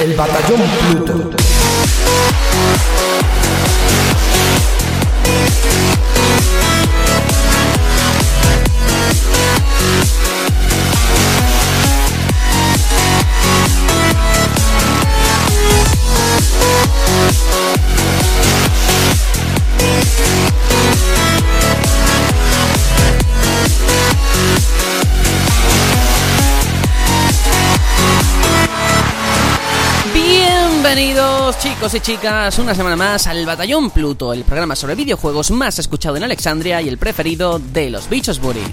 El Batallón Pluto. Bienvenidos chicos y chicas una semana más al Batallón Pluto, el programa sobre videojuegos más escuchado en Alexandria y el preferido de los bichos Buri.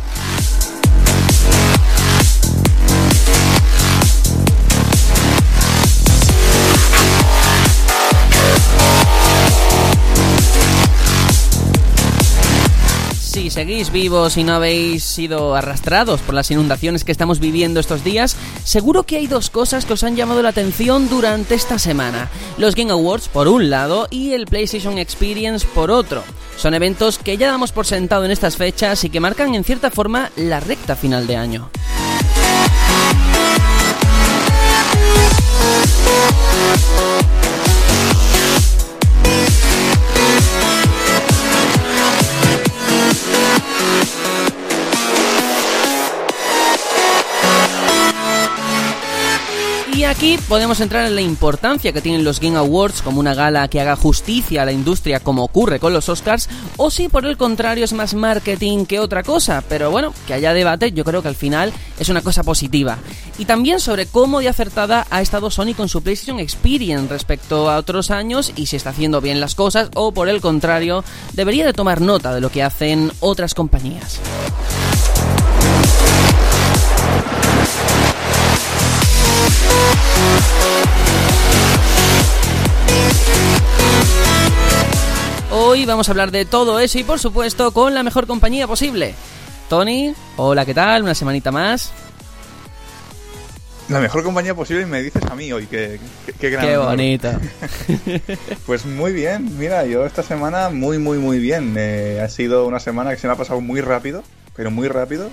Si seguís vivos y no habéis sido arrastrados por las inundaciones que estamos viviendo estos días, seguro que hay dos cosas que os han llamado la atención durante esta semana. Los Game Awards por un lado y el PlayStation Experience por otro. Son eventos que ya damos por sentado en estas fechas y que marcan en cierta forma la recta final de año. Y aquí podemos entrar en la importancia que tienen los Game Awards como una gala que haga justicia a la industria como ocurre con los Oscars, o si por el contrario es más marketing que otra cosa, pero bueno, que haya debate yo creo que al final es una cosa positiva. Y también sobre cómo de acertada ha estado Sony con su PlayStation Experience respecto a otros años y si está haciendo bien las cosas o por el contrario debería de tomar nota de lo que hacen otras compañías. Hoy vamos a hablar de todo eso y por supuesto con la mejor compañía posible. Tony, hola, ¿qué tal? Una semanita más. La mejor compañía posible y me dices a mí hoy, qué, qué, qué gran Qué honor. bonito. Pues muy bien, mira, yo esta semana muy, muy, muy bien. Eh, ha sido una semana que se me ha pasado muy rápido, pero muy rápido.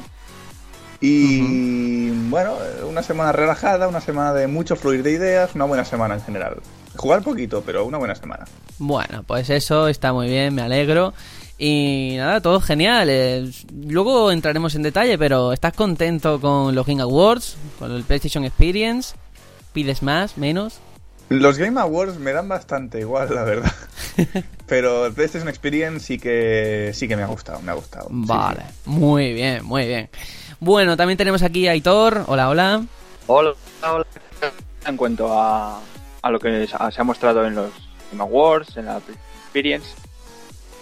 Y bueno, una semana relajada, una semana de mucho fluir de ideas, una buena semana en general. Jugar poquito, pero una buena semana. Bueno, pues eso está muy bien, me alegro. Y nada, todo genial. eh, Luego entraremos en detalle, pero ¿estás contento con los Game Awards? ¿Con el PlayStation Experience? ¿Pides más? ¿Menos? Los Game Awards me dan bastante igual, la verdad. Pero el PlayStation Experience sí que sí que me ha gustado, me ha gustado. Vale, sí. muy bien, muy bien. Bueno, también tenemos aquí a Aitor. Hola, hola. Hola, hola. En cuanto a, a lo que se ha mostrado en los Game Awards, en la Experience.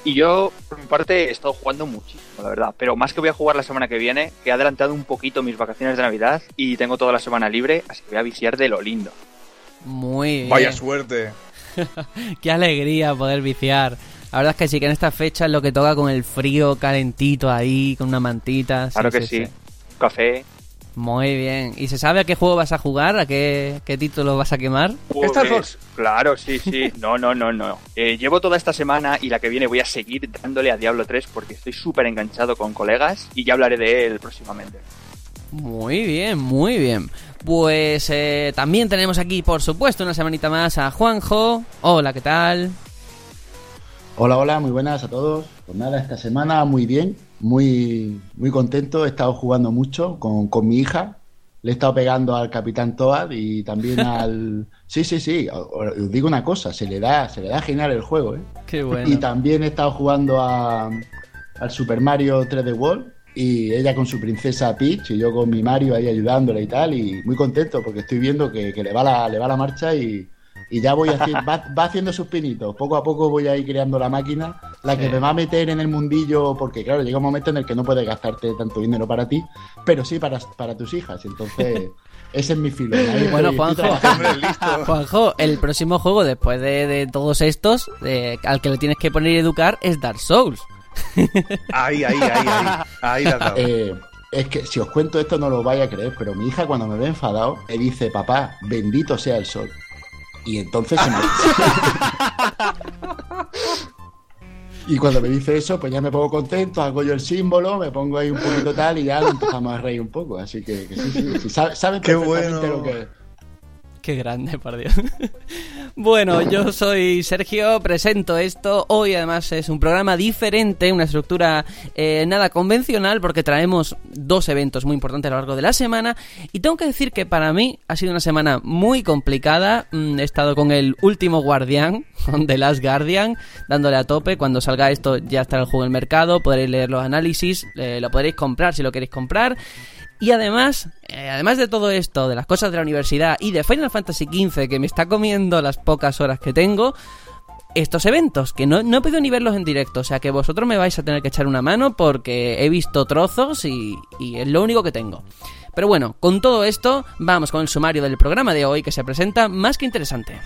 Y yo, por mi parte, he estado jugando muchísimo, la verdad. Pero más que voy a jugar la semana que viene, que he adelantado un poquito mis vacaciones de Navidad y tengo toda la semana libre, así que voy a viciar de lo lindo. Muy bien. Vaya suerte. Qué alegría poder viciar. La verdad es que sí, que en estas fechas lo que toca con el frío calentito ahí, con una mantita. Claro que sí. Café. Muy bien. ¿Y se sabe a qué juego vas a jugar? ¿A qué, qué título vas a quemar? Star Pues, Fox. Claro, sí, sí. No, no, no, no. Eh, llevo toda esta semana y la que viene voy a seguir dándole a Diablo 3 porque estoy súper enganchado con colegas y ya hablaré de él próximamente. Muy bien, muy bien. Pues eh, también tenemos aquí, por supuesto, una semanita más a Juanjo. Hola, ¿qué tal? Hola, hola, muy buenas a todos. Pues nada, esta semana muy bien, muy, muy contento. He estado jugando mucho con, con mi hija. Le he estado pegando al Capitán Toad y también al. Sí, sí, sí. Os digo una cosa, se le da, se le da genial el juego, ¿eh? Qué bueno. Y también he estado jugando a, al Super Mario 3D World y ella con su princesa Peach y yo con mi Mario ahí ayudándole y tal y muy contento porque estoy viendo que, que le, va la, le va la marcha y, y ya voy haciendo, va, va haciendo sus pinitos. Poco a poco voy a ir creando la máquina, la que Sí. me va a meter en el mundillo porque claro, llega un momento en el que no puedes gastarte tanto dinero para ti, pero sí para, para tus hijas. Entonces, ese es mi filo. Ahí Bueno, Juanjo. Juanjo, el próximo juego después de, de todos estos, eh, al que le tienes que poner y educar, es Dark Souls. Ahí, ahí, ahí, ahí. Ahí la dado. Eh, es que si os cuento esto no lo vais a creer, pero mi hija cuando me ve enfadado me dice, papá, bendito sea el sol. Y entonces se me... Y cuando me dice eso, pues ya me pongo contento, hago yo el símbolo, me pongo ahí un poquito tal y ya empezamos a reír un poco. Así que, que sí, sí, sí, sabe, sabe Qué bueno. lo que es. Qué grande, por Dios. bueno, yo soy Sergio, presento esto. Hoy además es un programa diferente, una estructura eh, nada convencional porque traemos dos eventos muy importantes a lo largo de la semana. Y tengo que decir que para mí ha sido una semana muy complicada. Mm, he estado con el último guardián, con The Last Guardian, dándole a tope. Cuando salga esto ya estará el juego en el mercado, podréis leer los análisis, eh, lo podréis comprar si lo queréis comprar. Y además, eh, además de todo esto, de las cosas de la universidad y de Final Fantasy XV, que me está comiendo las pocas horas que tengo, estos eventos, que no, no he podido ni verlos en directo, o sea que vosotros me vais a tener que echar una mano porque he visto trozos y, y es lo único que tengo. Pero bueno, con todo esto, vamos con el sumario del programa de hoy que se presenta más que interesante.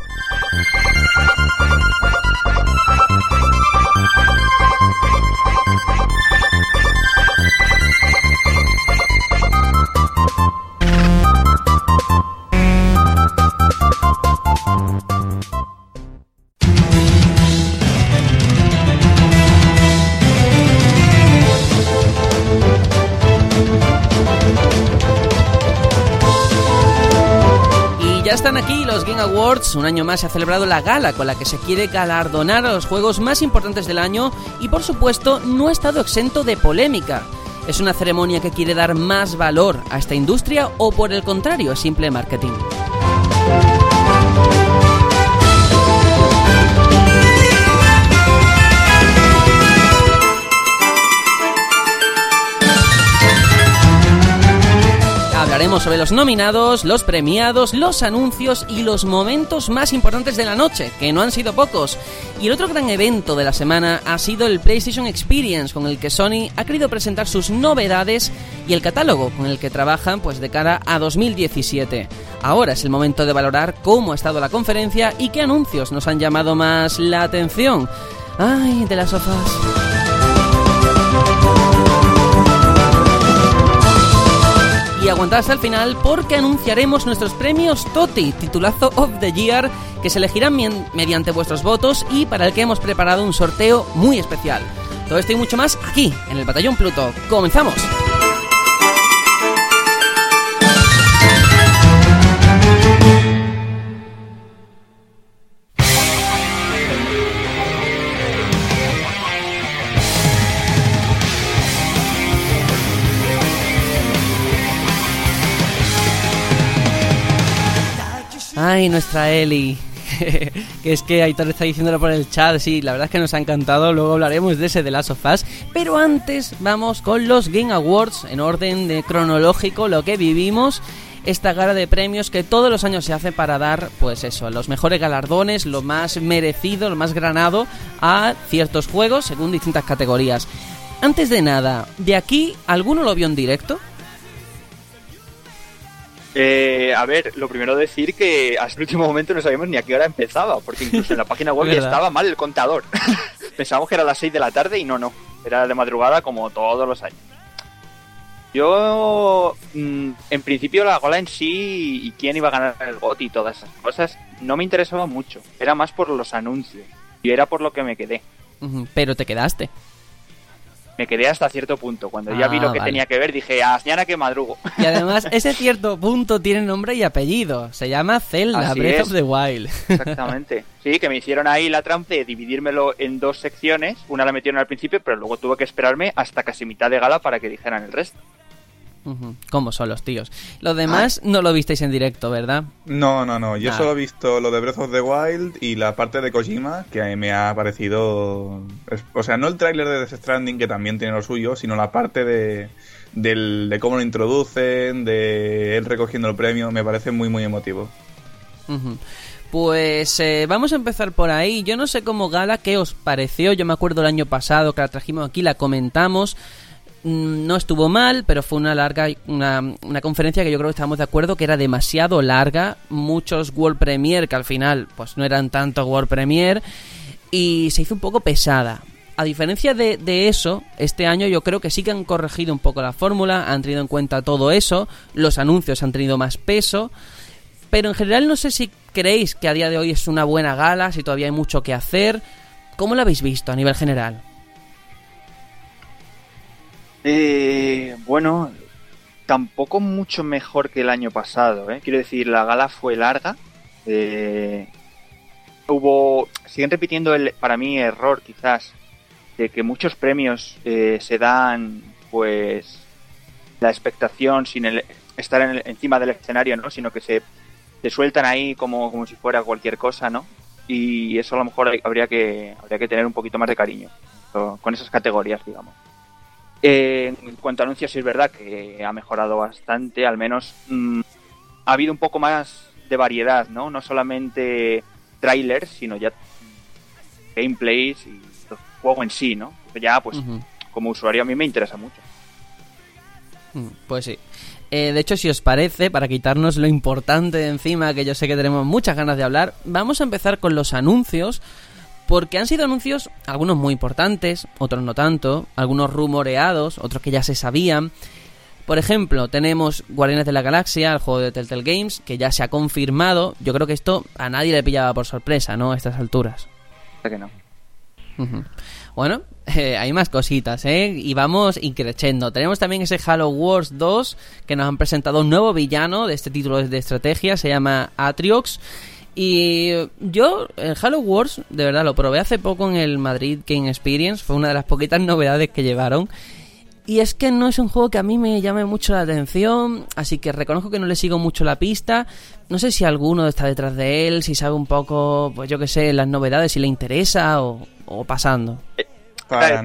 Están aquí los Game Awards. Un año más se ha celebrado la gala con la que se quiere galardonar a los juegos más importantes del año y por supuesto no ha estado exento de polémica. ¿Es una ceremonia que quiere dar más valor a esta industria o por el contrario simple marketing? Hablaremos sobre los nominados, los premiados, los anuncios y los momentos más importantes de la noche, que no han sido pocos. Y el otro gran evento de la semana ha sido el PlayStation Experience, con el que Sony ha querido presentar sus novedades y el catálogo con el que trabajan pues de cara a 2017. Ahora es el momento de valorar cómo ha estado la conferencia y qué anuncios nos han llamado más la atención. Ay, de las sofás. Y aguantad hasta el final porque anunciaremos nuestros premios TOTI, titulazo of the Year, que se elegirán mediante vuestros votos y para el que hemos preparado un sorteo muy especial. Todo esto y mucho más aquí, en el Batallón Pluto. ¡Comenzamos! Ay, nuestra Eli. que es que Aitor está diciéndolo por el chat, sí, la verdad es que nos ha encantado, luego hablaremos de ese de Last of Us, pero antes vamos con los Game Awards en orden de cronológico, lo que vivimos, esta gala de premios que todos los años se hace para dar, pues eso, los mejores galardones, lo más merecido, lo más granado a ciertos juegos según distintas categorías. Antes de nada, ¿de aquí alguno lo vio en directo? Eh, a ver, lo primero decir que hasta el último momento no sabíamos ni a qué hora empezaba, porque incluso en la página web ya estaba mal el contador. Pensábamos que era a las 6 de la tarde y no, no. Era de madrugada como todos los años. Yo, mm, en principio, la gola en sí y quién iba a ganar el GOT y todas esas cosas no me interesaba mucho. Era más por los anuncios. Y era por lo que me quedé. Pero te quedaste me quedé hasta cierto punto. Cuando ya vi lo que ah, tenía que ver, dije, ah, mañana que madrugo. Y además, ese cierto punto tiene nombre y apellido. Se llama Zelda, Breath of the Wild. Exactamente. Sí, que me hicieron ahí la trampa de dividírmelo en dos secciones. Una la metieron al principio, pero luego tuve que esperarme hasta casi mitad de gala para que dijeran el resto. ¿Cómo son los tíos? Lo demás no lo visteis en directo, ¿verdad? No, no, no. Yo solo he visto lo de Breath of the Wild y la parte de Kojima, que me ha parecido... O sea, no el tráiler de Death Stranding, que también tiene lo suyo, sino la parte de, de cómo lo introducen, de él recogiendo el premio, me parece muy, muy emotivo. Pues eh, vamos a empezar por ahí. Yo no sé cómo Gala, ¿qué os pareció? Yo me acuerdo el año pasado que la trajimos aquí, la comentamos. Mm, no estuvo mal, pero fue una larga, una, una, conferencia que yo creo que estábamos de acuerdo que era demasiado larga, muchos World Premiere que al final pues no eran tanto World Premiere y se hizo un poco pesada. A diferencia de, de eso, este año yo creo que sí que han corregido un poco la fórmula, han tenido en cuenta todo eso, los anuncios han tenido más peso, pero en general no sé si creéis que a día de hoy es una buena gala, si todavía hay mucho que hacer. ¿Cómo lo habéis visto a nivel general? Eh, bueno, tampoco mucho mejor que el año pasado. ¿eh? Quiero decir, la gala fue larga. Eh, hubo. Siguen repitiendo el, para mí, error quizás, de que muchos premios eh, se dan, pues. La expectación sin el, estar encima del escenario, ¿no? Sino que se, se sueltan ahí como, como si fuera cualquier cosa, ¿no? Y eso a lo mejor habría que, habría que tener un poquito más de cariño con esas categorías, digamos. Eh, en cuanto a anuncios, sí es verdad que ha mejorado bastante, al menos mm, ha habido un poco más de variedad, ¿no? No solamente trailers, sino ya gameplays y el juego en sí, ¿no? Ya, pues, como usuario a mí me interesa mucho. Mm, pues sí. Eh, de hecho, si os parece, para quitarnos lo importante de encima, que yo sé que tenemos muchas ganas de hablar, vamos a empezar con los anuncios porque han sido anuncios, algunos muy importantes, otros no tanto, algunos rumoreados, otros que ya se sabían. Por ejemplo, tenemos Guardianes de la Galaxia, el juego de Telltale Games, que ya se ha confirmado. Yo creo que esto a nadie le pillaba por sorpresa, ¿no? A estas alturas. que no. Bueno, eh, hay más cositas, ¿eh? Y vamos increchendo. Tenemos también ese Halo Wars 2, que nos han presentado un nuevo villano de este título de estrategia, se llama Atriox. Y yo, el Halo Wars, de verdad, lo probé hace poco en el Madrid Game Experience, fue una de las poquitas novedades que llevaron. Y es que no es un juego que a mí me llame mucho la atención, así que reconozco que no le sigo mucho la pista. No sé si alguno está detrás de él, si sabe un poco, pues yo qué sé, las novedades, si le interesa o, pasando. Eh, el,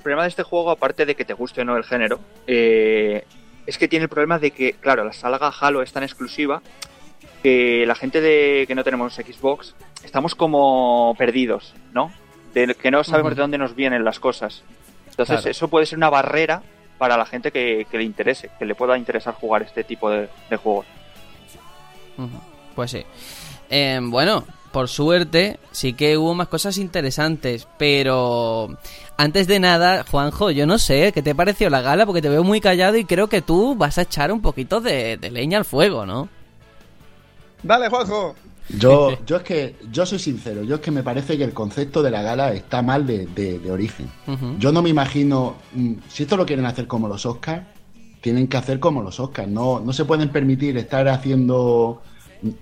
problema, de este juego, aparte de que te guste o no el género, eh, es que tiene el problema de que, claro, la saga Halo es tan exclusiva que la gente de que no tenemos Xbox estamos como perdidos, ¿no? De que no sabemos de dónde nos vienen las cosas. Entonces eso puede ser una barrera para la gente que, le interese, que le pueda interesar jugar este tipo de, juegos. Pues sí. Eh, bueno, por suerte sí que hubo más cosas interesantes, pero antes de nada, Juanjo, yo no sé, ¿qué te pareció la gala? Porque te veo muy callado y creo que tú vas a echar un poquito de leña al fuego, ¿no? Dale, Juanjo. Yo, yo es que, yo soy sincero, yo es que me parece que el concepto de la gala está mal de, origen. Yo no me imagino, mm, si esto lo quieren hacer como los Oscars, tienen que hacer como los Oscars. No, no se pueden permitir estar haciendo.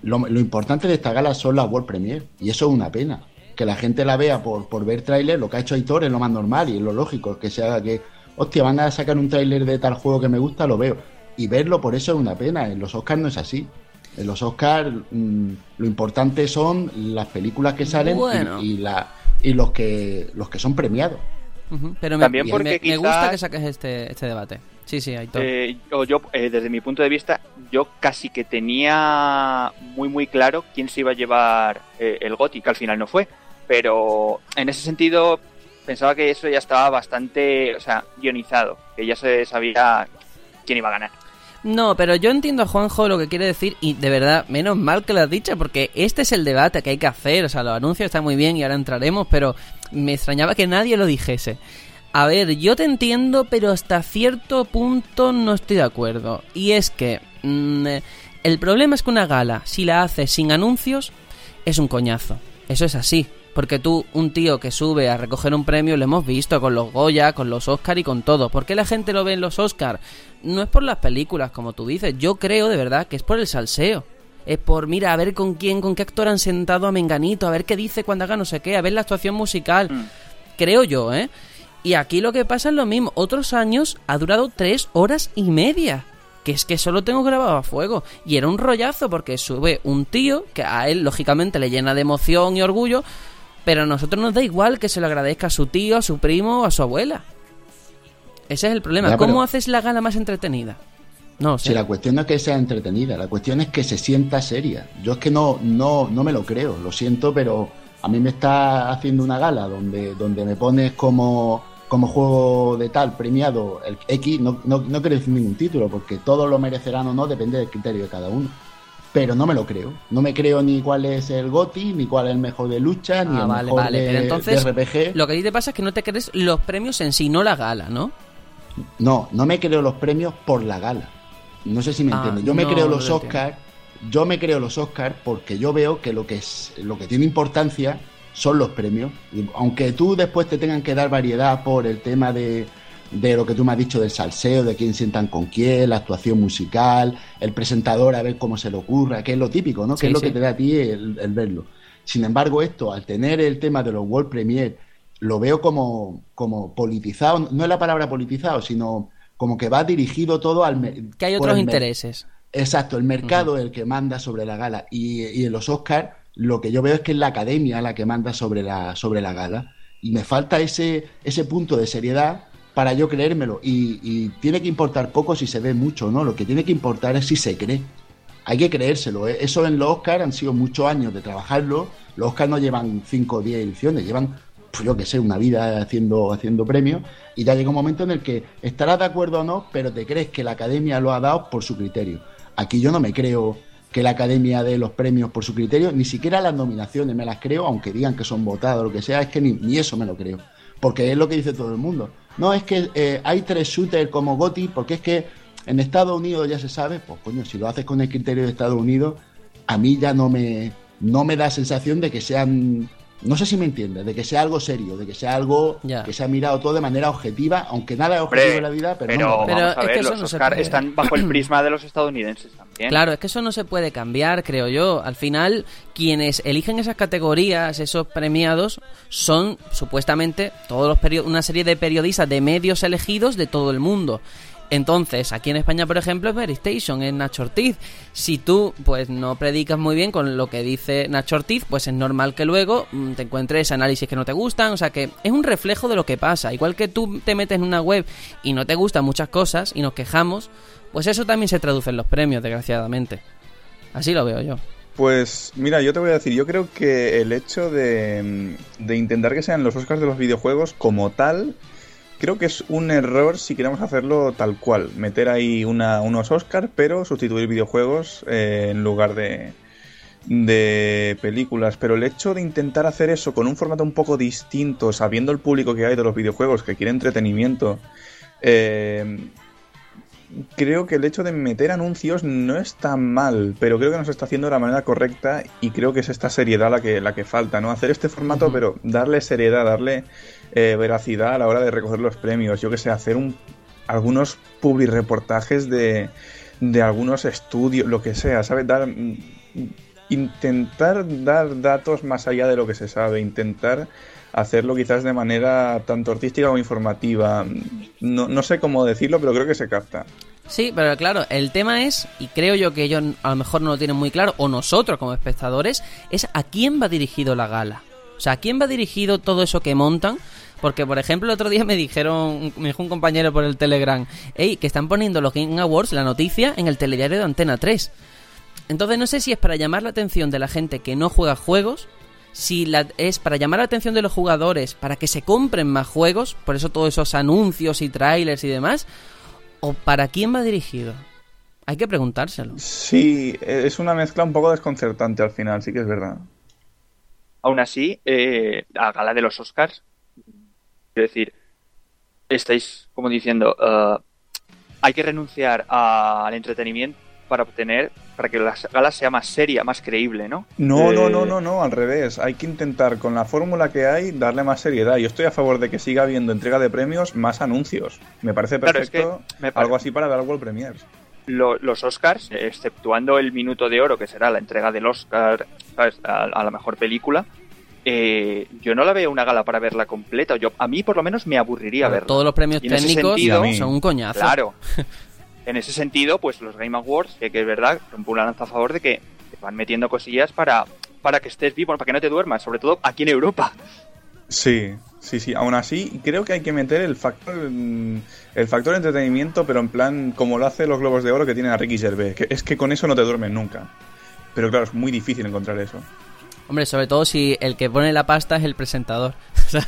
Lo, importante de esta gala son las World Premiere, y eso es una pena. Que la gente la vea por, por ver tráiler, lo que ha hecho Aitor es lo más normal y es lo lógico, que se haga que, hostia, van a sacar un tráiler de tal juego que me gusta, lo veo. Y verlo por eso es una pena. En los Oscars no es así. En los Oscars mm, lo importante son las películas que salen y, la, y los que los que son premiados. Pero me, También porque me, gusta que saques este, este debate. Sí, sí, hay todo. Eh, yo, eh, desde mi punto de vista, yo casi que tenía muy, muy claro quién se iba a llevar eh, el GOTI, que al final no fue. Pero en ese sentido, pensaba que eso ya estaba bastante, o sea, guionizado, que ya se sabía quién iba a ganar. No, pero yo entiendo a Juanjo lo que quiere decir y de verdad, menos mal que lo has dicho porque este es el debate que hay que hacer. O sea, los anuncios están muy bien y ahora entraremos, pero me extrañaba que nadie lo dijese. A ver, yo te entiendo, pero hasta cierto punto no estoy de acuerdo. Y es que mm, el problema es que una gala, si la haces sin anuncios, es un coñazo. Eso es así. Porque tú, un tío que sube a recoger un premio, lo hemos visto con los Goya, con los Oscar y con todo. ¿Por qué la gente lo ve en los Oscar? No es por las películas, como tú dices. Yo creo de verdad que es por el salseo. Es por, mira, a ver con quién, con qué actor han sentado a Menganito, a ver qué dice cuando haga no sé qué, a ver la actuación musical. Mm. Creo yo, ¿eh? Y aquí lo que pasa es lo mismo. Otros años ha durado tres horas y media que es que solo tengo grabado a fuego. Y era un rollazo porque sube un tío que a él, lógicamente, le llena de emoción y orgullo, pero a nosotros nos da igual que se lo agradezca a su tío, a su primo o a su abuela. Ese es el problema. ¿Cómo haces la gala más entretenida? No, Si la cuestión no es que sea entretenida, la cuestión es que se sienta seria. Yo es que no, no, no me lo creo, lo siento, pero a mí me está haciendo una gala donde, donde me pones como, como juego de tal premiado el X, no, no, no quiero decir ningún título, porque todos lo merecerán o no, depende del criterio de cada uno pero no me lo creo. No me creo ni cuál es el GOTI, ni cuál es el mejor de lucha, ni ah, el mejor De, entonces, RPG. Lo que a ti te pasa es que no te crees los premios en sí, no la gala, ¿no? No, no me creo los premios por la gala. No sé si me ah, entiendes. Yo me creo los Oscars, yo me creo los Oscars porque yo veo que lo que es lo que tiene importancia son los premios. aunque tú después te tengan que dar variedad por el tema de de lo que tú me has dicho del salseo, de quién sientan con quién, la actuación musical, el presentador a ver cómo se le ocurra, que es lo típico, ¿no? que es lo que te da a ti el, verlo. Sin embargo, esto, al tener el tema de los World Premiere, lo veo como, como politizado, no es la palabra politizado, sino como que va dirigido todo al... Que hay otros intereses. Exacto, el mercado es el que manda sobre la gala. Y, y en los Oscars lo que yo veo es que es la academia la que manda sobre la, sobre la gala. Y me falta ese, ese punto de seriedad para yo creérmelo. Y, tiene que importar poco si se ve mucho, ¿no? Lo que tiene que importar es si se cree. Hay que creérselo. ¿eh? Eso en los Oscars han sido muchos años de trabajarlo. Los Oscars no llevan 5 o 10 ediciones, llevan, pues yo qué sé, una vida haciendo, haciendo premios. Y ya llega un momento en el que estarás de acuerdo o no, pero te crees que la academia lo ha dado por su criterio. Aquí yo no me creo que la academia dé los premios por su criterio, ni siquiera las nominaciones me las creo, aunque digan que son votadas o lo que sea, es que ni, eso me lo creo. Porque es lo que dice todo el mundo. No, es que eh, hay tres shooters como Gotti, porque es que en Estados Unidos ya se sabe, pues coño, si lo haces con el criterio de Estados Unidos, a mí ya no me, no me da sensación de que sean no sé si me entiendes, de que sea algo serio, de que sea algo que se ha mirado todo de manera objetiva, aunque nada es objetivo en la vida, pero, no, vamos a ver, los Oscar están bajo el prisma de los estadounidenses también. Claro, es que eso no se puede cambiar, creo yo. Al final, quienes eligen esas categorías, esos premiados, son supuestamente todos los una serie de periodistas de medios elegidos de todo el mundo. Entonces, aquí en España, por ejemplo, es Very Station, es Nacho Ortiz. Si tú, pues, no predicas muy bien con lo que dice Nacho Ortiz, pues es normal que luego mm, te encuentres análisis que no te gustan. O sea que es un reflejo de lo que pasa. Igual que tú te metes en una web y no te gustan muchas cosas y nos quejamos, pues eso también se traduce en los premios, desgraciadamente. Así lo veo yo. Pues mira, yo te voy a decir, yo creo que el hecho de, mm, de intentar que sean los Oscars de los videojuegos como tal creo que es un error si queremos hacerlo tal cual, meter ahí una, unos Oscars, pero sustituir videojuegos eh, en lugar de, de películas. Pero el hecho de intentar hacer eso con un formato un poco distinto, sabiendo el público que hay de los videojuegos, que quiere entretenimiento, eh, creo que el hecho de meter anuncios no es tan mal, pero creo que no se está haciendo de la manera correcta y creo que es esta seriedad la que, la que falta, ¿no? Hacer este formato, pero darle seriedad, darle eh, veracidad a la hora de recoger los premios. Yo que sé, hacer un, algunos public reportajes de, de algunos estudios, lo que sea, ¿sabes? Dar, mm, intentar dar datos más allá de lo que se sabe, intentar hacerlo quizás de manera tanto artística como informativa. No, no sé cómo decirlo, pero creo que se capta. Sí, pero claro, el tema es, y creo yo que ellos a lo mejor no lo tienen muy claro, o nosotros como espectadores, es a quién va dirigido la gala. O sea, a quién va dirigido todo eso que montan. Porque, por ejemplo, el otro día me dijeron, me dijo un compañero por el Telegram, hey, que están poniendo los Game Awards, la noticia, en el telediario de Antena 3. Entonces no sé si es para llamar la atención de la gente que no juega juegos, si la, es para llamar la atención de los jugadores, para que se compren más juegos, por eso todos esos anuncios y trailers y demás, o para quién va dirigido. Hay que preguntárselo. Sí, es una mezcla un poco desconcertante al final, sí que es verdad. Aún así, eh, a gala de los Oscars, Quiero decir, estáis como diciendo, uh, hay que renunciar al entretenimiento para obtener, para que la gala sea más seria, más creíble, ¿no? No, no, no, eh, no, no, al revés. Hay que intentar, con la fórmula que hay, darle más seriedad. Yo estoy a favor de que siga habiendo entrega de premios, más anuncios. Me parece perfecto algo así para dar World Premiers. los Oscars, exceptuando el minuto de oro, que será la entrega del Oscar a la mejor película, eh, yo no la veo una gala para verla completa. Yo, a mí, por lo menos, me aburriría verla. Todos los premios técnicos son un coñazo. Claro. en ese sentido, pues los Game Awards, que, es verdad, rompo una lanza a favor de que te van metiendo cosillas para, para que estés vivo, para que no te duermas, sobre todo aquí en Europa. Sí, sí, sí. Aún así, creo que hay que meter el factor el factor entretenimiento, pero en plan como lo hace los Globos de Oro que tienen a Ricky Gervais. Que es que con eso no te duermes nunca. Pero claro, es muy difícil encontrar eso. Hombre, sobre todo si el que pone la pasta es el presentador. O sea,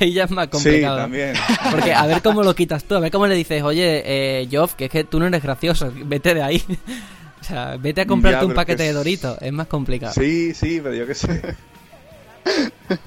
ahí ya es más complicado. Sí, también. Porque a ver cómo lo quitas tú, a ver cómo le dices, oye, eh, Joff, que es que tú no eres gracioso, vete de ahí. O sea, vete a comprarte un paquete de Doritos, es más complicado. Sí, sí, pero yo qué sé.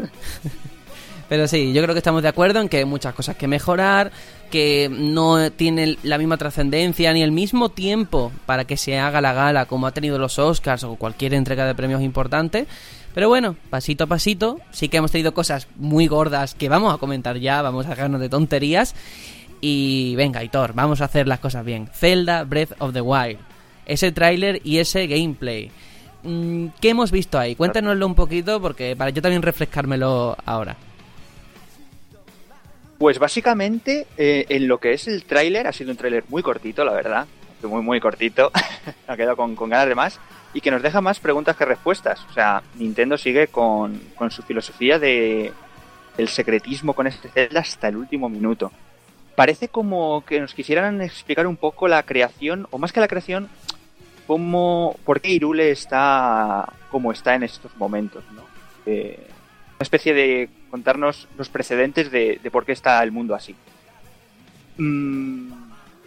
Pero sí, yo creo que estamos de acuerdo en que hay muchas cosas que mejorar, que no tiene la misma trascendencia ni el mismo tiempo para que se haga la gala como ha tenido los Oscars o cualquier entrega de premios importante. Pero bueno, pasito a pasito, sí que hemos tenido cosas muy gordas que vamos a comentar ya, vamos a dejarnos de tonterías. Y venga, Hitor, vamos a hacer las cosas bien. Zelda Breath of the Wild. Ese tráiler y ese gameplay. Mm, ¿Qué hemos visto ahí? Cuéntanoslo un poquito porque para yo también refrescármelo ahora. Pues básicamente eh, en lo que es el tráiler, ha sido un tráiler muy cortito, la verdad. Muy, muy cortito. ha quedado con, ganas de más. Y que nos deja más preguntas que respuestas. O sea, Nintendo sigue con, con su filosofía de el secretismo con este Zelda hasta el último minuto. Parece como que nos quisieran explicar un poco la creación, o más que la creación, cómo, por qué Irule está como está en estos momentos, ¿no? Eh, una especie de contarnos los precedentes de, por qué está el mundo así. Mm,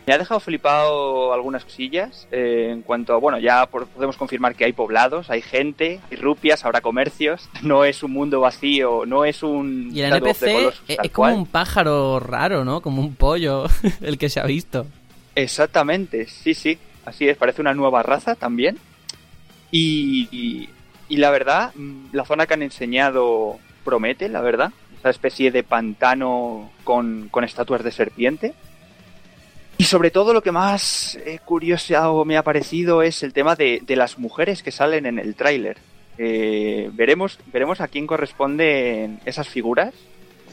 me ha dejado flipado algunas cosillas eh, en cuanto a, bueno, ya podemos confirmar que hay poblados, hay gente, hay rupias, habrá comercios, no es un mundo vacío, no es un... Y el NPC es, como un pájaro raro, ¿no? Como un pollo, el que se ha visto. Exactamente, sí, sí. Así es, parece una nueva raza también. Y, y, la verdad, mm, la zona que han enseñado promete, la verdad. Esa especie de pantano con, estatuas de serpiente. Y sobre todo lo que más eh, curioso me ha parecido es el tema de, las mujeres que salen en el tráiler. Eh, veremos, veremos a quién corresponden esas figuras.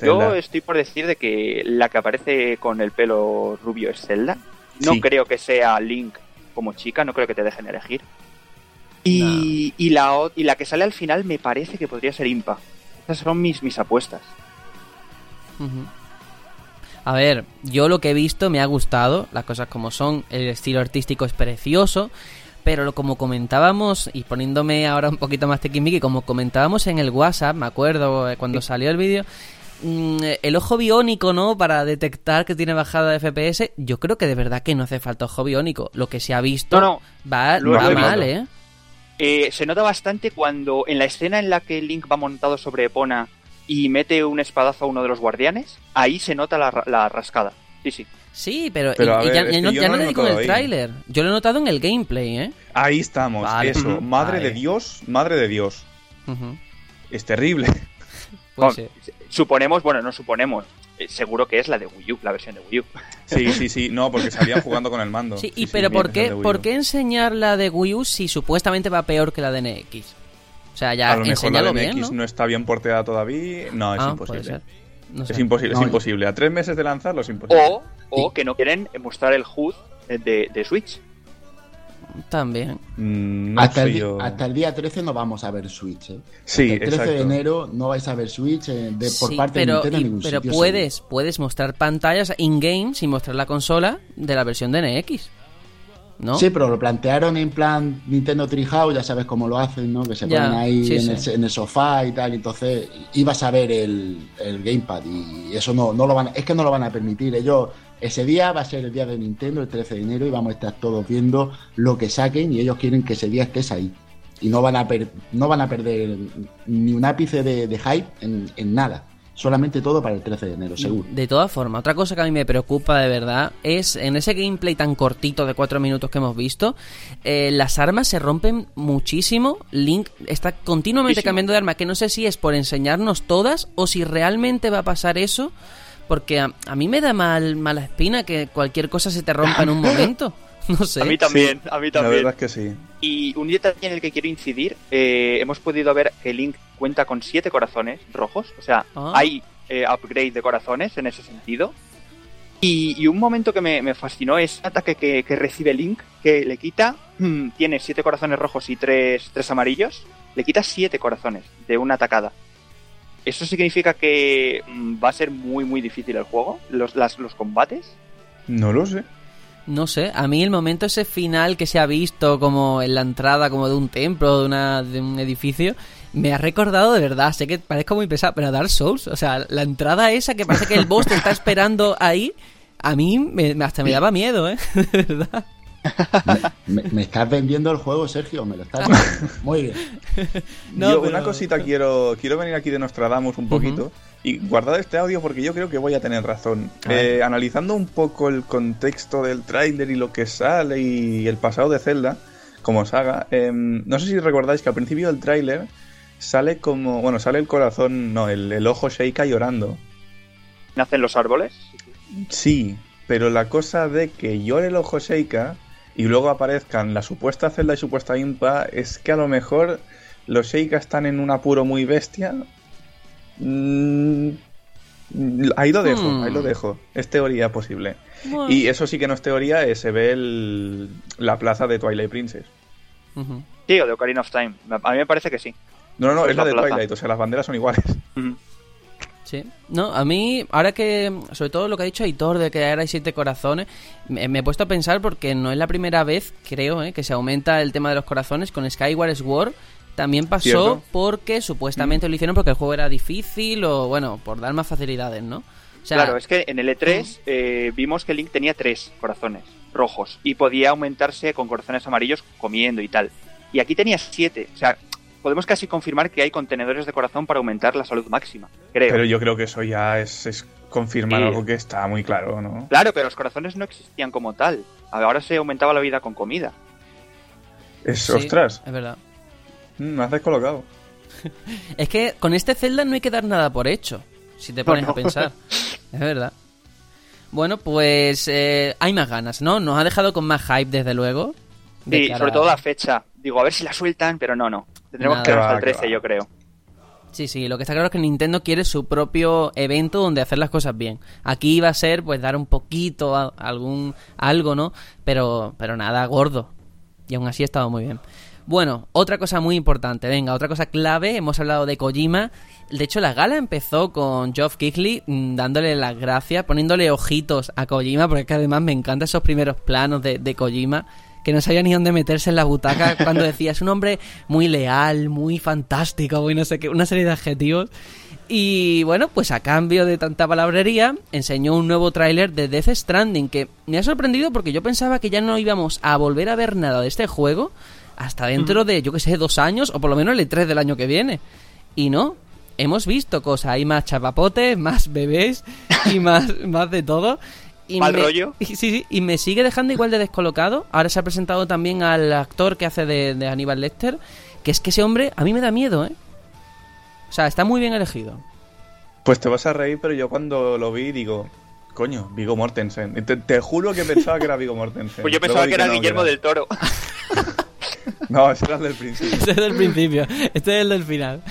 Yo estoy por decir de que la que aparece con el pelo rubio es Zelda. No creo que sea Link como chica, no creo que te dejen elegir. Y, la, y la que sale al final me parece que podría ser Impa. Esas son mis, mis apuestas. A ver, yo lo que he visto me ha gustado, las cosas como son, el estilo artístico es precioso, pero como comentábamos, y poniéndome ahora un poquito más tequimiqui, como comentábamos en el WhatsApp, me acuerdo eh, cuando salió el vídeo, Mm, el ojo biónico, ¿no? Para detectar que tiene bajada de FPS, yo creo que de verdad que no hace falta ojo biónico. Lo que se ha visto no, va, mal, ¿eh? ¿Eh? Se nota bastante cuando en la escena en la que Link va montado sobre Epona y mete un espadazo a uno de los guardianes, ahí se nota la, rascada. Sí, sí. Sí, pero, ya, no, lo digo en el tráiler. Yo lo he notado en el gameplay, ¿eh? Ahí estamos, eso. Madre de Dios, madre de Dios. Es terrible. Pues, suponemos, bueno, no suponemos, eh, seguro que es la de Wii U, la versión de Wii U. Sí, sí, sí, no, porque salían jugando con el mando. Sí, y pero ¿por, qué, ¿por qué enseñar la de Wii U si supuestamente va peor que la de NX? O sea, ya a lo mejor la de NX ¿no? está bien porteada todavía. No, es ah, imposible. Es imposible, es imposible. A tres meses de lanzarlo es imposible. O, o que no quieren mostrar el HUD de, de Switch. También. Mm, hasta, el, día 13 no vamos a ver Switch. ¿eh? Sí, el 13 de enero no vais a ver Switch eh, de, por parte de Nintendo en ningún Pero puedes, puedes mostrar pantallas in-game sin mostrar la consola de la versión de NX. ¿No? Sí, pero lo plantearon en plan Nintendo Treehouse, ya sabes cómo lo hacen, ¿no? Que se ponen ahí en, El, sofá y tal, entonces ibas a ver el, el Gamepad y eso no, no lo van, es que no lo van a permitir. Ellos ese día va a ser el día de Nintendo, el 13 de enero, y vamos a estar todos viendo lo que saquen y ellos quieren que ese día estés ahí. Y no van a, no van a perder ni un ápice de, hype en, nada solamente todo para el 13 de enero, seguro. De todas formas, otra cosa que a mí me preocupa de verdad es en ese gameplay tan cortito de 4 minutos que hemos visto, eh, las armas se rompen muchísimo. Link está continuamente cambiando de arma, que no sé si es por enseñarnos todas o si realmente va a pasar eso porque a, mí me da mal mala espina que cualquier cosa se te rompa en un momento. No sé. A mí también, a mí también. La verdad es que sí. Y un detalle en el que quiero incidir, eh, hemos podido ver que Link cuenta con siete corazones rojos, o sea, ah. hay eh, upgrade de corazones en ese sentido. Y, un momento que me, fascinó es el ataque que, recibe Link, que le quita, tiene siete corazones rojos y tres, tres amarillos, le quita siete corazones de una atacada. ¿Eso significa que mm, va a ser muy, muy difícil el juego? ¿Los, los combates? No lo sé. No sé, a mí el momento ese final que se ha visto como en la entrada como de un templo, de, una, de un edificio, me ha recordado de verdad, sé que parezco muy pesado, pero a Dark Souls, o sea, la entrada esa que parece que el boss te está esperando ahí, a mí me, hasta me daba miedo, ¿eh? de verdad. Me, estás vendiendo el juego, Sergio, me lo estás Muy bien. yo, una cosita quiero, quiero venir aquí de Nostradamus un poquito y guardar este audio porque yo creo que voy a tener razón. Eh, analizando un poco el contexto del tráiler y lo que sale y el pasado de Zelda como saga, em, no sé si recordáis que al principio del tráiler sale como, bueno, sale el corazón, no, el, el ojo Sheikah llorando. ¿Nacen los árboles? Sí, pero la cosa de que llore el ojo Sheikah y luego aparezcan la supuesta Zelda y supuesta Impa es que a lo mejor los Sheikah están en un apuro muy bestia. Mm, ahí lo dejo, ahí lo hmm. dejo. Es teoría posible. Y eso sí que no es teoría, eh, se ve la plaza de Twilight Princess. Sí, o de Ocarina of Time. A mí me parece que sí. No, no, no, es, la, de Twilight, o sea, las banderas son iguales. Sí. No, a mí, ahora que, sobre todo lo que ha dicho Aitor de que ahora hay siete corazones, me, he puesto a pensar porque no es la primera vez, creo, eh, que se aumenta el tema de los corazones. Con Skyward Sword también pasó porque supuestamente mm. lo hicieron porque el juego era difícil o, bueno, por dar más facilidades, ¿no? claro, es que en el E3 eh, vimos que Link tenía tres corazones rojos y podía aumentarse con corazones amarillos comiendo y tal. Y aquí tenía siete. O sea, podemos casi confirmar que hay contenedores de corazón para aumentar la salud máxima, creo. Pero yo creo que eso ya es, confirmar algo que está muy claro, ¿no? Claro, pero los corazones no existían como tal. Ahora se aumentaba la vida con comida. Es, ostras. Es verdad. Mm, me has descolocado. es que con este Zelda no hay que dar nada por hecho, si te pones a pensar. es verdad. Bueno, pues eh, hay más ganas, ¿no? Nos ha dejado con más hype, desde luego. Sí, sobre todo la fecha. Digo, a ver si la sueltan, pero no, no. Tendremos que ver hasta el 13, yo creo. Sí, sí, lo que está claro es que Nintendo quiere su propio evento donde hacer las cosas bien. Aquí va a ser pues dar un poquito a, algún algo, ¿no? Pero pero nada gordo. Y aún así ha estado muy bien. Bueno, otra cosa muy importante, venga, otra cosa clave, hemos hablado de Kojima. De hecho, la gala empezó con Geoff Keighley mm, dándole las gracias, poniéndole ojitos a Kojima, porque además me encantan esos primeros planos de, de Kojima que no sabía ni dónde meterse en la butaca cuando decía, es un hombre muy leal, muy fantástico, muy no sé qué, una serie de adjetivos. Y bueno, pues a cambio de tanta palabrería, enseñó un nuevo tráiler de Death Stranding que me ha sorprendido porque yo pensaba que ya no íbamos a volver a ver nada de este juego hasta dentro de, yo que sé, dos años o por lo menos el E3 del año que viene. Y no, hemos visto cosas, hay más chapapotes, más bebés y más, más de todo. Y ¿Mal rollo? Y, sí, sí, y me sigue dejando igual de descolocado. Ahora se ha presentado también al actor que hace de, de Aníbal Lecter, que es que ese hombre a mí me da miedo, ¿eh? O sea, está muy bien elegido. Pues te vas a reír, pero yo cuando lo vi digo, coño, Vigo Mortensen. Te, juro que pensaba que era Vigo Mortensen. Pues yo pensaba que era Guillermo del Toro. no, ese era el del principio. Ese es del principio, este es el del final.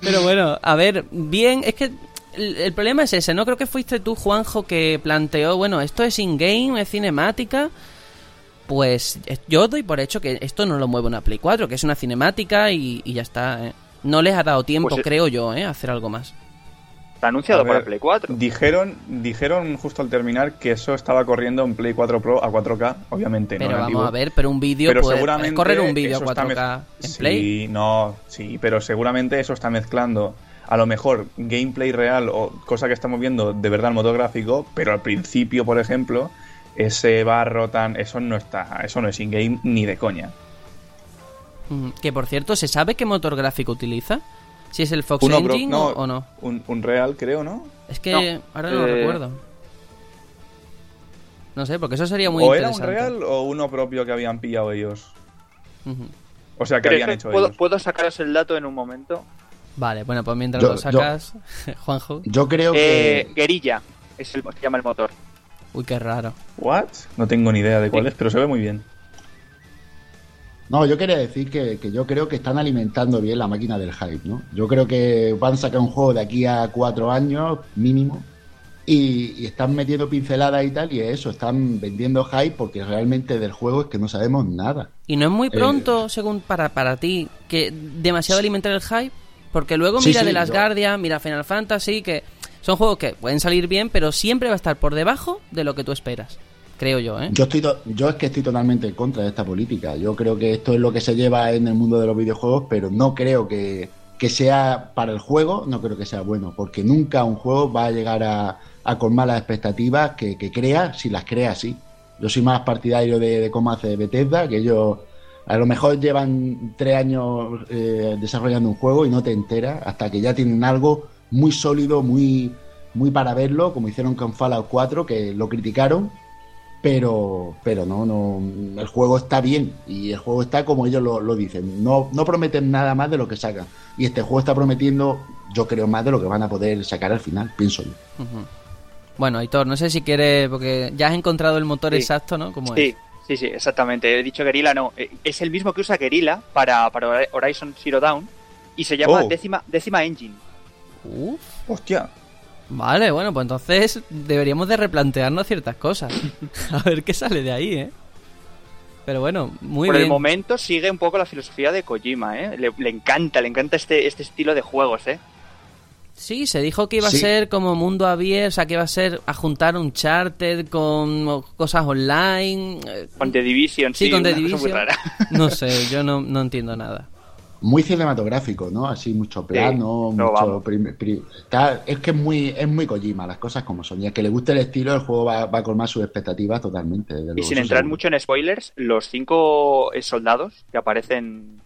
pero bueno, a ver, bien, es que el, problema es ese, no creo que fuiste tú, Juanjo, que planteó, bueno, esto es in-game, es cinemática. Pues yo doy por hecho que esto no lo mueve una Play 4, que es una cinemática y, ya está. ¿eh? No les ha dado tiempo, pues creo yo, ¿eh? a hacer algo más. Está anunciado para Play 4. Dijeron, dijeron justo al terminar que eso estaba corriendo en Play 4 Pro a 4K, obviamente. Pero vamos a ver, pero un vídeo puede seguramente correr un vídeo a 4K en Play. Sí, no, sí, pero seguramente eso está mezclando a lo mejor gameplay real o cosa que estamos viendo de verdad en modo gráfico, pero al principio, por ejemplo, ese barro tan. Eso no está. Eso no es in-game ni de coña. Mm, que por cierto, ¿se sabe qué motor gráfico utiliza? Si es el Fox Engine o, no. Un, real, creo, ¿no? Es que ahora no lo eh, recuerdo. No sé, porque eso sería muy o interesante. ¿O era un real o uno propio que habían pillado ellos? O sea, que habían hecho ¿puedo, ellos. ¿Puedo sacaros el dato en un momento? Vale, bueno, pues mientras lo sacas, Juanjo. Yo creo que. Eh, Guerilla es el que llama el motor. Uy, qué raro. ¿What? No tengo ni idea de cuál es, pero se ve muy bien. No, yo quería decir que, yo creo que están alimentando bien la máquina del hype, ¿no? Yo creo que van a sacar un juego de aquí a cuatro años, mínimo, y, están metiendo pinceladas y tal, y eso, están vendiendo hype porque realmente del juego es que no sabemos nada. ¿Y no es muy pronto, eh, según para, para ti, que demasiado alimentar el hype? Porque luego mira de las Guardian, mira Final Fantasy, que son juegos que pueden salir bien, pero siempre va a estar por debajo de lo que tú esperas. Creo yo, ¿eh? Yo, estoy yo es que estoy totalmente en contra de esta política. Yo creo que esto es lo que se lleva en el mundo de los videojuegos, pero no creo que, sea para el juego, no creo que sea bueno, porque nunca un juego va a llegar a, a colmar las expectativas que, crea, si las crea así. Yo soy más partidario de, de cómo hace Bethesda, que ellos a lo mejor llevan tres años eh, desarrollando un juego y no te enteras hasta que ya tienen algo muy sólido, muy, muy para verlo, como hicieron con Fallout 4, que lo criticaron, pero, pero no, no, el juego está bien y el juego está como ellos lo, dicen. No, no prometen nada más de lo que sacan. Y este juego está prometiendo, yo creo, más de lo que van a poder sacar al final, pienso yo. Bueno, Aitor, no sé si quieres, porque ya has encontrado el motor exacto, ¿no? ¿Cómo sí, sí, sí, exactamente. He dicho Guerrilla, no. Eh, es el mismo que usa Guerrilla para, para Horizon Zero Dawn y se llama oh. décima, décima Engine. Uf. Hostia. Vale, bueno, pues entonces deberíamos de replantearnos ciertas cosas. A ver qué sale de ahí, ¿eh? Pero bueno, muy bien. Por el momento sigue un poco la filosofía de Kojima, ¿eh? Le, encanta, le encanta este, este estilo de juegos, ¿eh? Sí, se dijo que iba a ser como mundo abierto, o sea, que iba a ser a juntar un charter con cosas online. Eh, con The Division, sí, con The Division. No sé, yo no, no entiendo nada muy cinematográfico, ¿no? Así mucho plano, mucho es que es muy es muy Kojima, las cosas como son. Y a que le guste el estilo, el juego va, va a colmar sus expectativas totalmente. y sin entrar mucho en spoilers, los cinco eh, soldados que aparecen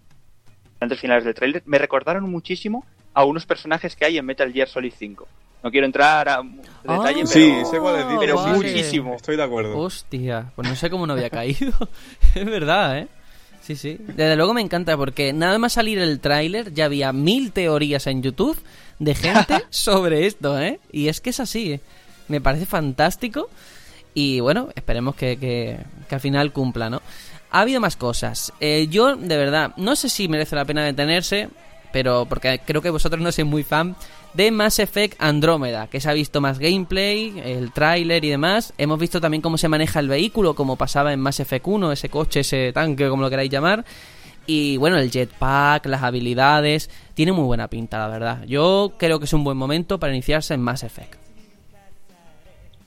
antes finales del trailer me recordaron muchísimo a unos personajes que hay en Metal Gear Solid 5. No quiero entrar a ah, detalle, sí, pero, pero muchísimo. Estoy de acuerdo. Hostia, pues no sé cómo no había caído. es verdad, ¿eh? Sí, sí. Desde luego me encanta porque nada más salir el tráiler ya había mil teorías en YouTube de gente sobre esto, ¿eh? Y es que es así. ¿eh? Me parece fantástico y bueno, esperemos que, que, al final cumpla, ¿no? Ha habido más cosas. Eh, yo, de verdad, no sé si merece la pena detenerse, pero porque creo que vosotros no sois muy fan de Mass Effect Andrómeda, que se ha visto más gameplay, el tráiler y demás. Hemos visto también cómo se maneja el vehículo, como pasaba en Mass Effect 1, ese coche, ese tanque, como lo queráis llamar. Y bueno, el jetpack, las habilidades, tiene muy buena pinta, la verdad. Yo creo que es un buen momento para iniciarse en Mass Effect.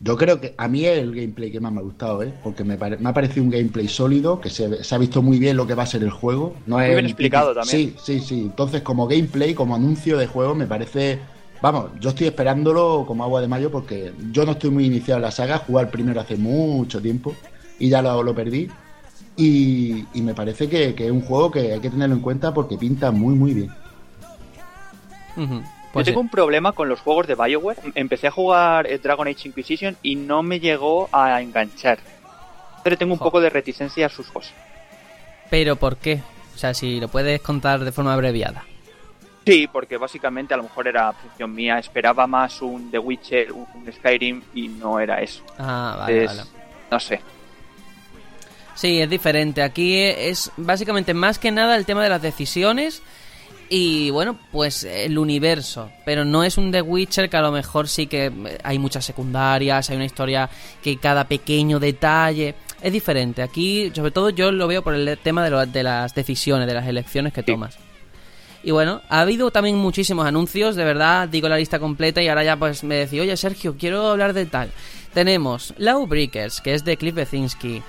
Yo creo que a mí es el gameplay que más me ha gustado, ¿eh? porque me, ha parecido un gameplay sólido, que se, ha visto muy bien lo que va a ser el juego. No muy bien explicado también. Sí, sí, sí. Entonces, como gameplay, como anuncio de juego, me parece. Vamos, yo estoy esperándolo como agua de mayo porque yo no estoy muy iniciado en la saga. Jugar primero hace mucho tiempo y ya lo, lo perdí. Y, me parece que, es un juego que hay que tenerlo en cuenta porque pinta muy, muy bien. Yo tengo un problema con los juegos de Bioware. Empecé a jugar eh, Dragon Age Inquisition y no me llegó a enganchar. Pero tengo un poco de reticencia a sus cosas. ¿Pero por qué? O sea, si lo puedes contar de forma abreviada. Sí, porque básicamente a lo mejor era función mía. Esperaba más un The Witcher, un Skyrim y no era eso. Ah, vale, vale. No sé. Sí, es diferente. Aquí es básicamente más que nada el tema de las decisiones y bueno, pues el universo. Pero no es un The Witcher que a lo mejor sí que hay muchas secundarias, hay una historia que cada pequeño detalle es diferente. Aquí, sobre todo, yo lo veo por el tema de, de las decisiones, de las elecciones que tomas. Y bueno, ha habido también muchísimos anuncios, de verdad, digo la lista completa y ahora ya pues me decía, oye Sergio, quiero hablar de tal. Tenemos Breakers que es de Cliff Bezinski.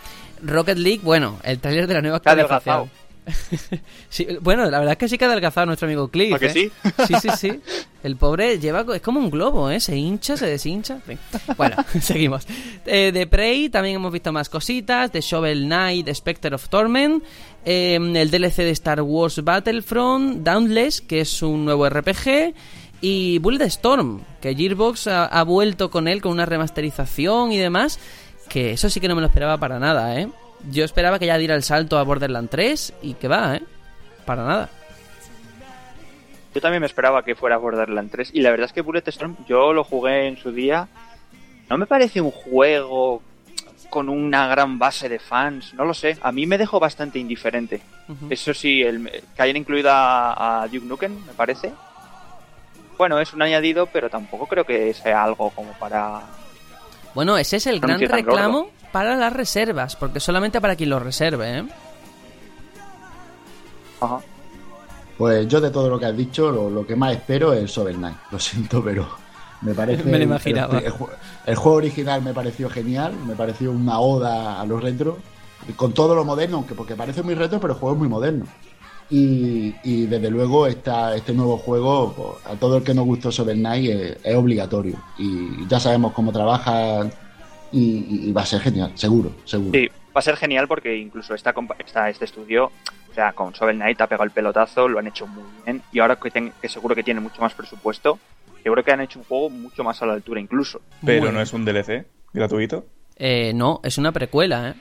Rocket League, bueno, el trailer de la nueva actualización. sí, bueno, la verdad es que sí que ha adelgazado nuestro amigo Cliff. ¿A ¿eh? sí? Sí, sí, sí. El pobre lleva. Es como un globo, ¿eh? Se hincha, se deshincha. Bueno, seguimos. Eh, de Prey también hemos visto más cositas. De Shovel Knight, Spectre of Torment. Em, el DLC de Star Wars Battlefront. Dauntless, que es un nuevo RPG. Y Bullet Storm, que Gearbox ha, ha vuelto con él con una remasterización y demás. Que eso sí que no me lo esperaba para nada, ¿eh? Yo esperaba que ya diera el salto a Borderlands 3 y que va, ¿eh? Para nada. Yo también me esperaba que fuera Borderlands 3 y la verdad es que Bulletstorm yo lo jugué en su día. No me parece un juego con una gran base de fans, no lo sé. A mí me dejó bastante indiferente. Eso sí, el, que hayan incluido a, Duke Nukem, me parece. Bueno, es un añadido, pero tampoco creo que sea algo como para... Bueno, ese es el gran reclamo para las reservas, porque solamente para quien lo reserve, ¿eh? Ajá. Pues yo de todo lo que has dicho, lo, que más espero es Sober Knight. Lo siento, pero me parece... me lo imaginaba. El, juego original me pareció genial, me pareció una oda a los retro, con todo lo moderno, aunque porque parece muy retro, pero el juego es muy moderno. Y, desde luego esta, este nuevo juego, pues, a todo el que nos gustó Sober Knight, es, es obligatorio. Y ya sabemos cómo trabaja y, va a ser genial, seguro, seguro. Sí, va a ser genial porque incluso esta, este estudio, o sea, con Sovel Knight ha pegado el pelotazo, lo han hecho muy bien y ahora que, que seguro que tiene mucho más presupuesto, yo creo que han hecho un juego mucho más a la altura incluso. Pero no es un DLC gratuito. Eh, no, es una precuela, ¿eh?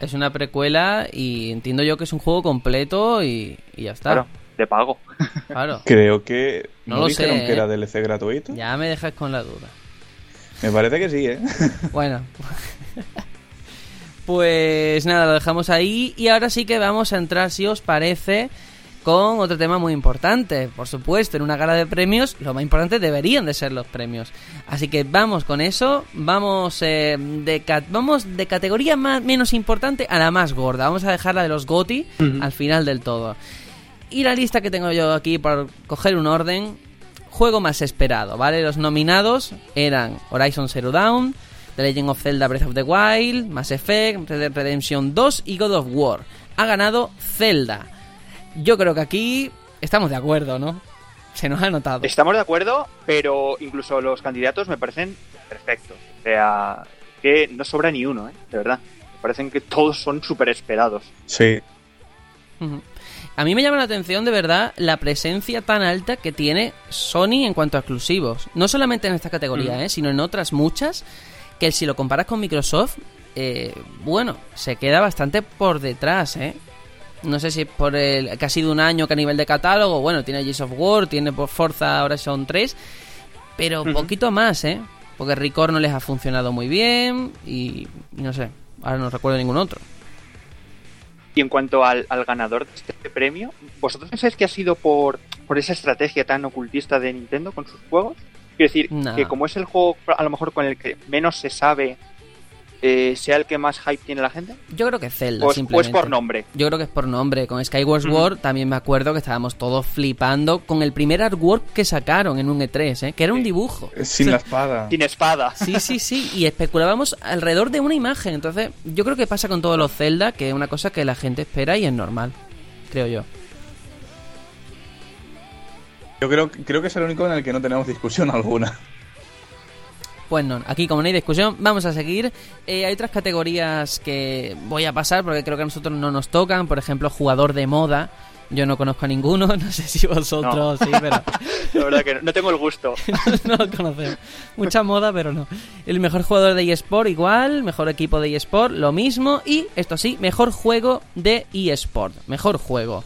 Es una precuela y entiendo yo que es un juego completo y, ya está. Claro, de pago. Claro. Creo que no, lo dijeron que era ¿eh? DLC gratuito. Ya me dejas con la duda. Me parece que sí, ¿eh? Bueno. Pues nada, lo dejamos ahí y ahora sí que vamos a entrar, si os parece, con otro tema muy importante. Por supuesto, en una gala de premios, lo más importante deberían de ser los premios. Así que vamos con eso, vamos, eh, de, vamos de categoría más, menos importante a la más gorda. Vamos a dejarla de los GOTI al final del todo. Y la lista que tengo yo aquí por coger un orden, juego más esperado, ¿vale? Los nominados eran Horizon Zero Dawn, The Legend of Zelda Breath of the Wild, Mass Effect, Red Dead Redemption 2 y God of War. Ha ganado Zelda. Yo creo que aquí estamos de acuerdo, ¿no? Se nos ha notado. Estamos de acuerdo, pero incluso los candidatos me parecen perfectos. O sea, que no sobra ni uno, ¿eh? De verdad. Me parecen que todos son súper esperados. Sí. A mí me llama la atención de verdad la presencia tan alta que tiene Sony en cuanto a exclusivos. No solamente en esta categoría, ¿eh? sino en otras muchas que si lo comparas con Microsoft, eh, bueno, se queda bastante por detrás, ¿eh? No sé si por el que ha sido un año que a nivel de catálogo, bueno, tiene Gears of War, tiene por Forza Horizon 3, pero poquito más, ¿eh? Porque Record no les ha funcionado muy bien y, no sé, ahora no recuerdo ningún otro. Y en cuanto al, ganador de este premio, ¿vosotros pensáis que ha sido por, por esa estrategia tan ocultista de Nintendo con sus juegos? Quiero decir, que como es el juego a lo mejor con el que menos se sabe, eh, sea el que más hype tiene la gente. Yo creo que Zelda, o simplemente. es por nombre. Yo creo que es por nombre. Con Skyward Sword también me acuerdo que estábamos todos flipando con el primer artwork que sacaron en un E3, ¿eh? que era un dibujo. Sin la espada. Sin espada. Sí, sí, sí. Y especulábamos alrededor de una imagen. Entonces, yo creo que pasa con todos los Zelda, que es una cosa que la gente espera y es normal. Creo yo. Yo creo, creo que es el único en el que no tenemos discusión alguna. Pues no, aquí como no hay discusión, vamos a seguir. Eh, hay otras categorías que voy a pasar porque creo que a nosotros no nos tocan. Por ejemplo, jugador de moda. Yo no conozco a ninguno, no sé si vosotros sí, pero... La verdad que no, tengo el gusto. no, lo conocemos. Mucha moda, pero no. El mejor jugador de eSport igual, mejor equipo de eSport lo mismo y, esto sí, mejor juego de eSport. Mejor juego.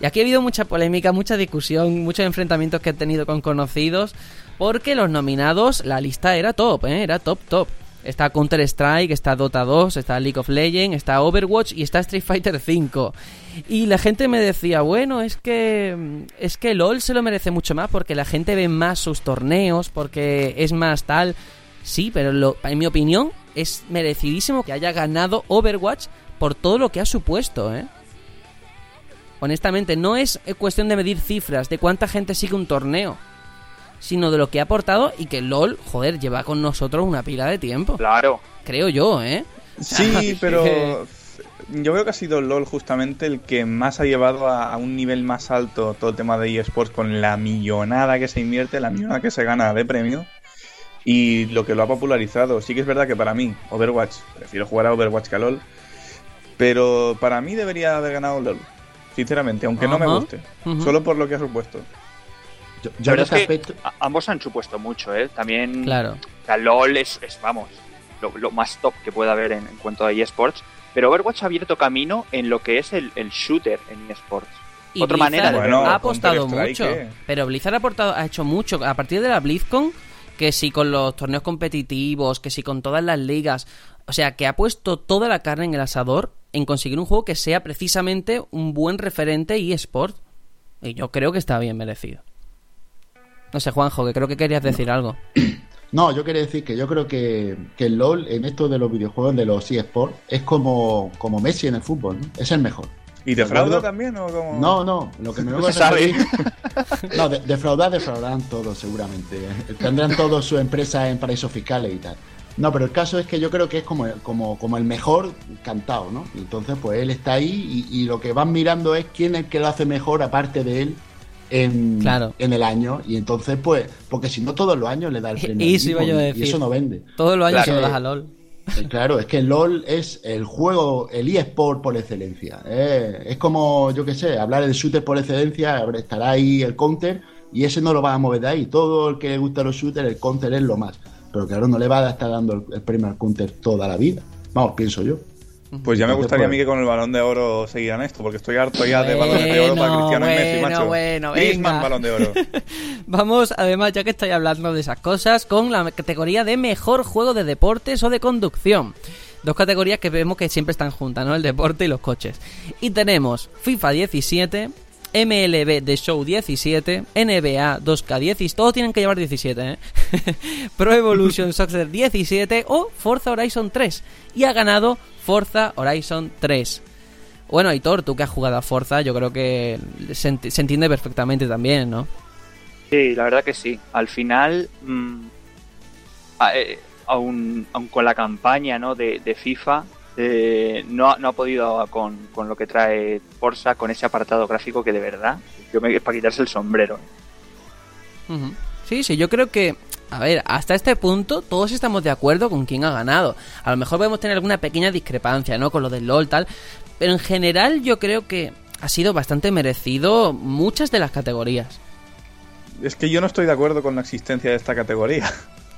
Y aquí ha habido mucha polémica, mucha discusión, muchos enfrentamientos que he tenido con conocidos, porque los nominados, la lista era top, ¿eh? era top, top. Está Counter Strike, está Dota 2, está League of Legends, está Overwatch y está Street Fighter 5. Y la gente me decía, bueno, es que es que LOL se lo merece mucho más porque la gente ve más sus torneos, porque es más tal. Sí, pero en mi opinión es merecidísimo que haya ganado Overwatch por todo lo que ha supuesto, ¿eh? Honestamente, no es cuestión de medir cifras, de cuánta gente sigue un torneo, sino de lo que ha aportado y que LOL, joder, lleva con nosotros una pila de tiempo. Claro. Creo yo, ¿eh? Sí, pero yo veo que ha sido LOL justamente el que más ha llevado a, un nivel más alto todo el tema de eSports con la millonada que se invierte, la millonada que se gana de premio y lo que lo ha popularizado. Sí que es verdad que para mí, Overwatch, prefiero jugar a Overwatch que a LOL, pero para mí debería haber ganado LOL sinceramente, aunque no me guste, solo por lo que ha supuesto. Yo, creo que ambos han supuesto mucho, ¿eh? También, claro. la LOL es, vamos, lo, más top que puede haber en, cuanto a eSports, pero Overwatch ha abierto camino en lo que es el, shooter en eSports. Otra manera de ha apostado mucho, pero Blizzard ha, aportado, ha hecho mucho. A partir de la BlizzCon, que si con los torneos competitivos, que si con todas las ligas, o sea, que ha puesto toda la carne en el asador en conseguir un juego que sea precisamente un buen referente eSport. Y yo creo que está bien merecido. No sé, Juanjo, que creo que querías decir algo. No, yo quería decir que yo creo que, que el LOL en esto de los videojuegos de los eSports es como, como Messi en el fútbol, ¿no? Es el mejor. ¿Y defrauda también o como.? No, no, lo que me no se sabe. no, defraudar, defraudarán todos, seguramente. Tendrán todos su empresa en paraísos fiscales y tal. No, pero el caso es que yo creo que es como, como, como el mejor cantado, ¿no? Entonces, pues él está ahí y, lo que van mirando es quién es el que lo hace mejor aparte de él en, en el año. Y entonces, pues, porque si no todos los años le da el premio. Y, eso no vende. Todos los años se lo das a LOL. Eh, claro, es que LOL es el juego, el eSport por excelencia. Eh, es como, yo qué sé, hablar del shooter por excelencia, estará ahí el counter y ese no lo va a mover de ahí. Todo el que le gusta los shooters, el counter es lo más. Pero claro, no le va a estar dando el, premio al counter toda la vida. Vamos, pienso yo. Pues ya me gustaría a mí que con el balón de oro siguieran esto, porque estoy harto ya de balones de oro para Cristiano y Messi, macho. Bueno, Griezmann, balón de oro. Vamos, además, ya que estoy hablando de esas cosas, con la categoría de mejor juego de deportes o de conducción. Dos categorías que vemos que siempre están juntas, ¿no? El deporte y los coches. Y tenemos FIFA 17, MLB The Show 17, NBA 2K10, todos tienen que llevar 17, ¿eh? Pro Evolution Soccer 17 o Forza Horizon 3. Y ha ganado Forza Horizon 3. Bueno, Hitor, tú que has jugado a Forza, yo creo que se, entiende perfectamente también, ¿no? Sí, la verdad que sí. Al final, mmm, aún, con la campaña ¿no? de, FIFA, eh, no, no, ha podido con, con, lo que trae Forza, con ese apartado gráfico que de verdad, yo me, es para quitarse el sombrero. Sí, sí, yo creo que, a ver, hasta este punto todos estamos de acuerdo con quién ha ganado. A lo mejor podemos tener alguna pequeña discrepancia, ¿no? Con lo del LOL, tal. Pero en general yo creo que ha sido bastante merecido muchas de las categorías. Es que yo no estoy de acuerdo con la existencia de esta categoría.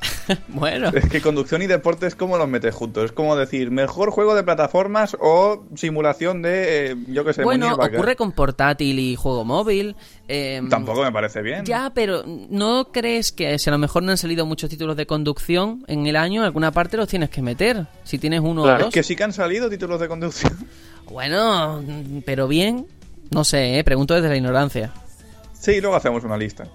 bueno. Es que conducción y deporte es como los metes juntos. Es como decir, mejor juego de plataformas o simulación de, eh, yo qué sé, Bueno, ocurre con portátil y juego móvil. Em, Tampoco me parece bien. Ya, pero ¿no crees que si a lo mejor no han salido muchos títulos de conducción en el año, en alguna parte los tienes que meter? Si tienes uno o dos. Es que sí que han salido títulos de conducción. Bueno, pero bien. No sé, ¿eh? pregunto desde la ignorancia. Sí, luego hacemos una lista.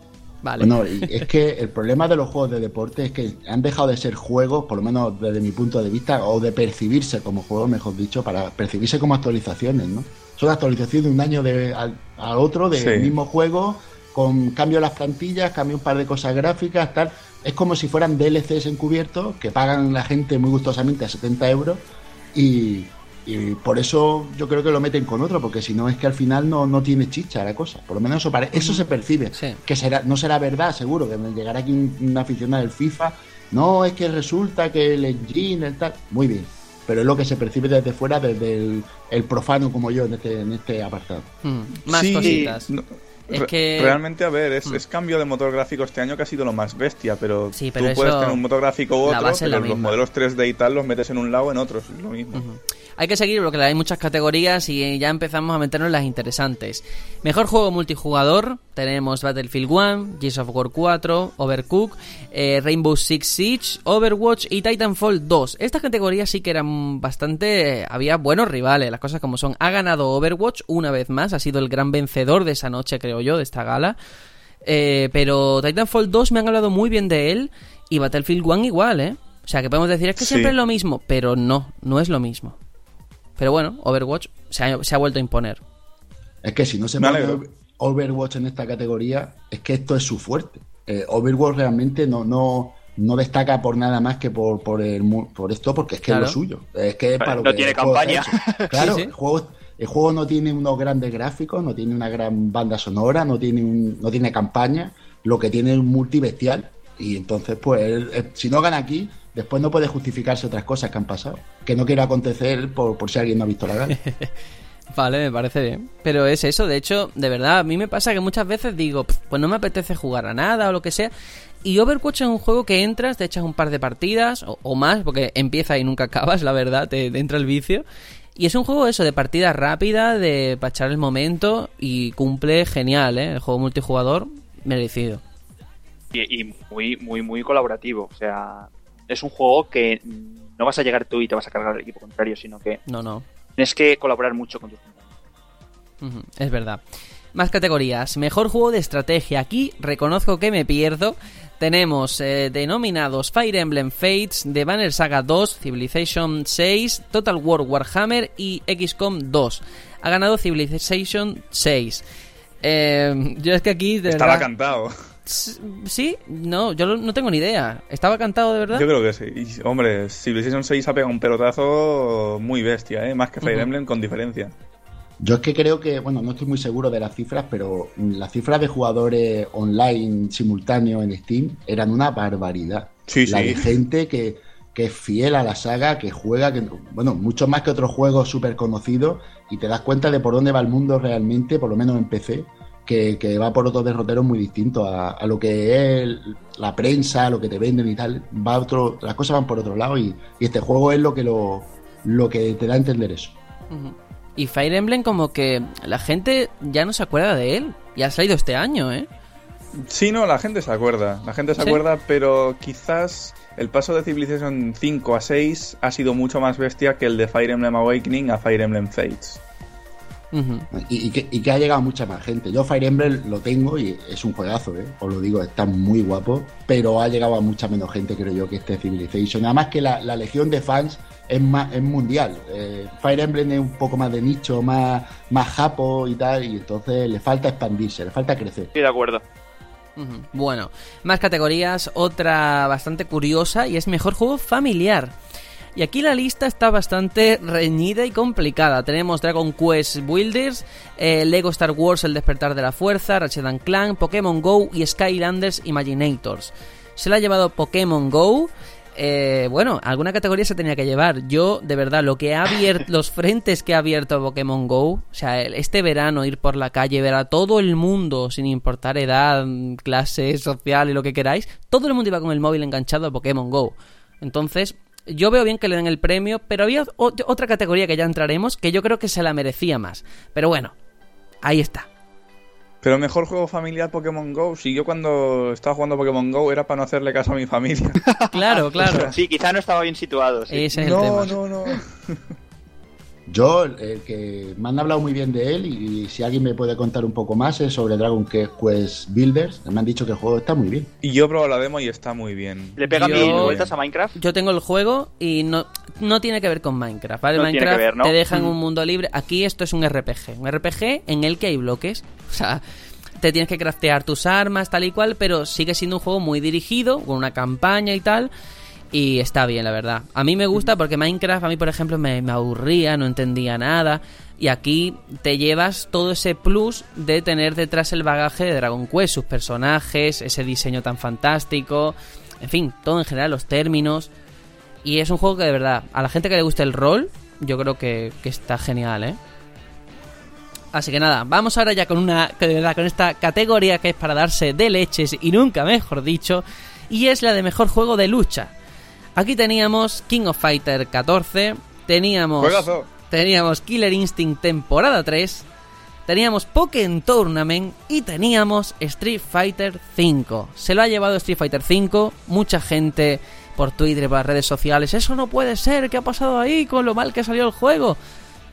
Bueno, es que el problema de los juegos de deporte es que han dejado de ser juegos, por lo menos desde mi punto de vista, o de percibirse como juegos, mejor dicho, para percibirse como actualizaciones, ¿no? Son actualizaciones de un año de, al, otro del mismo juego, con cambio de las plantillas, cambio un par de cosas gráficas, tal. Es como si fueran DLCs encubiertos que pagan la gente muy gustosamente a 70 euros y, y por eso yo creo que lo meten con otro, porque si no es que al final no, no tiene chicha la cosa. Por lo menos eso, eso se percibe. Que será, no será verdad, seguro, que me llegará aquí una aficionada del FIFA. No, es que resulta que el engine, el tal. Muy bien. Pero es lo que se percibe desde fuera, desde el, profano como yo en este, en este apartado. Mm, más cositas. Es que... Realmente, a ver, es, mm. es, cambio de motor gráfico este año que ha sido lo más bestia, pero, tú puedes tener un motor gráfico u otro, pero los modelos 3D y tal los metes en un lado en otros, es lo mismo. Hay que seguir porque hay muchas categorías y ya empezamos a meternos en las interesantes. Mejor juego multijugador, tenemos Battlefield 1, Gears of War 4, Overcooked, eh, Rainbow Six Siege, Overwatch y Titanfall 2. Estas categorías sí que eran bastante... había buenos rivales, las cosas como son. Ha ganado Overwatch una vez más, ha sido el gran vencedor de esa noche, creo yo, de esta gala. Eh, pero Titanfall 2 me han hablado muy bien de él y Battlefield 1 igual, ¿eh? O sea, que podemos decir es que siempre es lo mismo, pero no, no es lo mismo. Pero bueno, Overwatch se ha, vuelto a imponer. Es que si no se pone Overwatch en esta categoría, es que esto es su fuerte. Eh, Overwatch realmente no, no, no destaca por nada más que por, por, el, por esto, porque es que es lo suyo. Es que para no tiene campaña. Claro, El, juego, el juego no tiene unos grandes gráficos, no tiene una gran banda sonora, no tiene, un, no tiene campaña, lo que tiene es un multibestial. Y entonces, pues, si no gana aquí, después no puede justificarse otras cosas que han pasado. Que no quiera acontecer por, por si alguien no ha visto la gana. Vale, me parece bien. Pero es eso, de hecho, de verdad, a mí me pasa que muchas veces digo, pues no me apetece jugar a nada o lo que sea. Y Overwatch es un juego que entras, te echas un par de partidas o, más, porque empieza y nunca acabas, la verdad, te, entra el vicio. Y es un juego eso, de partida rápida, de pachar el momento y cumple genial, ¿eh? El juego multijugador, merecido. Y, y muy, muy, muy colaborativo. O sea, es un juego que no vas a llegar tú y te vas a cargar el equipo contrario, sino que no, no. tienes que colaborar mucho con tus compañeros. es verdad. Más categorías. Mejor juego de estrategia. Aquí reconozco que me pierdo. Tenemos eh, denominados Fire Emblem Fates, The Banner Saga 2, Civilization 6, Total War Warhammer y XCOM 2. Ha ganado Civilization 6. Eh, yo es que aquí... Estaba cantado. Sí, no, yo no tengo ni idea. ¿Estaba cantado de verdad? Yo creo que sí. Y, hombre, Civilization 6 ha pegado un pelotazo muy bestia, ¿eh? más que Fire Emblem con diferencia. Yo es que creo que, bueno, no estoy muy seguro de las cifras, pero las cifras de jugadores online simultáneos en Steam eran una barbaridad. Sí, la de gente que, que, es fiel a la saga, que juega, que, bueno, mucho más que otros juegos súper conocidos, y te das cuenta de por dónde va el mundo realmente, por lo menos en PC que, va por otros derroteros muy distintos a, lo que es la prensa, lo que te venden y tal. Va otro, las cosas van por otro lado y, este juego es lo que lo, lo que te da a entender eso. Y Fire Emblem como que la gente ya no se acuerda de él. Y ha salido este año, ¿eh? Sí, no, la gente se acuerda. La gente se acuerda, pero quizás el paso de Civilization 5 a 6 ha sido mucho más bestia que el de Fire Emblem Awakening a Fire Emblem Fates. y, que, ha llegado mucha más gente. Yo Fire Emblem lo tengo y es un juegazo, ¿eh? os lo digo, está muy guapo, pero ha llegado a mucha menos gente, creo yo, que este Civilization. Nada más que la, legión de fans es, más, es mundial. Eh, Fire Emblem es un poco más de nicho, más, más japo y tal, y entonces le falta expandirse, le falta crecer. Estoy de acuerdo. Bueno, más categorías, otra bastante curiosa y es mejor juego familiar. Y aquí la lista está bastante reñida y complicada. Tenemos Dragon Quest Builders, eh, Lego Star Wars El Despertar de la Fuerza, Ratchet Clank, Pokémon Go y Skylanders Imaginators. Se la ha llevado Pokémon Go eh, bueno, alguna categoría se tenía que llevar. Yo, de verdad, lo que ha abierto, los frentes que ha abierto Pokémon Go, o sea, este verano ir por la calle, ver a todo el mundo, sin importar edad, clase social y lo que queráis, todo el mundo iba con el móvil enganchado a Pokémon Go. Entonces, yo veo bien que le den el premio, pero había otra categoría que ya entraremos que yo creo que se la merecía más. Pero bueno, ahí está. Pero mejor juego familiar Pokémon Go. Si yo cuando estaba jugando Pokémon Go era para no hacerle caso a mi familia. claro, claro. Sí, quizá no estaba bien situado. no, no, no. Yo, el que me han hablado muy bien de él, y si alguien me puede contar un poco más, es sobre Dragon Quest Builders. Me han dicho que el juego está muy bien. Y yo he probado la demo y está muy bien. ¿Le pega mil vueltas a Minecraft? Yo tengo el juego y no, no tiene que ver con Minecraft, ¿vale? Minecraft te deja en mm. un mundo libre. Aquí esto es un RPG. Un RPG en el que hay bloques. O sea, te tienes que craftear tus armas, tal y cual, pero sigue siendo un juego muy dirigido, con una campaña y tal. Y está bien, la verdad. A mí me gusta porque Minecraft, a mí por ejemplo, me, aburría, no entendía nada. Y aquí te llevas todo ese plus de tener detrás el bagaje de Dragon Quest, sus personajes, ese diseño tan fantástico, en fin, todo en general, los términos. Y es un juego que de verdad, a la gente que le guste el rol, yo creo que, que está genial, ¿eh? Así que nada, vamos ahora ya con una con esta categoría que es para darse de leches y nunca mejor dicho, y es la de mejor juego de lucha. Aquí teníamos King of Fighter 14, teníamos teníamos Killer Instinct temporada 3, teníamos Pokémon Tournament y teníamos Street Fighter 5. Se lo ha llevado Street Fighter 5, mucha gente por Twitter y por las redes sociales, eso no puede ser, ¿qué ha pasado ahí con lo mal que salió el juego?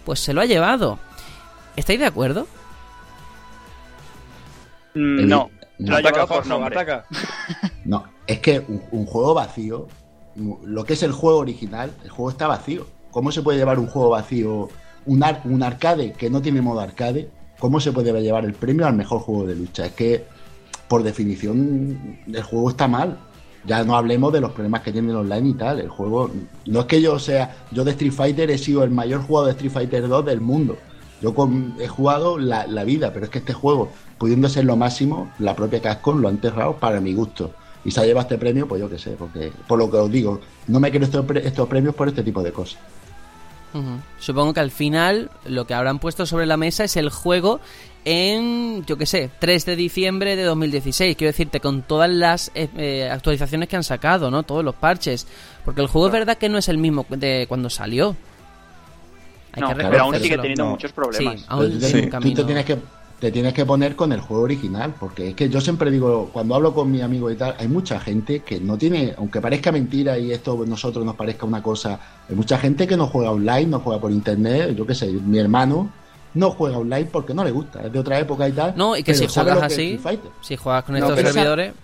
Pues se lo ha llevado. ¿Estáis de acuerdo? Mm, no. No, no, es que un, juego vacío, lo que es el juego original, el juego está vacío. ¿Cómo se puede llevar un juego vacío, un, un arcade que no tiene modo arcade? ¿Cómo se puede llevar el premio al mejor juego de lucha? Es que, por definición, el juego está mal. Ya no hablemos de los problemas que tiene el online y tal. El juego, no es que yo sea, yo de Street Fighter he sido el mayor jugador de Street Fighter 2 del mundo yo he jugado la, vida, pero es que este juego, pudiendo ser lo máximo, la propia Cascon lo ha enterrado para mi gusto. Y se ha llevado este premio, pues yo qué sé, porque por lo que os digo, no me quiero estos, premios por este tipo de cosas. Supongo que al final lo que habrán puesto sobre la mesa es el juego en, yo qué sé, 3 de diciembre de 2016. Quiero decirte, con todas las eh, eh, actualizaciones que han sacado, ¿no? Todos los parches. Porque el juego es verdad que no es el mismo de cuando salió no, pero aún sigue teniendo muchos problemas. Sí, aún Tú te tienes que te tienes que poner con el juego original, porque es que yo siempre digo, cuando hablo con mi amigo y tal, hay mucha gente que no tiene, aunque parezca mentira y esto a nosotros nos parezca una cosa, hay mucha gente que no juega online, no juega por internet, yo qué sé, mi hermano no juega online porque no le gusta, es de otra época y tal. No, y que si juegas así, si juegas con estos servidores...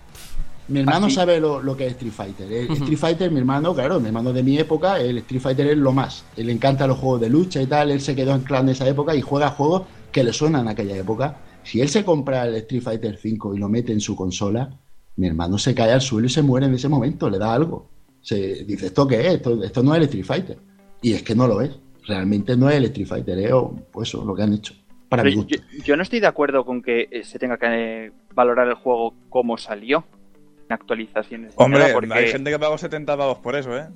Mi hermano sabe lo, que es Street Fighter. Street Fighter, mi hermano, claro, mi hermano de mi época, el Street Fighter es lo más. Él le encanta los juegos de lucha y tal, él se quedó en clan de esa época y juega juegos que le suenan a aquella época. Si él se compra el Street Fighter 5 y lo mete en su consola, mi hermano se cae al suelo y se muere en ese momento, le da algo. Se dice, ¿esto qué es? Esto, no es el Street Fighter. Y es que no lo es. Realmente no es el Street Fighter, es pues eso, lo que han hecho. Para yo, yo, no estoy de acuerdo con que eh, se tenga que eh, valorar el juego como salió actualizaciones. Hombre, porque... hay gente que pagó 70 pavos por eso, ¿eh?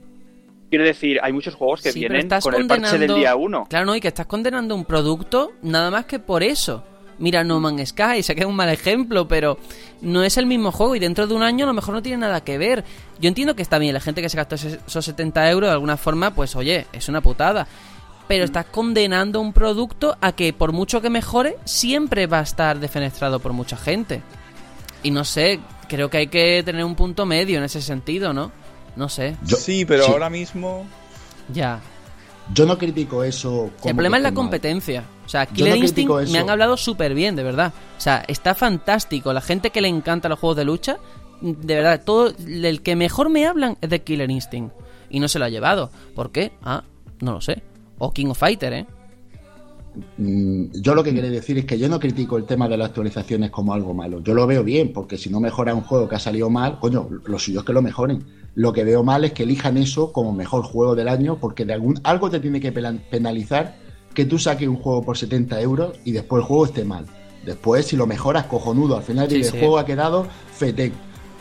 Quiero decir, hay muchos juegos que vienen con el parche del día 1. Claro, no, y que estás condenando un producto nada más que por eso. Mira No Man's Sky, sé que es un mal ejemplo, pero no es el mismo juego y dentro de un año a lo mejor no tiene nada que ver. Yo entiendo que está bien, la gente que se gastó esos 70 euros de alguna forma, pues oye, es una putada. Pero estás condenando un producto a que por mucho que mejore, siempre va a estar defenestrado por mucha gente. Y no sé, creo que hay que tener un punto medio en ese sentido, ¿no? No sé. sí, pero ahora mismo... Ya. Yo no critico eso. Como el problema es la competencia. O sea, Killer Instinct me han hablado súper bien, de verdad. O sea, está fantástico. La gente que le encanta los juegos de lucha, de verdad, todo el que mejor me hablan es de Killer Instinct. Y no se lo ha llevado. ¿Por qué? Ah, no lo sé. O King of Fighter, ¿eh? Mm, yo lo que quiero decir es que yo no critico el tema de las actualizaciones como algo malo. Yo lo veo bien, porque si no mejora un juego que ha salido mal, coño, lo suyo es que lo mejoren. Lo que veo mal es que elijan eso como mejor juego del año, porque de algún algo te tiene que penalizar que tú saques un juego por 70 euros y después el juego esté mal. Después, si lo mejoras, cojonudo. Al final el juego ha quedado fetec.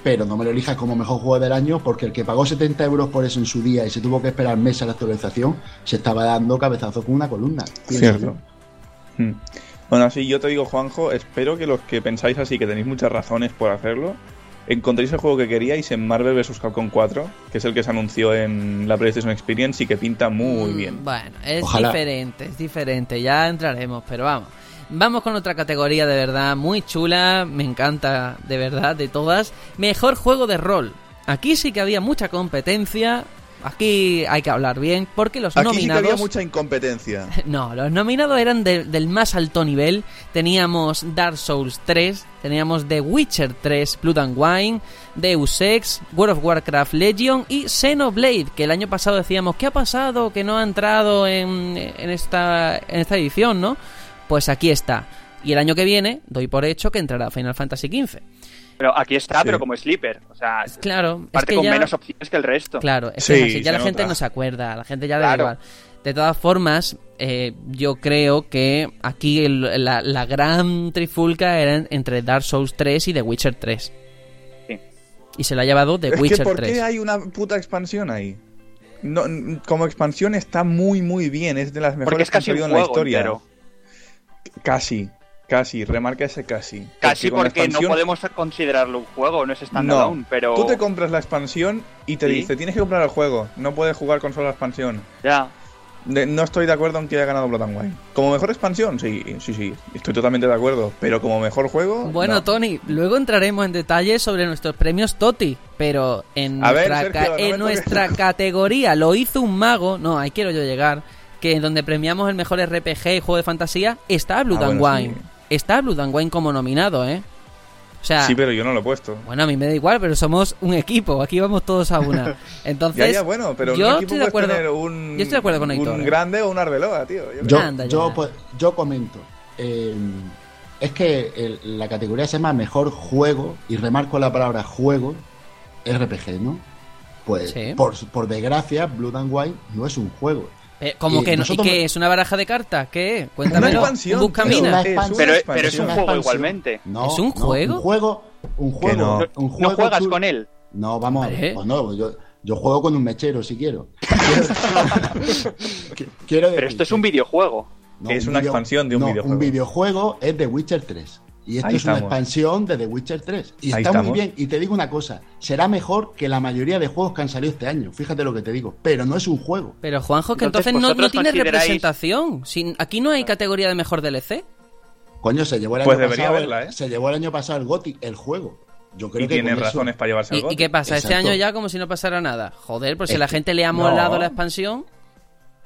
Pero no me lo elijas como mejor juego del año porque el que pagó 70 euros por eso en su día y se tuvo que esperar meses a la actualización, se estaba dando cabezazo con una columna. Cierto. Hmm. Bueno, así yo te digo, Juanjo, espero que los que pensáis así, que tenéis muchas razones por hacerlo, encontréis el juego que queríais en Marvel vs. Capcom 4, que es el que se anunció en la PlayStation Experience y que pinta muy mm, bien. Bueno, es diferente, es diferente, ya entraremos, pero vamos. Vamos con otra categoría de verdad muy chula, me encanta de verdad de todas. Mejor juego de rol. Aquí sí que había mucha competencia, Aquí hay que hablar bien, porque los Aquí nominados. Sí había mucha incompetencia. No, los nominados eran del más alto nivel. Teníamos Dark Souls 3, teníamos The Witcher 3, Blood and Wine, Deus Ex, World of Warcraft Legion y Xenoblade, que el año pasado decíamos, ¿qué ha pasado? Que no ha entrado en, en, esta, en esta edición, ¿no? Pues aquí está. Y el año que viene, doy por hecho que entrará Final Fantasy XV. Pero aquí está, pero como sleeper. O sea, claro, parte con menos opciones que el resto. Claro, es que ya la gente no se acuerda, la gente ya le da igual. De todas formas, eh, yo creo que aquí la, gran trifulca era entre Dark Souls 3 y The Witcher 3. Sí. Y se la ha llevado The Witcher que ¿por 3. ¿Por qué hay una puta expansión ahí? No, como expansión está muy muy bien, es de las mejores es que han en la historia. Casi. Casi, remarca ese casi. Casi porque, no podemos considerarlo un juego, no es standalone, no, pero... Tú te compras la expansión y te dice, tienes que comprar el juego, no puedes jugar con solo la expansión. Ya. no estoy de acuerdo en que haya ganado Blood and Wine. Como mejor expansión, sí, sí, sí, estoy totalmente de acuerdo. Pero como mejor juego. Bueno, Tony, luego entraremos en detalle sobre nuestros premios Toti. Pero en nuestra, en nuestra categoría lo hizo un mago. No, ahí quiero yo llegar. Que donde premiamos el mejor RPG y juego de fantasía está Blood ah, and Wine está Blood and Wine como nominado, ¿eh? O sea, sí, pero yo no lo he puesto. Bueno, a mí me da igual, pero somos un equipo. Aquí vamos todos a una. Entonces, ya, ya, bueno, pero yo estoy de acuerdo. Un, yo estoy de acuerdo con Aitor. Un ¿eh? grande o un Arbeloa, tío. Yo, yo, pues, yo, comento. Eh, es que la categoría se llama mejor juego y remarco la palabra juego RPG, ¿no? Pues por, por desgracia, Blood and Wine no es un juego. Eh, como que no, ¿y qué es? ¿Una baraja de cartas? ¿Qué? Cuéntamelo. Una Buscamina. Pero, pero, es un juego igualmente. ¿Es un juego? un juego. Un juego. Un juego no juegas con él. No, vamos a ver. Pues no, yo, yo juego con un mechero si quiero. quiero pero esto es un videojuego. es una expansión de un videojuego. Un videojuego es The Witcher 3. Y esto es una expansión de The Witcher 3. Y está muy bien. Y te digo una cosa, será mejor que la mayoría de juegos que han salido este año. Fíjate lo que te digo. Pero no es un juego. Pero Juanjo, que entonces, no, tiene representación. Sin, aquí no hay categoría de mejor DLC. Coño, se llevó el pues año pasado. Haberla, ¿eh? Se llevó el año pasado el GOTI, el juego. Yo creo y que tiene razones para llevarse el GOTI. ¿Y, qué pasa? Este año ya como si no pasara nada. Joder, pues si la gente le ha molado la expansión.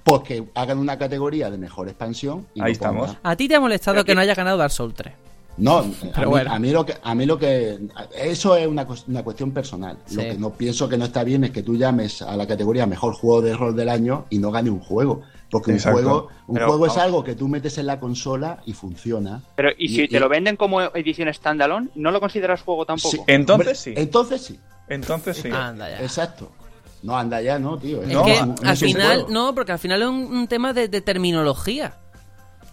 Pues que hagan una categoría de mejor expansión. Ahí estamos. ¿A ti te ha molestado que no haya ganado Dark Souls 3? No, a, mí, lo que a mí lo que eso es una, una cuestión personal. Lo que no pienso que no está bien es que tú llames a la categoría mejor juego de rol del año y no gane un juego, porque un juego un juego es algo que tú metes en la consola y funciona. Pero y si te lo venden como edición standalone, ¿no lo consideras juego tampoco? entonces sí. Entonces sí. Entonces sí. Anda ya. Exacto. No, anda ya, no, tío. Es que al final, no, porque al final es un, tema de terminología.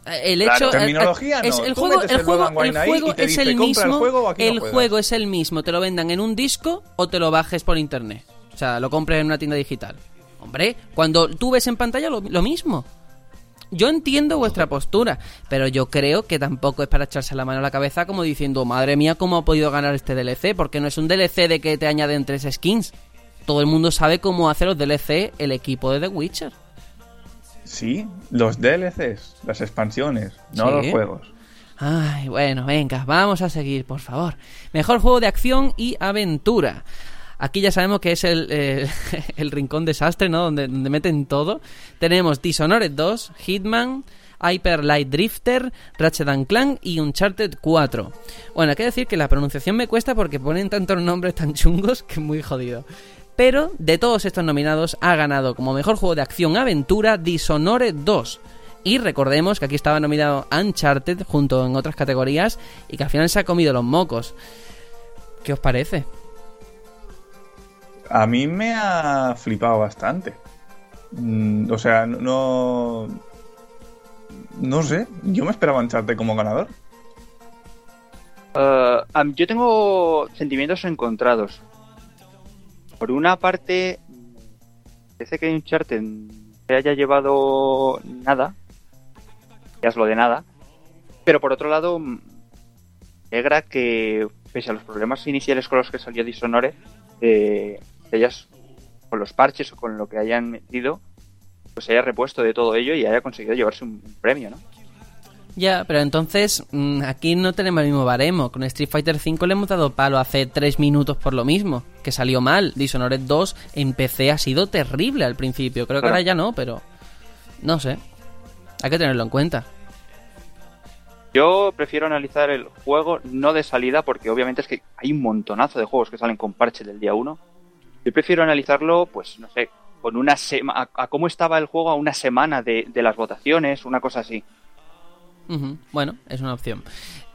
El hecho terminología es, el juego, el juego, el juego es el mismo. El, juego, es el mismo. Te lo vendan en un disco o te lo bajes por internet. O sea, lo compres en una tienda digital. Hombre, cuando tú ves en pantalla lo, mismo. Yo entiendo vuestra postura, pero yo creo que tampoco es para echarse la mano a la cabeza como diciendo, madre mía, ¿cómo ha podido ganar este DLC? Porque no es un DLC de que te añaden tres skins. Todo el mundo sabe cómo hace los DLC el equipo de The Witcher. Sí, los DLCs, las expansiones, no los juegos. Ay, bueno, venga, vamos a seguir, por favor. Mejor juego de acción y aventura. Aquí ya sabemos que es el, el, rincón desastre, ¿no? Donde, donde, meten todo. Tenemos Dishonored 2, Hitman, Hyper Light Drifter, Ratchet Clank y Uncharted 4. Bueno, hay que decir que la pronunciación me cuesta porque ponen tantos nombres tan chungos que es muy jodido. Pero de todos estos nominados ha ganado como mejor juego de acción-aventura Dishonored 2. Y recordemos que aquí estaba nominado Uncharted junto en otras categorías y que al final se ha comido los mocos. ¿Qué os parece? A mí me ha flipado bastante. Mm, o sea, no. No sé, yo me esperaba Uncharted como ganador. Uh, yo tengo sentimientos encontrados. Por una parte, parece que Uncharted se haya llevado nada, ya es lo de nada, pero por otro lado, alegra que, pese a los problemas iniciales con los que salió Dishonored, eh, ellas, con los parches o con lo que hayan metido, pues se haya repuesto de todo ello y haya conseguido llevarse un premio, ¿no? Ya, pero entonces mm, aquí no tenemos el mismo baremo. Con Street Fighter V le hemos dado palo hace 3 minutos por lo mismo, que salió mal. Dishonored 2 en PC ha sido terrible al principio. Creo que ahora ya no, pero no sé. Hay que tenerlo en cuenta. Yo prefiero analizar el juego no de salida, porque obviamente es que hay un montonazo de juegos que salen con parche del día 1. Yo prefiero analizarlo, pues no sé, con una semana, a, cómo estaba el juego a una semana de las votaciones, una cosa así. Bueno, es una opción.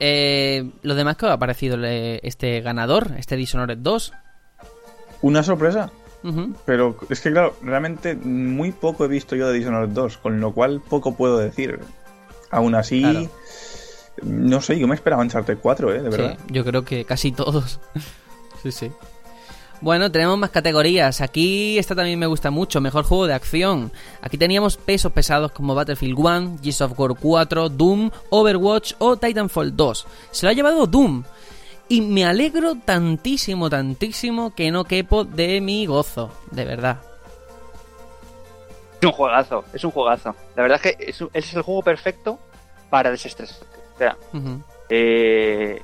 Eh, ¿Lo demás que ha parecido este ganador, este Dishonored 2? Una sorpresa. Pero es que, claro, realmente muy poco he visto yo de Dishonored 2, con lo cual poco puedo decir. Aún así, no sé, yo me esperaba Uncharted 4, ¿eh? De verdad. yo creo que casi todos. sí, sí. Bueno, tenemos más categorías. Aquí esta también me gusta mucho, mejor juego de acción. Aquí teníamos pesos pesados como Battlefield 1, Gears of War 4, Doom, Overwatch o Titanfall 2. Se lo ha llevado Doom. Y me alegro tantísimo, tantísimo que no quepo de mi gozo, de verdad. Es un juegazo, es un juegazo. La verdad es que es, es el juego perfecto para desestresarte. O sea, eh,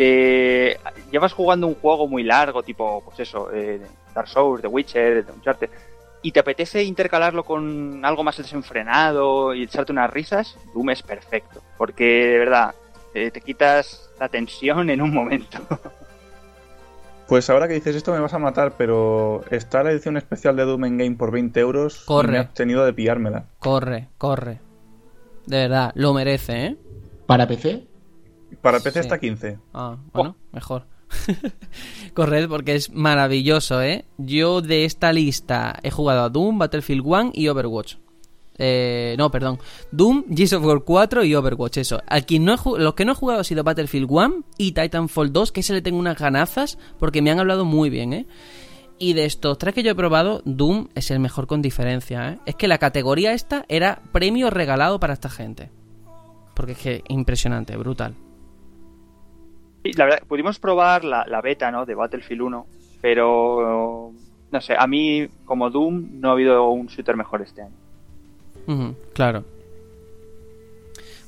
que llevas jugando un juego muy largo, tipo, pues eso, eh, Dark Souls, The Witcher, The Uncharted, y te apetece intercalarlo con algo más desenfrenado y echarte unas risas, Doom es perfecto. Porque, de verdad, eh, te quitas la tensión en un momento. Pues ahora que dices esto me vas a matar, pero está la edición especial de Doom en Game por 20 euros. Corre. Y tenido de pillármela. Corre, corre. De verdad, lo merece, ¿eh? ¿Para PC? Para PC está 15. Ah, bueno, mejor. Corred porque es maravilloso, ¿eh? Yo de esta lista he jugado a Doom, Battlefield 1 y Overwatch. Eh, no, perdón. Doom, Gears of War 4 y Overwatch, eso. A quien no los que no he jugado ha sido Battlefield 1 y Titanfall 2, que se le tengo unas ganazas porque me han hablado muy bien, ¿eh? Y de estos tres que yo he probado, Doom es el mejor con diferencia, ¿eh? Es que la categoría esta era premio regalado para esta gente. Porque es que impresionante, brutal la verdad, pudimos probar la, beta, ¿no? De Battlefield 1, pero no sé, a mí como Doom no ha habido un shooter mejor este año. claro.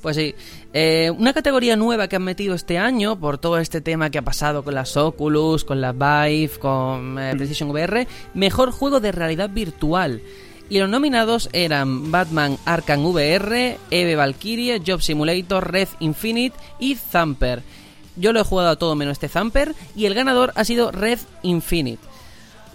Pues sí, eh, una categoría nueva que han metido este año por todo este tema que ha pasado con las Oculus, con las Vive, con eh, Precision VR, mejor juego de realidad virtual. Y los nominados eran Batman Arkham VR, Eve Valkyrie, Job Simulator, Red Infinite y Thumper. Yo lo he jugado a todo menos este Zamper y el ganador ha sido Red Infinite.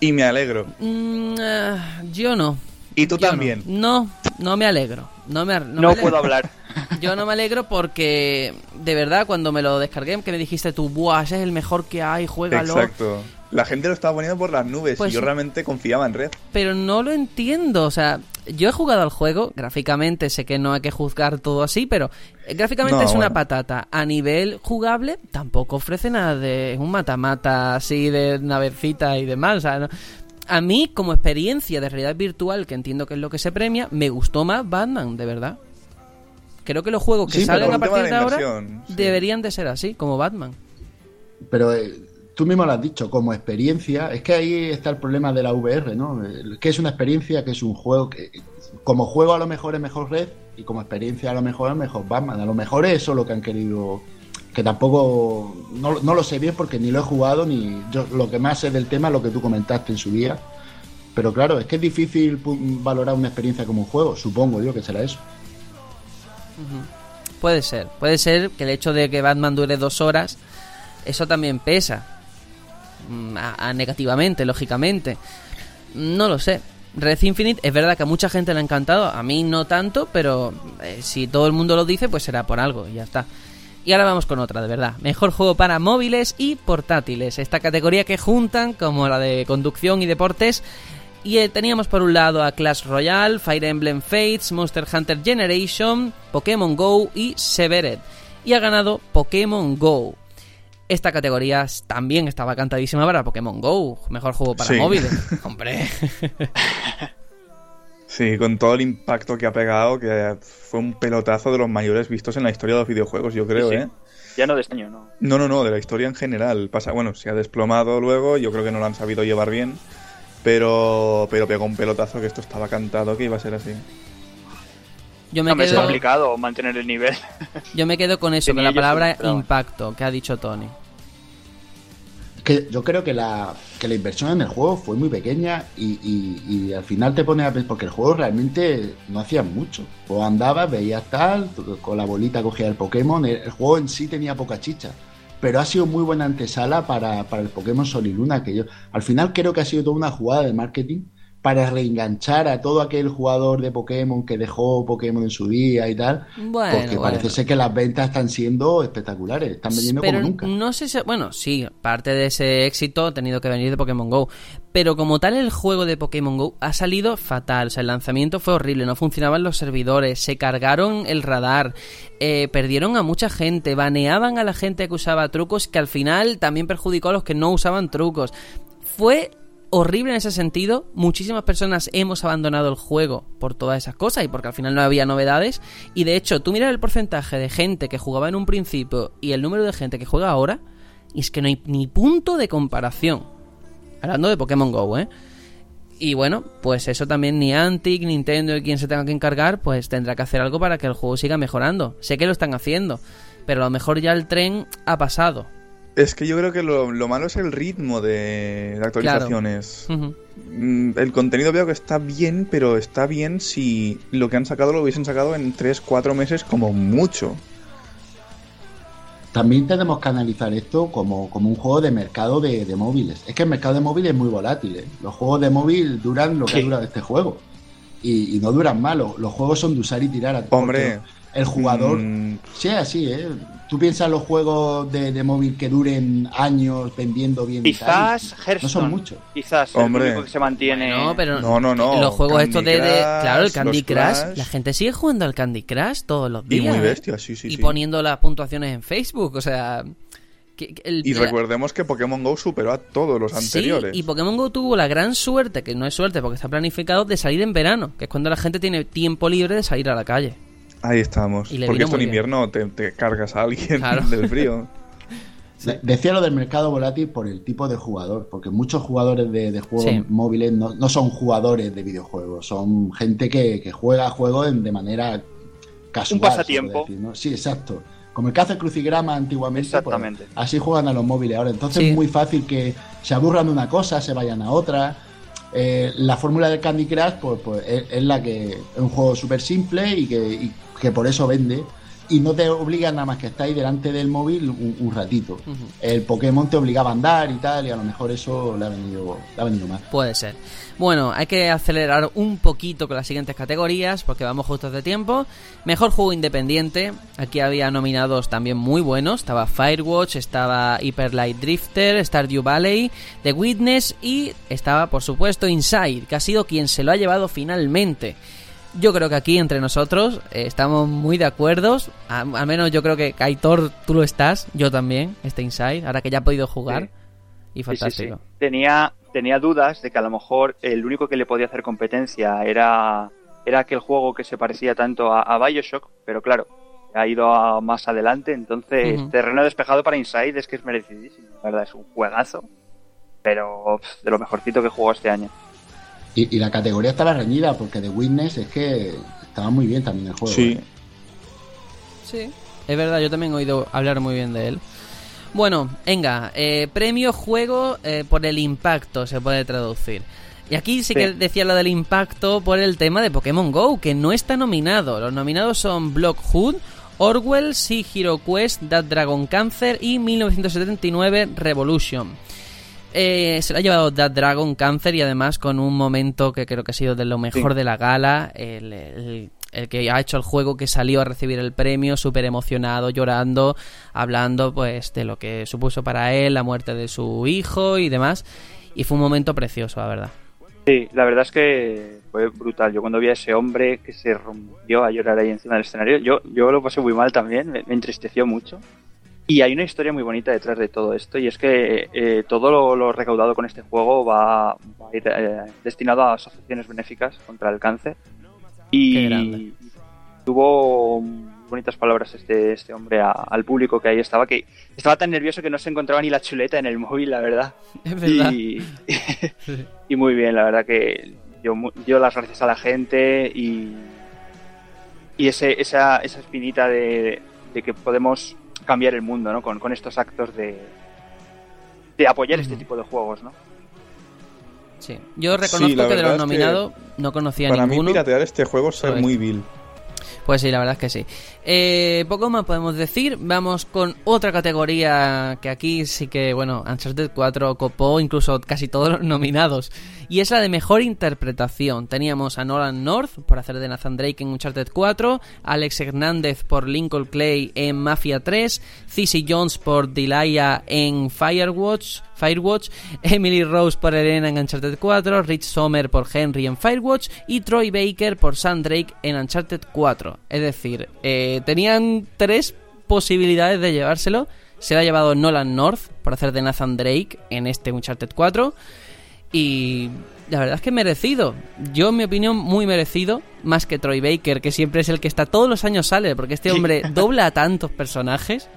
Y me alegro. Mm, eh, yo no. ¿Y tú también? No. no, me alegro. No, me, no, puedo hablar. Yo no me alegro porque, de verdad, cuando me lo descargué, que me dijiste tú, ¡buah, ese es el mejor que hay, juégalo! Exacto. La gente lo estaba poniendo por las nubes y pues yo realmente confiaba en Red. Pero no lo entiendo, o sea, yo he jugado al juego, gráficamente sé que no hay que juzgar todo así, pero eh, gráficamente es una patata. A nivel jugable tampoco ofrece nada de un mata-mata así de navecita y demás, o sea, A mí, como experiencia de realidad virtual, que entiendo que es lo que se premia, me gustó más Batman, de verdad. Creo que los juegos que salgan a partir de, ahora deberían de ser así, como Batman. Pero eh, tú mismo lo has dicho, como experiencia, es que ahí está el problema de la VR, ¿no? ¿Qué es una experiencia? ¿Qué es un juego? Que, como juego a lo mejor es mejor Red y como experiencia a lo mejor es mejor Batman. A lo mejor es eso lo que han querido que tampoco no, no, lo sé bien porque ni lo he jugado ni yo lo que más sé del tema es lo que tú comentaste en su día pero claro es que es difícil valorar una experiencia como un juego supongo yo que será eso puede ser puede ser que el hecho de que Batman dure dos horas eso también pesa mm, a, negativamente lógicamente no lo sé Red Infinite es verdad que a mucha gente le ha encantado, a mí no tanto, pero eh, si todo el mundo lo dice, pues será por algo y ya está. Y ahora vamos con otra, de verdad. Mejor juego para móviles y portátiles. Esta categoría que juntan, como la de conducción y deportes. Y eh, teníamos por un lado a Clash Royale, Fire Emblem Fates, Monster Hunter Generation, Pokémon Go y Severed. Y ha ganado Pokémon Go. Esta categoría también estaba cantadísima para Pokémon Go. Mejor juego para móviles. Hombre. Sí, con todo el impacto que ha pegado, que fue un pelotazo de los mayores vistos en la historia de los videojuegos, yo creo, ¿eh? Ya no de este año, ¿no? No, no, no, de la historia en general. Pasa, bueno, se ha desplomado luego, yo creo que no lo han sabido llevar bien, pero, pero pegó un pelotazo que esto estaba cantado que iba a ser así. Yo me Es complicado mantener el nivel. Yo me quedo con eso, con la palabra impacto que ha dicho Tony yo creo que la, que la inversión en el juego fue muy pequeña y, al final te pone a pensar, porque el juego realmente no hacía mucho. O andabas, veías tal, con la bolita cogía el Pokémon, el, juego en sí tenía poca chicha. Pero ha sido muy buena antesala para, para el Pokémon Sol y Luna, que yo al final creo que ha sido toda una jugada de marketing para reenganchar a todo aquel jugador de Pokémon que dejó Pokémon en su día y tal. porque parece ser que las ventas están siendo espectaculares, están vendiendo como nunca. No sé si, bueno, sí, parte de ese éxito ha tenido que venir de Pokémon Go, pero como tal el juego de Pokémon Go ha salido fatal, o sea, el lanzamiento fue horrible, no funcionaban los servidores, se cargaron el radar, eh, perdieron a mucha gente, baneaban a la gente que usaba trucos que al final también perjudicó a los que no usaban trucos. Fue horrible en ese sentido. Muchísimas personas hemos abandonado el juego por todas esas cosas y porque al final no había novedades. Y de hecho, tú miras el porcentaje de gente que jugaba en un principio y el número de gente que juega ahora, y es que no hay ni punto de comparación. Hablando de Pokémon Go, ¿eh? Y bueno, pues eso también ni Antic, Nintendo y quien se tenga que encargar, pues tendrá que hacer algo para que el juego siga mejorando. Sé que lo están haciendo, pero a lo mejor ya el tren ha pasado. Es que yo creo que lo, malo es el ritmo de, actualizaciones. Mm, el contenido veo que está bien, pero está bien si lo que han sacado lo hubiesen sacado en 3-4 meses como mucho. También tenemos que analizar esto como, un juego de mercado de, móviles. Es que el mercado de móviles es muy volátil. ¿eh? Los juegos de móvil duran lo que dura este juego. Y, no duran mal. Los, juegos son de usar y tirar. Hombre. El jugador. Mm. Sí, así, ¿eh? tú piensas los juegos de, móvil que duren años vendiendo bien. Quizás Hearthstone. No son muchos. Quizás Hombre. el único que se mantiene. No, pero no, no, no. Los juegos estos de, Claro, el Candy Crush, La gente sigue jugando al Candy Crush todos los días. Y muy bestia, sí, sí. Y poniendo las puntuaciones en Facebook, o sea. y recordemos que Pokémon Go superó a todos los anteriores. Sí, y Pokémon Go tuvo la gran suerte, que no es suerte porque está planificado, de salir en verano, que es cuando la gente tiene tiempo libre de salir a la calle. Ahí estamos. Porque esto en invierno te, cargas a alguien del frío. Decía lo del mercado volátil por el tipo de jugador, porque muchos jugadores de, juegos móviles no, son jugadores de videojuegos, son gente que, juega juegos de manera casual. Un pasatiempo. Sí, exacto. Como el que hace crucigrama antiguamente, pues, Exactamente. así juegan a los móviles ahora. Entonces es muy fácil que se aburran de una cosa, se vayan a otra. Eh, la fórmula del Candy Crush pues, pues es, la que es un juego súper simple y que, que por eso vende y no te obliga nada más que estar ahí delante del móvil un, ratito. El Pokémon te obligaba a andar y tal, y a lo mejor eso le ha venido, le ha venido mal. Puede ser. Bueno, hay que acelerar un poquito con las siguientes categorías porque vamos justos de tiempo. Mejor juego independiente. Aquí había nominados también muy buenos. Estaba Firewatch, estaba Hyper Light Drifter, Stardew Valley, The Witness y estaba, por supuesto, Inside, que ha sido quien se lo ha llevado finalmente. Yo creo que aquí entre nosotros eh, estamos muy de acuerdo. Al menos yo creo que Kaitor, tú lo estás, yo también, este Inside, ahora que ya ha podido jugar. Y fantástico. tenía, tenía dudas de que a lo mejor el único que le podía hacer competencia era era aquel juego que se parecía tanto a, Bioshock, pero claro, ha ido más adelante, entonces terreno despejado para Inside es que es merecidísimo, la verdad, es un juegazo, pero de lo mejorcito que jugó este año. Y, la categoría estaba reñida, porque The Witness es que estaba muy bien también el juego. Sí. ¿eh? Sí, es verdad, yo también he oído hablar muy bien de él. Bueno, venga, eh, premio juego eh, por el impacto se puede traducir. Y aquí sí, que decía lo del impacto por el tema de Pokémon Go, que no está nominado. Los nominados son Blockhood, Orwell, Sea Hero Quest, That Dragon Cancer y 1979 Revolution. Eh, se lo ha llevado That Dragon Cancer y además con un momento que creo que ha sido de lo mejor de la gala. el, el que ha hecho el juego que salió a recibir el premio, súper emocionado, llorando, hablando pues de lo que supuso para él la muerte de su hijo y demás. Y fue un momento precioso, la verdad. Sí, la verdad es que fue brutal. Yo cuando vi a ese hombre que se rompió a llorar ahí encima del escenario, yo, yo lo pasé muy mal también, me, entristeció mucho. Y hay una historia muy bonita detrás de todo esto, y es que eh, todo lo, recaudado con este juego va, a ir eh, destinado a asociaciones benéficas contra el cáncer. Y tuvo bonitas palabras este, este hombre al público que ahí estaba, que estaba tan nervioso que no se encontraba ni la chuleta en el móvil, la verdad. Y, y muy bien, la verdad que yo dio las gracias a la gente y, y ese, esa, esa espinita de, que podemos cambiar el mundo ¿no? con, con estos actos de, de apoyar este tipo de juegos, ¿no? Sí, yo reconozco que de los nominados no conocía ninguno. Para mí piratear este juego es muy vil. Pues sí, la verdad es que sí. Eh, poco más podemos decir. Vamos con otra categoría que aquí sí que, bueno, Uncharted 4 copó incluso casi todos los nominados. Y es la de mejor interpretación. Teníamos a Nolan North por hacer de Nathan Drake en Uncharted 4, Alex Hernández por Lincoln Clay en Mafia 3, Cissy Jones por Delia en Firewatch, Firewatch, Emily Rose por Elena en Uncharted 4, Rich Sommer por Henry en Firewatch y Troy Baker por Sam Drake en Uncharted 4. Es decir, eh, tenían tres posibilidades de llevárselo. Se lo ha llevado Nolan North por hacer de Nathan Drake en este Uncharted 4. Y la verdad es que merecido. Yo, en mi opinión, muy merecido. Más que Troy Baker, que siempre es el que está todos los años sale, porque este hombre dobla a tantos personajes.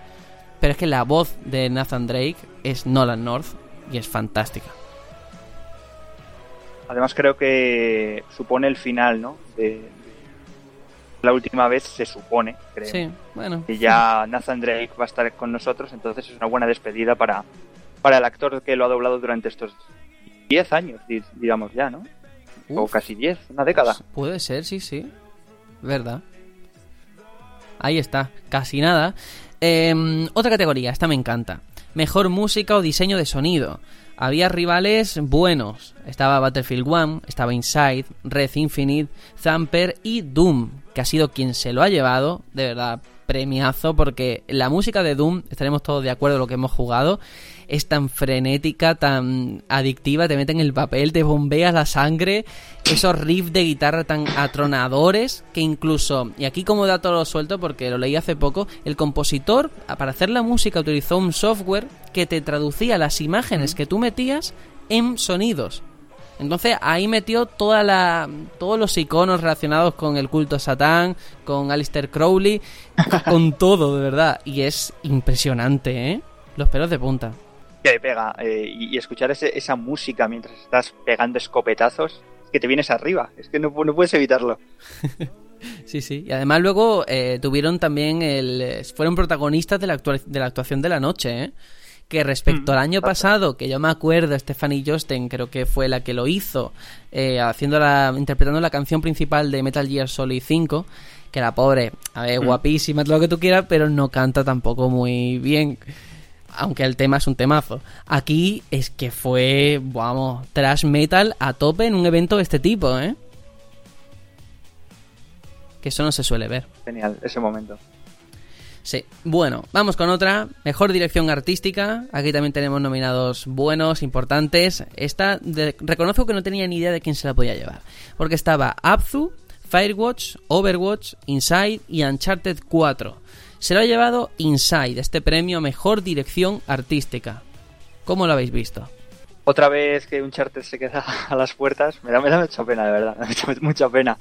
Pero es que la voz de Nathan Drake es Nolan North y es fantástica. Además creo que supone el final, ¿no? De, la última vez se supone, creo. Sí, bueno. Que ya Nathan Drake va a estar con nosotros, entonces es una buena despedida para, para el actor que lo ha doblado durante estos 10 años, digamos ya, ¿no? o casi 10, una década. Puede ser, sí, sí. Verdad. Ahí está, casi nada. Em, otra categoría, esta me encanta. Mejor música o diseño de sonido. Había rivales buenos. Estaba Battlefield 1, estaba Inside, Red Infinite, Zamper y Doom, que ha sido quien se lo ha llevado. De verdad, premiazo, porque la música de Doom, estaremos todos de acuerdo en lo que hemos jugado, es tan frenética, tan adictiva, te mete en el papel, te bombeas la sangre, esos riffs de guitarra tan atronadores que incluso, y aquí como dato lo suelto porque lo leí hace poco, el compositor para hacer la música utilizó un software que te traducía las imágenes que tú metías en sonidos. Entonces ahí metió toda la, todos los iconos relacionados con el culto a Satán, con Alistair Crowley, con todo, de verdad. Y es impresionante, ¿eh? Los pelos de punta que pega. Eh, y, escuchar esa música mientras estás pegando escopetazos, es que te vienes arriba, es que no, puedes evitarlo. sí, sí. Y además luego eh, tuvieron también el... fueron protagonistas de la, de la actuación de la noche, ¿eh? que respecto mm, al año pasado, que yo me acuerdo, Stephanie Josten creo que fue la que lo hizo, haciendo la, interpretando la canción principal de Metal Gear Solid 5, que la pobre, a ver, mm. guapísima, todo lo que tú quieras, pero no canta tampoco muy bien aunque el tema es un temazo. Aquí es que fue, vamos, trash metal a tope en un evento de este tipo, ¿eh? Que eso no se suele ver. Genial, ese momento. Sí, bueno, vamos con otra. Mejor dirección artística. Aquí también tenemos nominados buenos, importantes. Esta, reconozco que no tenía ni idea de quién se la podía llevar. Porque estaba Abzu, Firewatch, Overwatch, Inside y Uncharted 4 se lo ha llevado Inside, este premio a Mejor Dirección Artística. ¿Cómo lo habéis visto? Otra vez que un charter se queda a las puertas, me da, me da mucha pena, de verdad, me da mucha, pena.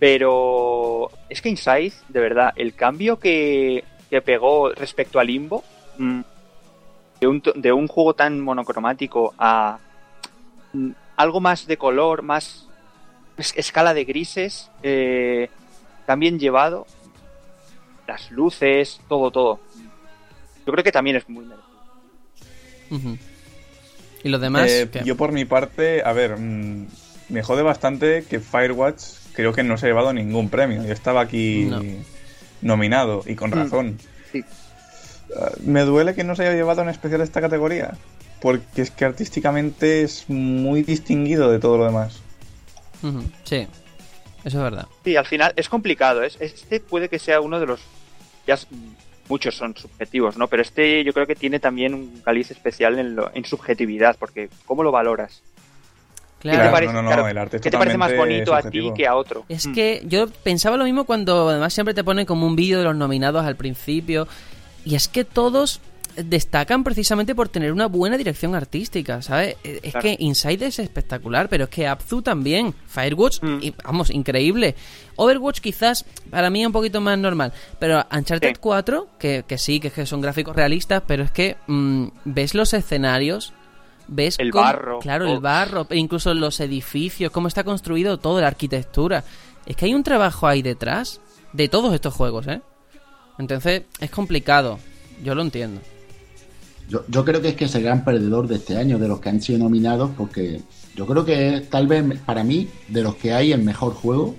Pero es que Inside, de verdad, el cambio que, que pegó respecto a Limbo, mm, de, un, de un juego tan monocromático a mm, algo más de color, más escala de grises, eh, también llevado, las luces, todo, todo. Yo creo que también es muy merecido. ¿Y los demás? Eh, yo por mi parte, a ver, mm, me jode bastante que Firewatch creo que no se ha llevado ningún premio. Yo estaba aquí nominado y con mm, razón. Ah, me duele que no se haya llevado en especial esta categoría. Porque es que artísticamente es muy distinguido de todo lo demás. Sí, eso es verdad. Sí, al final es complicado. Este puede que sea uno de los. Ya muchos son subjetivos, ¿no? Pero este yo creo que tiene también un caliz especial en, en subjetividad, porque ¿cómo lo valoras? Claro, ¿Qué te parece, no, no, el arte ¿qué te parece más bonito a ti que a otro? Es mm. que yo pensaba lo mismo cuando además siempre te ponen como un vídeo de los nominados al principio. Y es que todos destacan precisamente por tener una buena dirección artística, ¿sabes? Es que Inside es espectacular, pero es que Abzu también. Firewatch, mm. vamos, increíble. Overwatch quizás para mí es un poquito más normal, pero Uncharted 4, que, que, sí, que, son gráficos realistas, pero es que mm, ves los escenarios, ves el barro. Claro, el barro, e incluso los edificios, cómo está construido todo, la arquitectura. Es que hay un trabajo ahí detrás de todos estos juegos, ¿eh? Entonces es complicado, yo lo entiendo. Yo, yo creo que es que es el gran perdedor de este año, de los que han sido nominados, porque yo creo que tal vez para mí, de los que hay, el mejor juego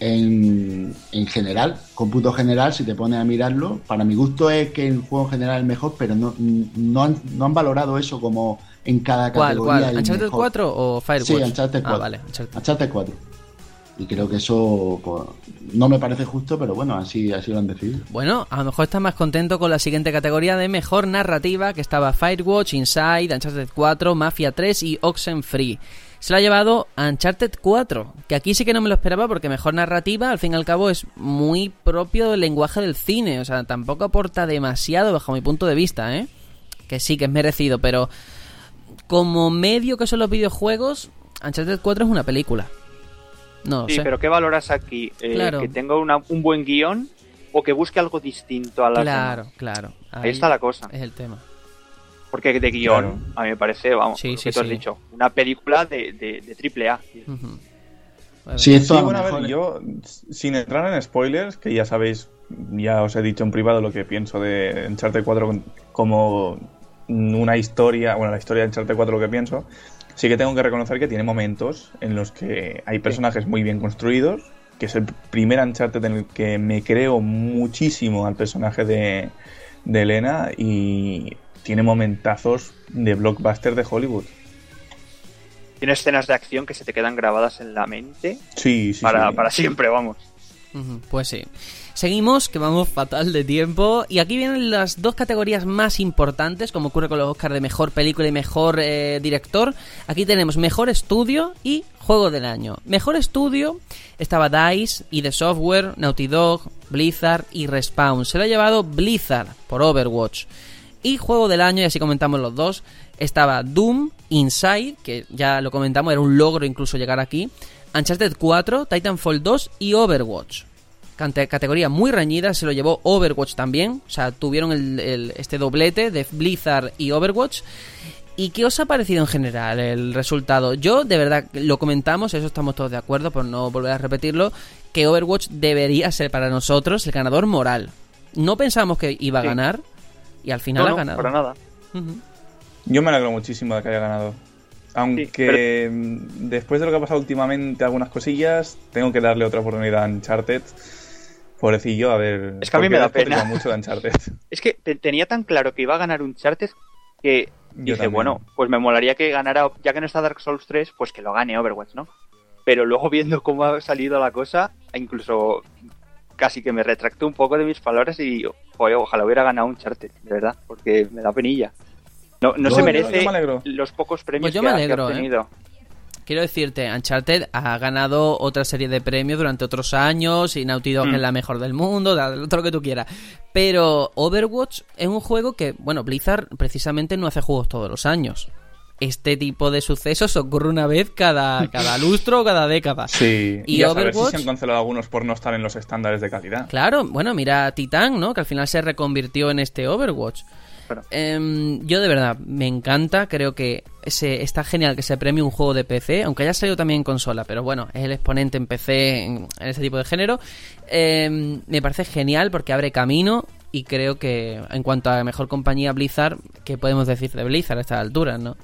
en, en general, cómputo general, si te pones a mirarlo. Para mi gusto es que el juego en general es el mejor, pero no, no, han, no han valorado eso como en cada categoría. ¿Cuál? ¿Uncharted 4 o Firewatch? Sí, Uncharted 4. Ah, vale, Uncharted 4. Y creo que eso pues, no me parece justo, pero bueno, así, así lo han decidido. Bueno, a lo mejor estás más contento con la siguiente categoría de mejor narrativa, que estaba Firewatch, Inside, Uncharted 4, Mafia 3 y Oxenfree. Se lo ha llevado Uncharted 4, que aquí sí que no me lo esperaba porque mejor narrativa, al fin y al cabo, es muy propio del lenguaje del cine. O sea, tampoco aporta demasiado bajo mi punto de vista, ¿eh? Que sí, que es merecido, pero como medio que son los videojuegos, Uncharted 4 es una película. No, sí, pero ¿qué valoras aquí? Eh, ¿Que tenga un buen guion o que busque algo distinto a la Claro, claro. Ahí, está la cosa. Es el tema. Porque de guion, a mí me parece, vamos, sí, sí, tú has dicho, una película de, de, triple A. Sí, esto bueno, a ver, yo, sin entrar en spoilers, que ya sabéis, ya os he dicho en privado lo que pienso de Uncharted 4 como una historia, bueno, la historia de Uncharted 4 lo que pienso, sí que tengo que reconocer que tiene momentos en los que hay personajes muy bien construidos, que es el primer Uncharted en el que me creo muchísimo al personaje de, de Elena y tiene momentazos de blockbuster de Hollywood. Tiene escenas de acción que se te quedan grabadas en la mente. Sí, sí. Para, para siempre, vamos. Pues sí. Seguimos, que vamos fatal de tiempo. Y aquí vienen las dos categorías más importantes, como ocurre con los Oscars de mejor película y mejor eh, director. Aquí tenemos mejor estudio y juego del año. Mejor estudio estaba DICE y The Software, Naughty Dog, Blizzard y Respawn. Se lo ha llevado Blizzard por Overwatch. Y juego del año, y así comentamos los dos, estaba Doom, Inside, que ya lo comentamos, era un logro incluso llegar aquí. Uncharted 4, Titanfall 2 y Overwatch. Categoría muy reñida, se lo llevó Overwatch también. O sea, tuvieron el, este doblete de Blizzard y Overwatch. ¿Y qué os ha parecido en general el resultado? Yo, de verdad, lo comentamos, eso estamos todos de acuerdo, por no volver a repetirlo, que Overwatch debería ser para nosotros el ganador moral. No pensamos que iba a ganar y al final ha ganado. para nada. Yo me alegro muchísimo de que haya ganado. Aunque mm, después de lo que ha pasado últimamente, algunas cosillas, tengo que darle otra oportunidad a Uncharted. Pobrecillo, a ver. Es que a mí me da pena. mucho de Uncharted. es que tenía tan claro que iba a ganar Uncharted que dije, bueno, pues me molaría que ganara, ya que no está Dark Souls 3, pues que lo gane Overwatch, ¿no? Pero luego viendo cómo ha salido la cosa, incluso casi que me retracto un poco de mis palabras y ojalá hubiera ganado Uncharted, de verdad, porque me da penilla. No, se merece los pocos premios pues que, ha, ¿eh? Quiero decirte, Uncharted ha ganado otra serie de premios durante otros años y Naughty Dog es mm. la mejor del mundo, todo lo que tú quieras. Pero Overwatch es un juego que, bueno, Blizzard precisamente no hace juegos todos los años. este tipo de sucesos ocurre una vez cada, cada lustro o cada década. Sí, y, a ver si se han cancelado algunos por no estar en los estándares de calidad. Claro, bueno, mira Titan, ¿no? Que al final se reconvirtió en este Overwatch. Em, yo de verdad, me encanta, creo que ese, está genial que se premie un juego de PC, aunque haya salido también en consola, pero bueno, es el exponente en PC en, ese tipo de género. Em, me parece genial porque abre camino y creo que en cuanto a mejor compañía Blizzard, ¿qué podemos decir de Blizzard a estas alturas, no?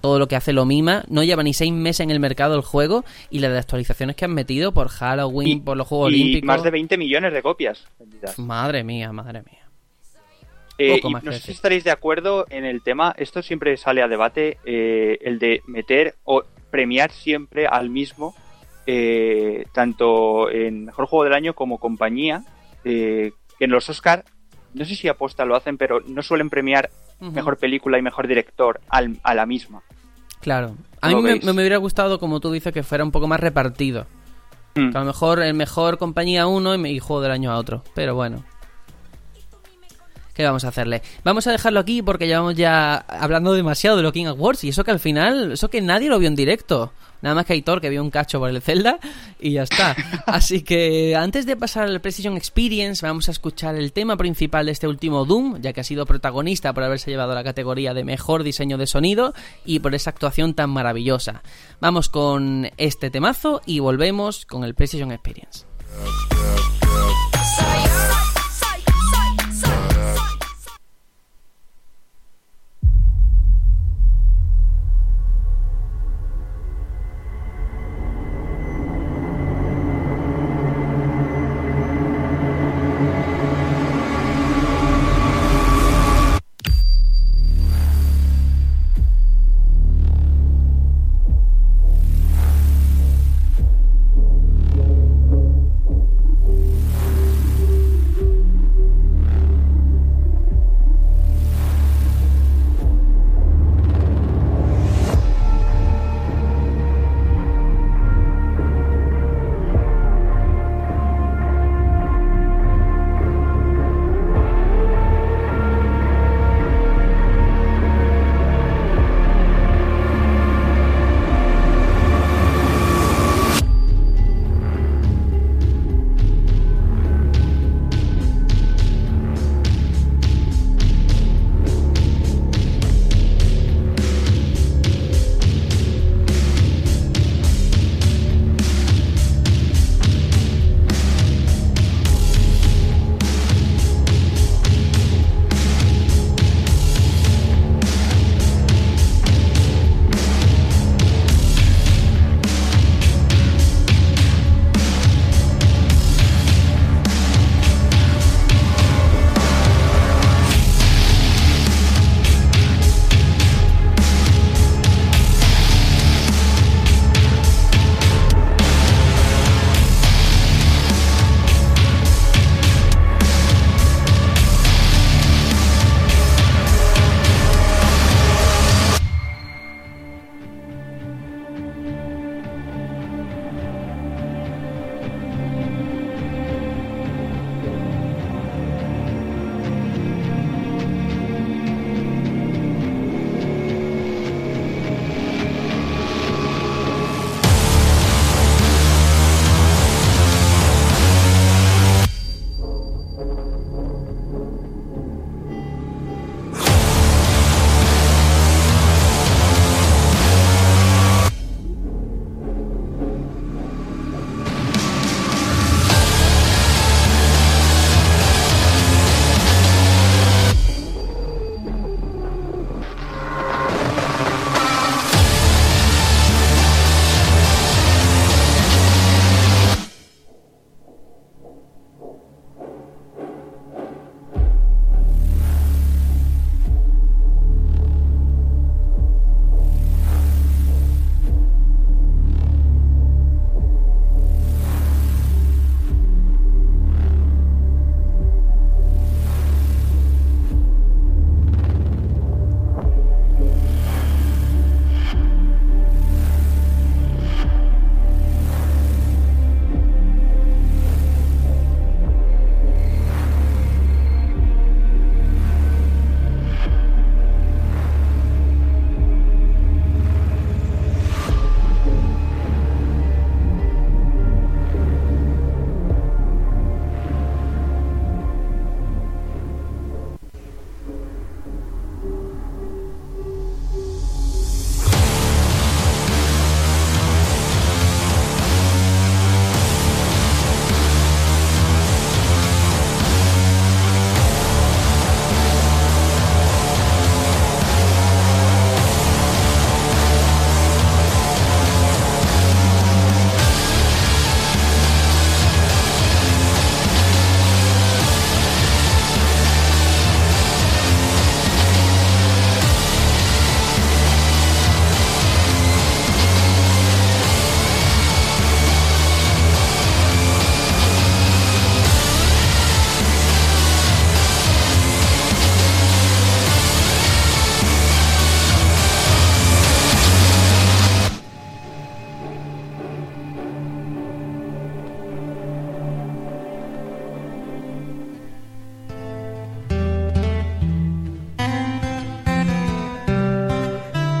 todo lo que hace lo mima. No lleva ni seis meses en el mercado el juego y las actualizaciones que han metido por Halloween, por los Juegos y Olímpicos. Más de 20 millones de copias. Madre mía, madre mía. Eh, no sé si estaréis de acuerdo en el tema, esto siempre sale a debate, eh, el de meter o premiar siempre al mismo, eh, tanto en Mejor Juego del Año como compañía, que en los Oscar, no sé si aposta lo hacen, pero no suelen premiar mejor película y mejor director a la misma. Claro. A mí me, hubiera gustado, como tú dices, que fuera un poco más repartido. Mm. a lo mejor el mejor compañía a uno y, juego del año a otro. Pero bueno. ¿Qué vamos a hacerle? Vamos a dejarlo aquí porque llevamos ya hablando demasiado de lo King Awards y eso que al final, eso que nadie lo vio en directo. Nada más que Aitor, que vio un cacho por el Zelda y ya está. Así que antes de pasar al Precision Experience, vamos a escuchar el tema principal de este último Doom, ya que ha sido protagonista por haberse llevado la categoría de mejor diseño de sonido y por esa actuación tan maravillosa. Vamos con este temazo y volvemos con el Precision Experience.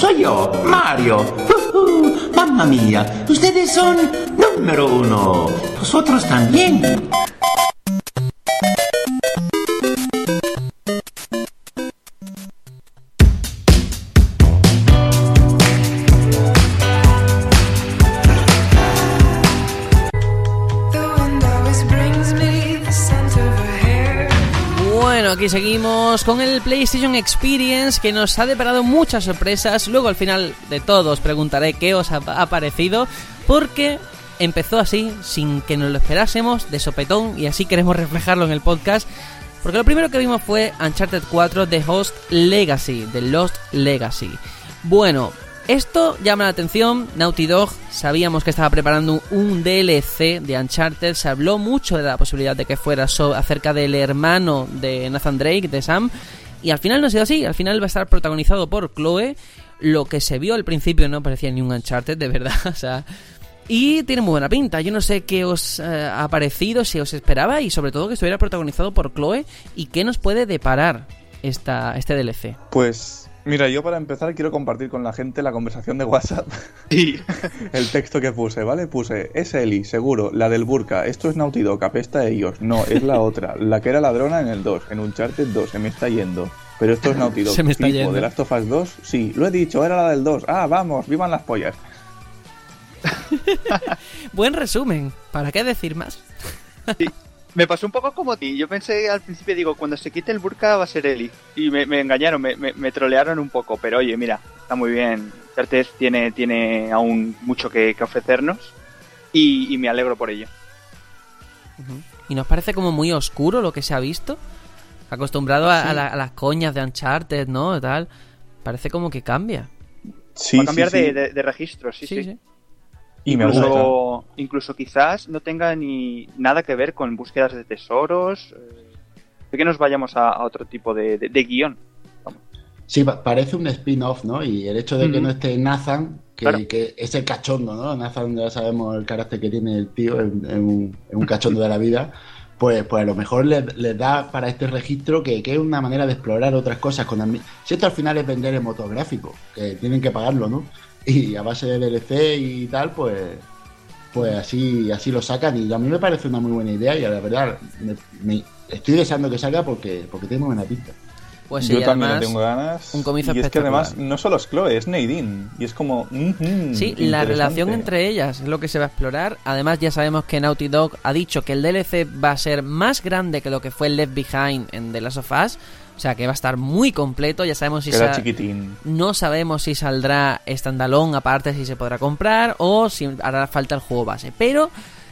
Soy yo, Mario. mamma mía, ustedes son número uno. Vosotros también. Con el PlayStation Experience que nos ha deparado muchas sorpresas. Luego al final de todo os preguntaré qué os ha, parecido porque empezó así, sin que nos lo esperásemos, de sopetón y así queremos reflejarlo en el podcast. Porque lo primero que vimos fue Uncharted 4 The Host Legacy, The Lost Legacy. Bueno, esto llama la atención, Naughty Dog sabíamos que estaba preparando un DLC de Uncharted, se habló mucho de la posibilidad de que fuera acerca del hermano de Nathan Drake, de Sam, y al final no ha sido así, al final va a estar protagonizado por Chloe, lo que se vio al principio no parecía ni un Uncharted, de verdad, o sea... Y tiene muy buena pinta. Yo no sé qué os eh, ha parecido, si os esperaba y sobre todo que estuviera protagonizado por Chloe y qué nos puede deparar esta, este DLC. Pues Mira, yo para empezar quiero compartir con la gente la conversación de WhatsApp. Sí. el texto que puse, ¿vale? Puse, es Eli, seguro, la del Burka. Esto es Naughty Dog, apesta a ellos. No, es la otra. La que era ladrona en el 2, en Uncharted 2, se me está yendo. Pero esto es Naughty Dog. se me está yendo. ¿De Last of Us 2? Sí, lo he dicho, era la del 2. Ah, vamos, vivan las pollas. Buen resumen. ¿Para qué decir más? Sí. Me pasó un poco como a ti. Yo pensé al principio, digo, cuando se quite el burka va a ser Eli. Y me, engañaron, me, trolearon un poco. Pero oye, mira, está muy bien. Certez tiene, tiene aún mucho que, ofrecernos. Y, me alegro por ello. Y nos parece como muy oscuro lo que se ha visto. Acostumbrado a, las coñas de Uncharted, ¿no? Tal. Parece como que cambia. Sí, va a cambiar De, de, registro, sí. sí. Y incluso, incluso quizás no tenga ni nada que ver con búsquedas de tesoros. Eh, de que nos vayamos a, otro tipo de, guion. Sí, parece un spin-off, ¿no? Y el hecho de que no esté Nathan, que, es el cachondo, ¿no? Nathan ya sabemos el carácter que tiene el tío, es, un, cachondo de la vida. Pues, pues a lo mejor les, da para este registro que, es una manera de explorar otras cosas. Con si esto al final es vender el motográfico, que tienen que pagarlo, ¿no? Y a base de DLC y tal, pues pues así así lo sacan y a mí me parece una muy buena idea y la verdad me, estoy deseando que salga porque porque tiene muy buena pinta. Pues Yo también tengo ganas. Un comienzo y es que además no solo es Chloe, es Nadine. Y es como. sí, la relación entre ellas es lo que se va a explorar. Además, ya sabemos que Naughty Dog ha dicho que el DLC va a ser más grande que lo que fue el Left Behind en The Last of Us. O sea que va a estar muy completo. Ya sabemos si chiquitín. No sabemos si saldrá standalone, aparte si se podrá comprar o si hará falta el juego base. Pero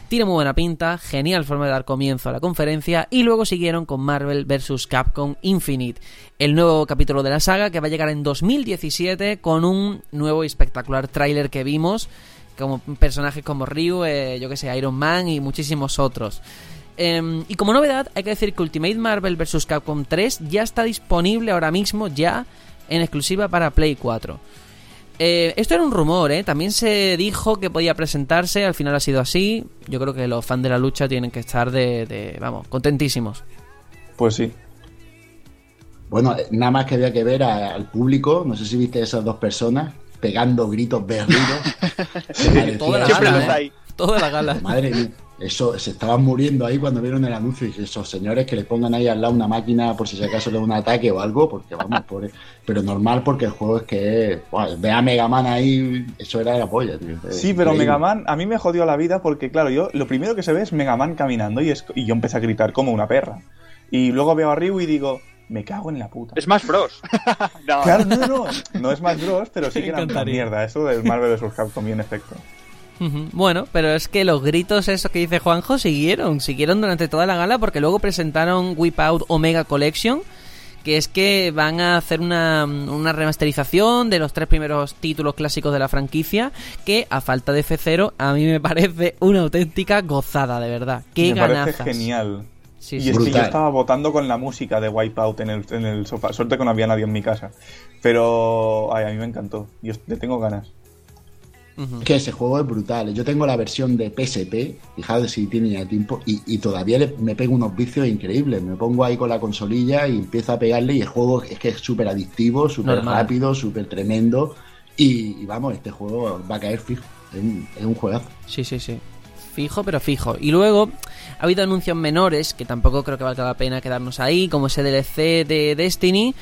tiene muy buena pinta, genial forma de dar comienzo a la conferencia y luego siguieron con Marvel vs. Capcom Infinite, el nuevo capítulo de la saga que va a llegar en 2017 con un nuevo y espectacular tráiler que vimos, como personajes como Ryu, eh, yo que sé, Iron Man y muchísimos otros. Em, y como novedad, hay que decir que Ultimate Marvel vs. Capcom 3 ya está disponible ahora mismo, ya en exclusiva para Play 4. Eh, esto era un rumor, ¿eh? También se dijo que podía presentarse, al final ha sido así. Yo creo que los fans de la lucha tienen que estar de, vamos, contentísimos. Pues sí. Bueno, nada más que había que ver al público, no sé si viste esas dos personas pegando gritos berridos. Toda la Toda la gala. Madre mía. Eso, se estaban muriendo ahí cuando vieron el anuncio y esos señores que le pongan ahí al lado una máquina por si acaso le da un ataque o algo, porque vamos, por, pero normal porque el juego es que ve a Mega Man ahí, eso era la polla, tío. Sí, pero Mega Man a mí me jodió la vida porque, claro, yo lo primero que se ve es Mega Man caminando y, es, y yo empecé a gritar como una perra. Y luego veo a Ryu y digo, me cago en la puta. Es más Bros. no. Claro, no, no, no es más Bros, pero sí que era una mierda. Eso del Marvel vs. Capcom bien efecto. Bueno, pero es que los gritos, eso que dice Juanjo, siguieron, siguieron durante toda la gala porque luego presentaron Whip Out Omega Collection, que es que van a hacer una, una, remasterización de los tres primeros títulos clásicos de la franquicia, que a falta de F0 a mí me parece una auténtica gozada, de verdad. Qué me parece genial. y es que yo estaba votando con la música de Wipeout en el, en el sofá. Suerte que no había nadie en mi casa. Pero ay, a mí me encantó. Yo le tengo ganas. Que ese juego es brutal. Yo tengo la versión de PSP, fijaos si tiene ya tiempo, y, todavía me pego unos vicios increíbles. Me pongo ahí con la consolilla y empiezo a pegarle y el juego es que es súper adictivo, súper rápido, súper tremendo. Y, vamos, este juego va a caer fijo. Es un, juegazo. Sí, sí, sí. Fijo, pero fijo. Y luego ha habido anuncios menores, que tampoco creo que valga la pena quedarnos ahí, como ese DLC de Destiny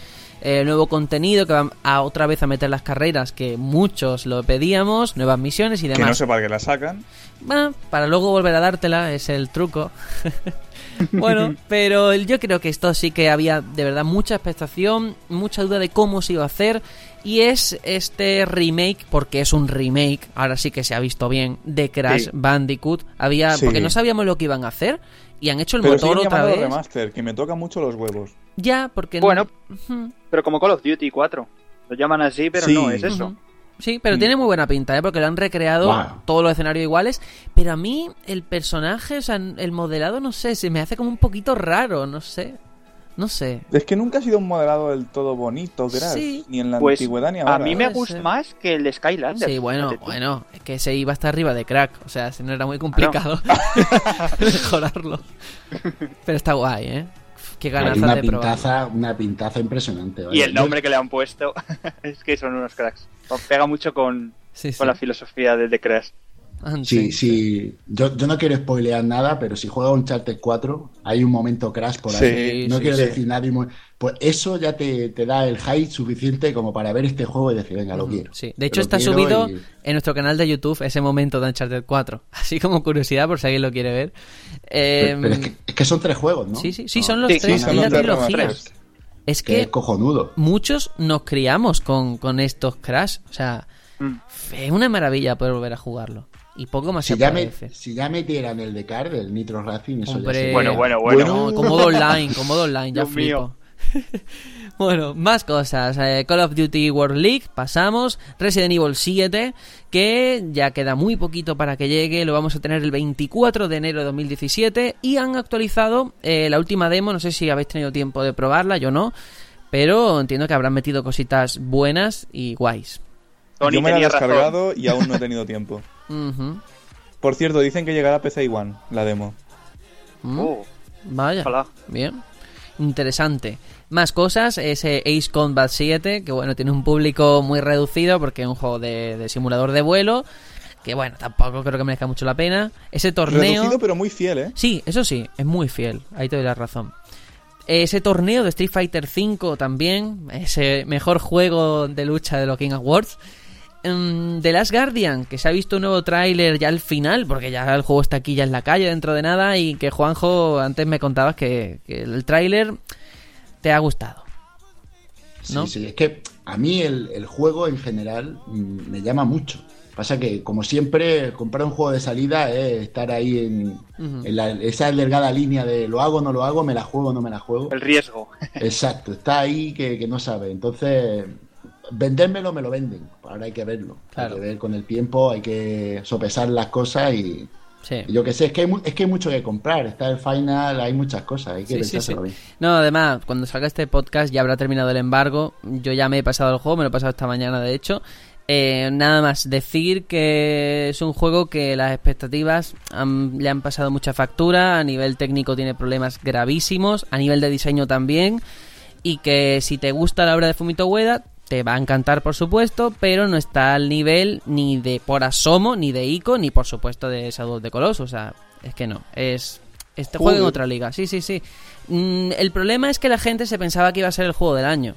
eh, nuevo contenido que van a otra vez a meter las carreras que muchos lo pedíamos, nuevas misiones y demás. Que no sé para qué las sacan. Bueno, para luego volver a dártela, es el truco. bueno, pero yo creo que esto sí que había de verdad mucha expectación, mucha duda de cómo se iba a hacer. Y es este remake, porque es un remake, ahora sí que se ha visto bien, de Crash Bandicoot. Había, Porque no sabíamos lo que iban a hacer y han hecho el motor otra vez. remaster, que me toca mucho los huevos. Ya, porque Bueno, pero como Call of Duty 4. Lo llaman así, pero no es eso. Sí, pero mm. tiene muy buena pinta, ¿eh? porque lo han recreado todos los escenarios iguales. Pero a mí el personaje, o sea, el modelado, no sé, se me hace como un poquito raro, no sé. No sé. Es que nunca ha sido un modelado del todo bonito, Crash. Ni en la pues, antigüedad ni ahora. A mí me gusta más que el Skylander. Sí, bueno, bueno. Es que se iba hasta arriba de crack. O sea, no era muy complicado mejorarlo. Pero está guay, ¿eh? Qué ganas una de pintaza, Una pintaza impresionante. Y el nombre que le han puesto es que son unos cracks. Pega mucho con, con la filosofía de The Crash. Ah, sí, sí. Yo, yo, no quiero spoilear nada, pero si juega un Uncharted 4, hay un momento crash por ahí. no quiero decir nada. Pues eso ya te, da el hype suficiente como para ver este juego y decir, venga, lo quiero. Sí, de hecho está subido en nuestro canal de YouTube ese momento de Uncharted 4. Así como curiosidad, por si alguien lo quiere ver. Pero, es, que, son tres juegos, ¿no? Sí, sí, sí, son los tres. Son los Es que, es cojonudo. muchos nos criamos con, con estos crash. O sea, mm. es una maravilla poder volver a jugarlo y poco más si ya, si ya metieran el de Card, el Nitro Racing, eso Hombre, Bueno, bueno, bueno. como online, como online, ya flipo. bueno, más cosas. Eh, Call of Duty World League, pasamos. Resident Evil 7, que ya queda muy poquito para que llegue. Lo vamos a tener el 24 de enero de 2017. Y han actualizado eh, la última demo. No sé si habéis tenido tiempo de probarla, yo no. Pero entiendo que habrán metido cositas buenas y guays. yo me la he descargado y aún no he tenido tiempo. Por cierto, dicen que llegará a PC One, la demo. Mm. Oh. Vaya. Bien. Interesante. Más cosas, ese Ace Combat 7, que bueno, tiene un público muy reducido porque es un juego de, simulador de vuelo. Que bueno, tampoco creo que merezca mucho la pena. Ese torneo. Reducido, pero muy fiel, ¿eh? Sí, eso sí, es muy fiel. Ahí te doy la razón. Ese torneo de Street Fighter V también, ese mejor juego de lucha de los King Awards. The Last Guardian, que se ha visto un nuevo tráiler ya al final, porque ya el juego está aquí ya en la calle dentro de nada, y que Juanjo, antes me contabas que, el tráiler te ha gustado. Sí, sí, es que a mí el, juego en general mm, me llama mucho. Pasa que, como siempre, comprar un juego de salida es estar ahí en, esa delgada línea de lo hago, no lo hago, me la juego, no me la juego. El riesgo. Exacto, está ahí que, que no sabe. Entonces, vendérmelo me lo venden. Ahora hay que verlo. Hay que ver con el tiempo, hay que sopesar las cosas y. yo que sé, es que, hay, es que hay mucho que comprar. Está el final, hay muchas cosas. Hay que sí, bien. No, además, cuando salga este podcast ya habrá terminado el embargo. Yo ya me he pasado el juego, me lo he pasado esta mañana, de hecho. Eh, nada más decir que es un juego que las expectativas le han pasado mucha factura. A nivel técnico tiene problemas gravísimos. A nivel de diseño también. Y que si te gusta la obra de Fumito Ueda, te va a encantar por supuesto, pero no está al nivel ni de por asomo, ni de Ico, ni por supuesto de Shadow of the Colossus, o sea, es que no, es este juego en otra liga, sí, sí, sí. Mm, el problema es que la gente se pensaba que iba a ser el juego del año.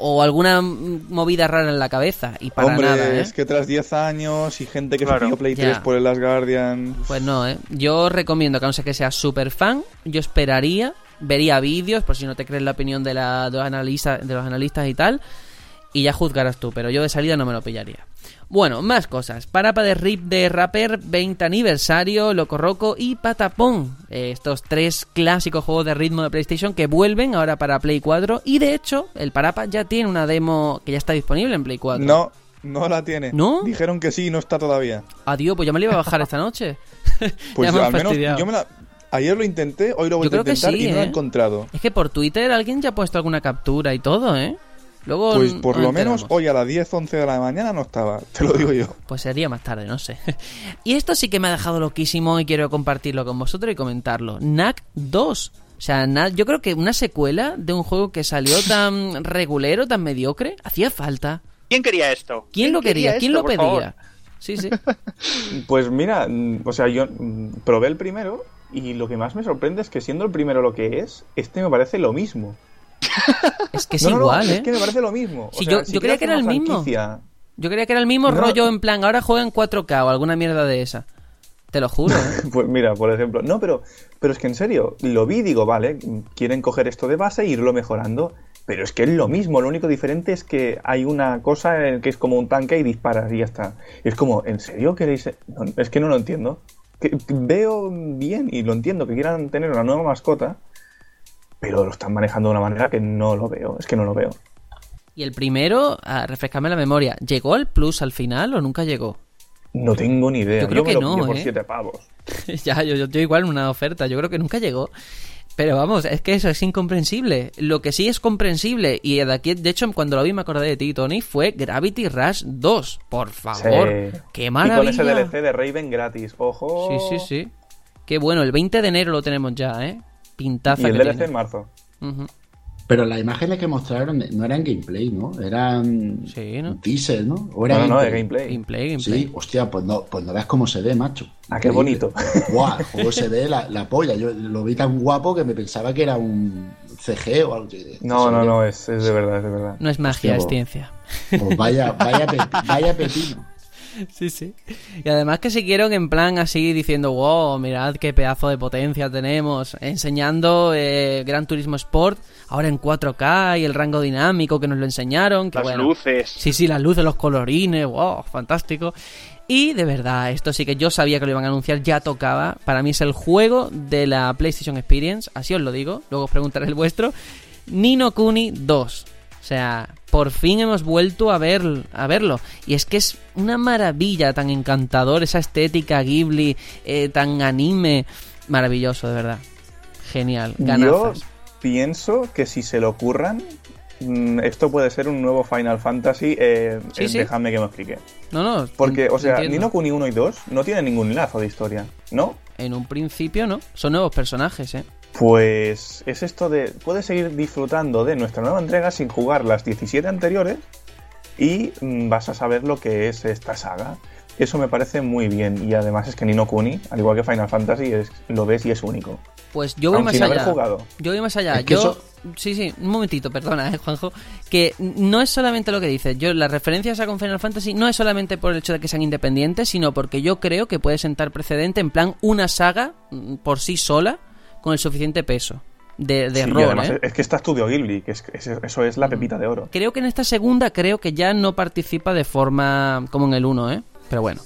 O alguna movida rara en la cabeza. Y para Hombre, nada, ¿eh? es que tras 10 años y gente que Claro. se pidió Play Ya. 3 por el Last Guardian. Pues no, ¿eh? Yo recomiendo que, a no ser que seas súper fan, yo esperaría, vería vídeos, por si no te crees la opinión de, la, de, los analistas, de los analistas y tal, y ya juzgarás tú, pero yo de salida no me lo pillaría. Bueno, más cosas. Parapa de Rip de Rapper, 20 aniversario, Loco Roco y Patapón. Eh, estos tres clásicos juegos de ritmo de PlayStation que vuelven ahora para Play 4. Y de hecho, el Parapa ya tiene una demo que ya está disponible en Play 4. No, no la tiene. ¿No? Dijeron que sí, no está todavía. Adiós, pues yo me la iba a bajar esta noche. Pues Ya me han al menos yo me la... Ayer lo intenté, hoy lo voy Yo a intentar sí, y no ¿eh? he encontrado. Es que por Twitter alguien ya ha puesto alguna captura y todo, ¿eh? Luego Pues por lo menos hoy a las 10, 11 de la mañana no estaba, te lo digo yo. Pues sería más tarde, no sé. y esto sí que me ha dejado loquísimo y quiero compartirlo con vosotros y comentarlo. NAC 2. O sea, yo creo que una secuela de un juego que salió tan regulero, tan mediocre, hacía falta. ¿Quién quería esto? ¿Quién lo quería? ¿Quién esto, lo favor? pedía? Sí, sí. Pues mira, mm, o sea, yo mm, probé el primero y lo que más me sorprende es que siendo el primero lo que es, este me parece lo mismo. Es que es No, no, no, igual, ¿eh? Es que me parece lo mismo. O Sí, sea, yo- si yo creía que era el mismo. Yo creía que era el mismo No. rollo en plan, ahora juega en 4K o alguna mierda de esa. Te lo juro, ¿eh? Pues mira, por ejemplo, no, pero, pero es que en serio, lo vi digo, vale, quieren coger esto de base e irlo mejorando, pero es que es lo mismo, lo único diferente es que hay una cosa en que es como un tanque y disparas y ya está. Y es como, ¿en serio queréis? No, es que no lo entiendo. Que- que veo bien y lo entiendo que quieran tener una nueva mascota, pero lo están manejando de una manera que no lo veo, es que no lo veo. Y el primero, a refrescarme la memoria, ¿llegó al Plus al final o nunca llegó? No tengo ni idea. Yo creo me que lo no, por ¿eh? 7 pavos. ya, yo, yo, yo igual una oferta, yo creo que nunca llegó. Pero vamos, es que eso es incomprensible. Lo que sí es comprensible, y de aquí, de hecho, cuando lo vi me acordé de ti, Tony, fue Gravity Rush 2. Por favor, Sí. qué Y maravilla. con ese DLC de Raven gratis, ojo. Sí, sí, sí. Qué bueno, el 20 de enero lo tenemos ya, ¿eh? Pintaza Y el que DLC tiene. en marzo. Pero las imágenes que mostraron no eran gameplay, ¿no? Eran Sí, ¿no? teaser, ¿no? ¿O era No, no, no, de gameplay. Gameplay, gameplay. Sí, hostia, pues no, pues no veas cómo se ve, macho. Ah, qué bonito. Guau, juego se ve la, la polla. Yo lo vi tan guapo que me pensaba que era un CG o algo. No, no, ve- no, es, es de verdad, es de verdad. No es magia, Hostia, es bo. ciencia. Pues vaya, vaya, pe- vaya pepino. Sí, sí. Y además que siguieron en plan así diciendo, wow, mirad qué pedazo de potencia tenemos, enseñando eh, Gran Turismo Sport, ahora en 4K y el rango dinámico que nos lo enseñaron. Que Las bueno. luces. Sí, sí, las luces, los colorines, wow, fantástico. Y de verdad, esto sí que yo sabía que lo iban a anunciar, ya tocaba. Para mí es el juego de la PlayStation Experience, así os lo digo, luego os preguntaré el vuestro. Nino Kuni 2. O sea, por fin hemos vuelto a, ver, a verlo. Y es que es una maravilla, tan encantador, esa estética Ghibli, eh, tan anime. Maravilloso, de verdad. Genial, Yo ganazas. pienso que si se lo ocurran, mm, esto puede ser un nuevo Final Fantasy. Eh, Sí, eh, sí. Dejadme que me explique. No, no. Porque, o sea, entiendo. Nino Kuni 1 y 2 no tienen ningún lazo de historia, ¿no? En un principio no. Son nuevos personajes, ¿eh? Pues es esto de. Puedes seguir disfrutando de nuestra nueva entrega sin jugar las 17 anteriores y mm, vas a saber lo que es esta saga. Eso me parece muy bien. Y además es que Nino Kuni, al igual que Final Fantasy, es, lo ves y es único. Pues yo voy Aun más sin allá. haber jugado. Yo voy más allá. Es que yo. eso- Sí, sí, un momentito, perdona, eh, Juanjo. Que no es solamente lo que dices. Yo, la referencia esa con Final Fantasy no es solamente por el hecho de que sean independientes, sino porque yo creo que puede sentar precedente en plan una saga mm, por sí sola con el suficiente peso de, de Sí, y rol. además ¿eh? es que está Studio Ghibli, que es, es- eso es la pepita de oro. Creo que en esta segunda creo que ya no participa de forma como en el 1, ¿eh? Pero bueno,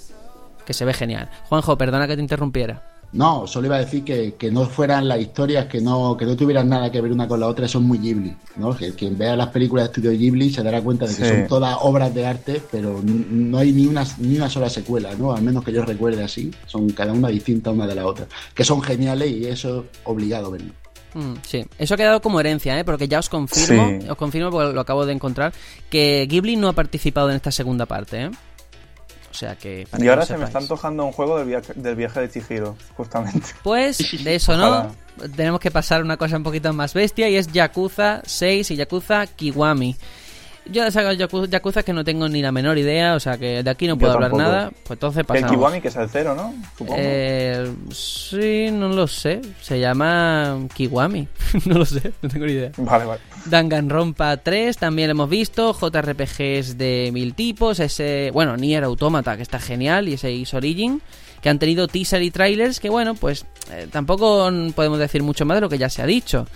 que se ve genial. Juanjo, perdona que te interrumpiera. No, solo iba a decir que, que no fueran las historias que no, que no tuvieran nada que ver una con la otra, son muy Ghibli. ¿no? Que quien vea las películas de estudio Ghibli se dará cuenta de que Sí. son todas obras de arte, pero no hay ni una, ni una sola secuela, ¿no? Al menos que yo recuerde así. Son cada una distinta una de la otra. Que son geniales y eso obligado a verlo. Mm, sí, eso ha quedado como herencia, ¿eh? porque ya os confirmo, Sí. os confirmo porque lo acabo de encontrar, que Ghibli no ha participado en esta segunda parte. ¿eh? O sea que... para Y que ahora se me está antojando un juego del viaje, del viaje de Chihiro, justamente. Pues de eso no, tenemos que pasar una cosa un poquito más bestia y es Yakuza 6 y Yakuza Kiwami. Yo de saga Yakuza que no tengo ni la menor idea, o sea que de aquí no puedo hablar nada. Pues entonces pasamos. El Kiwami que es el cero, ¿no? Supongo. Eh, sí, no lo sé. Se llama Kiwami. no lo sé, no tengo ni idea. Vale, vale. Danganronpa 3 también lo hemos visto. JRPGs de mil tipos. Ese, bueno, Nier Automata que está genial y ese Is Origin que han tenido teaser y trailers que bueno, pues eh, tampoco podemos decir mucho más de lo que ya se ha dicho.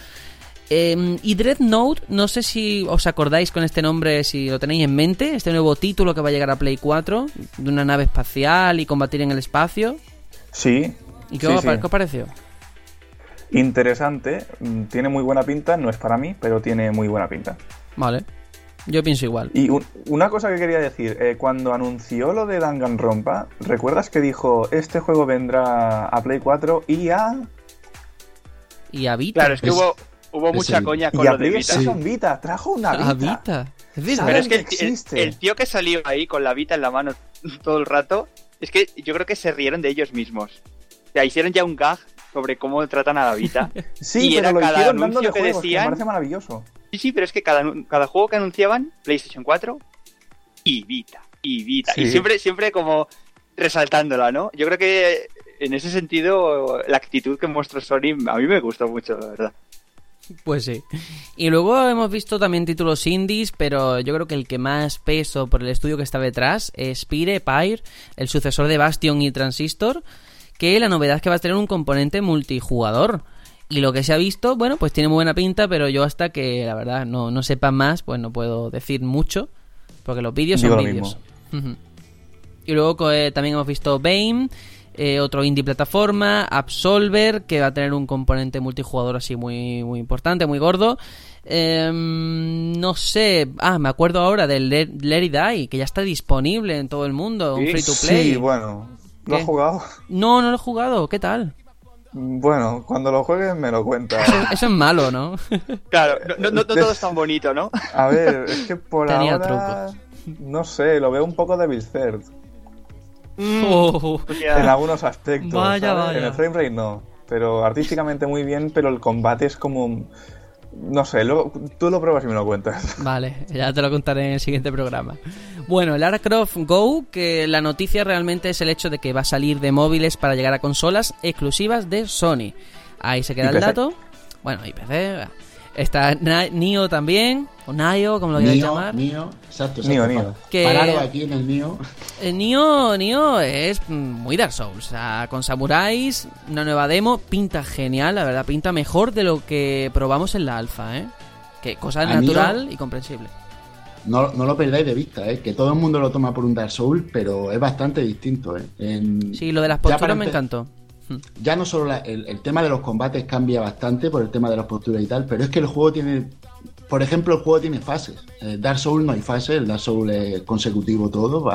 Eh, y Dreadnought, no sé si os acordáis con este nombre, si lo tenéis en mente, este nuevo título que va a llegar a Play 4, de una nave espacial y combatir en el espacio. Sí. ¿Y qué, os, pareció? Interesante, mm, tiene muy buena pinta, no es para mí, pero tiene muy buena pinta. Vale. Yo pienso igual. Y una cosa que quería decir, eh, cuando anunció lo de Danganronpa, ¿recuerdas que dijo, este juego vendrá a Play 4 y a... Y a Vita. Claro, es que hubo, hubo mucha coña con lo de Vita. Vita. trajo una Vita. Vita. Pero es que el, tío que salió ahí con la Vita en la mano todo el rato, es que yo creo que se rieron de ellos mismos. O sea, hicieron ya un gag sobre cómo tratan a la Vita. sí, y pero era lo cada anuncio que decían. me parece maravilloso. Sí, sí, pero es que cada, cada juego que anunciaban, PlayStation 4 y Vita, y Vita. Y siempre, siempre como resaltándola, ¿no? Yo creo que en ese sentido la actitud que mostró Sony a mí me gustó mucho, la verdad. Pues sí. Y luego hemos visto también títulos indies, pero yo creo que el que más peso por el estudio que está detrás es Spire Pyre, el sucesor de Bastion y Transistor, que la novedad es que va a tener un componente multijugador. Y lo que se ha visto, bueno, pues tiene muy buena pinta, pero yo hasta que la verdad no, no sepa más, pues no puedo decir mucho, porque los vídeos son vídeos. y luego eh, también hemos visto Bane, eh, otro indie plataforma, Absolver, que va a tener un componente multijugador así muy, muy importante, muy gordo. Em, no sé, ah, me acuerdo ahora del Let, It Die, que ya está disponible en todo el mundo, un free to play. Sí, bueno, ¿lo has jugado? No, no lo he jugado, ¿qué tal? Bueno, cuando lo juegues me lo cuentas. Eso, es malo, ¿no? Claro, no, todo es tan bonito, ¿no? A ver, es que por ahora... No sé, lo veo un poco de Cert. Mm. Oh. En algunos aspectos. Vaya, En el frame rate no. Pero artísticamente muy bien, pero el combate es como no sé, tú lo pruebas y me lo cuentas. Vale, ya te lo contaré en el siguiente programa. Bueno, Lara Croft Go, que la noticia realmente es el hecho de que va a salir de móviles para llegar a consolas exclusivas de Sony. Ahí se queda el dato. Bueno, y PC. Está Nio también, o Nio, como lo quieras llamar. Nio, exacto, Nio, Nio. Que, Parado aquí en el Nio. El Nio, Nio es muy Dark Souls, o sea, con samuráis, una nueva demo, pinta genial, la verdad, pinta mejor de lo que probamos en la alfa, ¿eh? Que cosa natural y comprensible. No, no, lo perdáis de vista, ¿eh? que todo el mundo lo toma por un Dark Souls, pero es bastante distinto. ¿eh? Sí, lo de las posturas me encantó. Ya no solo el, tema de los combates cambia bastante por el tema de las posturas y tal, pero es que el juego tiene, por ejemplo, el juego tiene fases. Eh, Dark Souls no hay fases, el Dark Souls es consecutivo todo,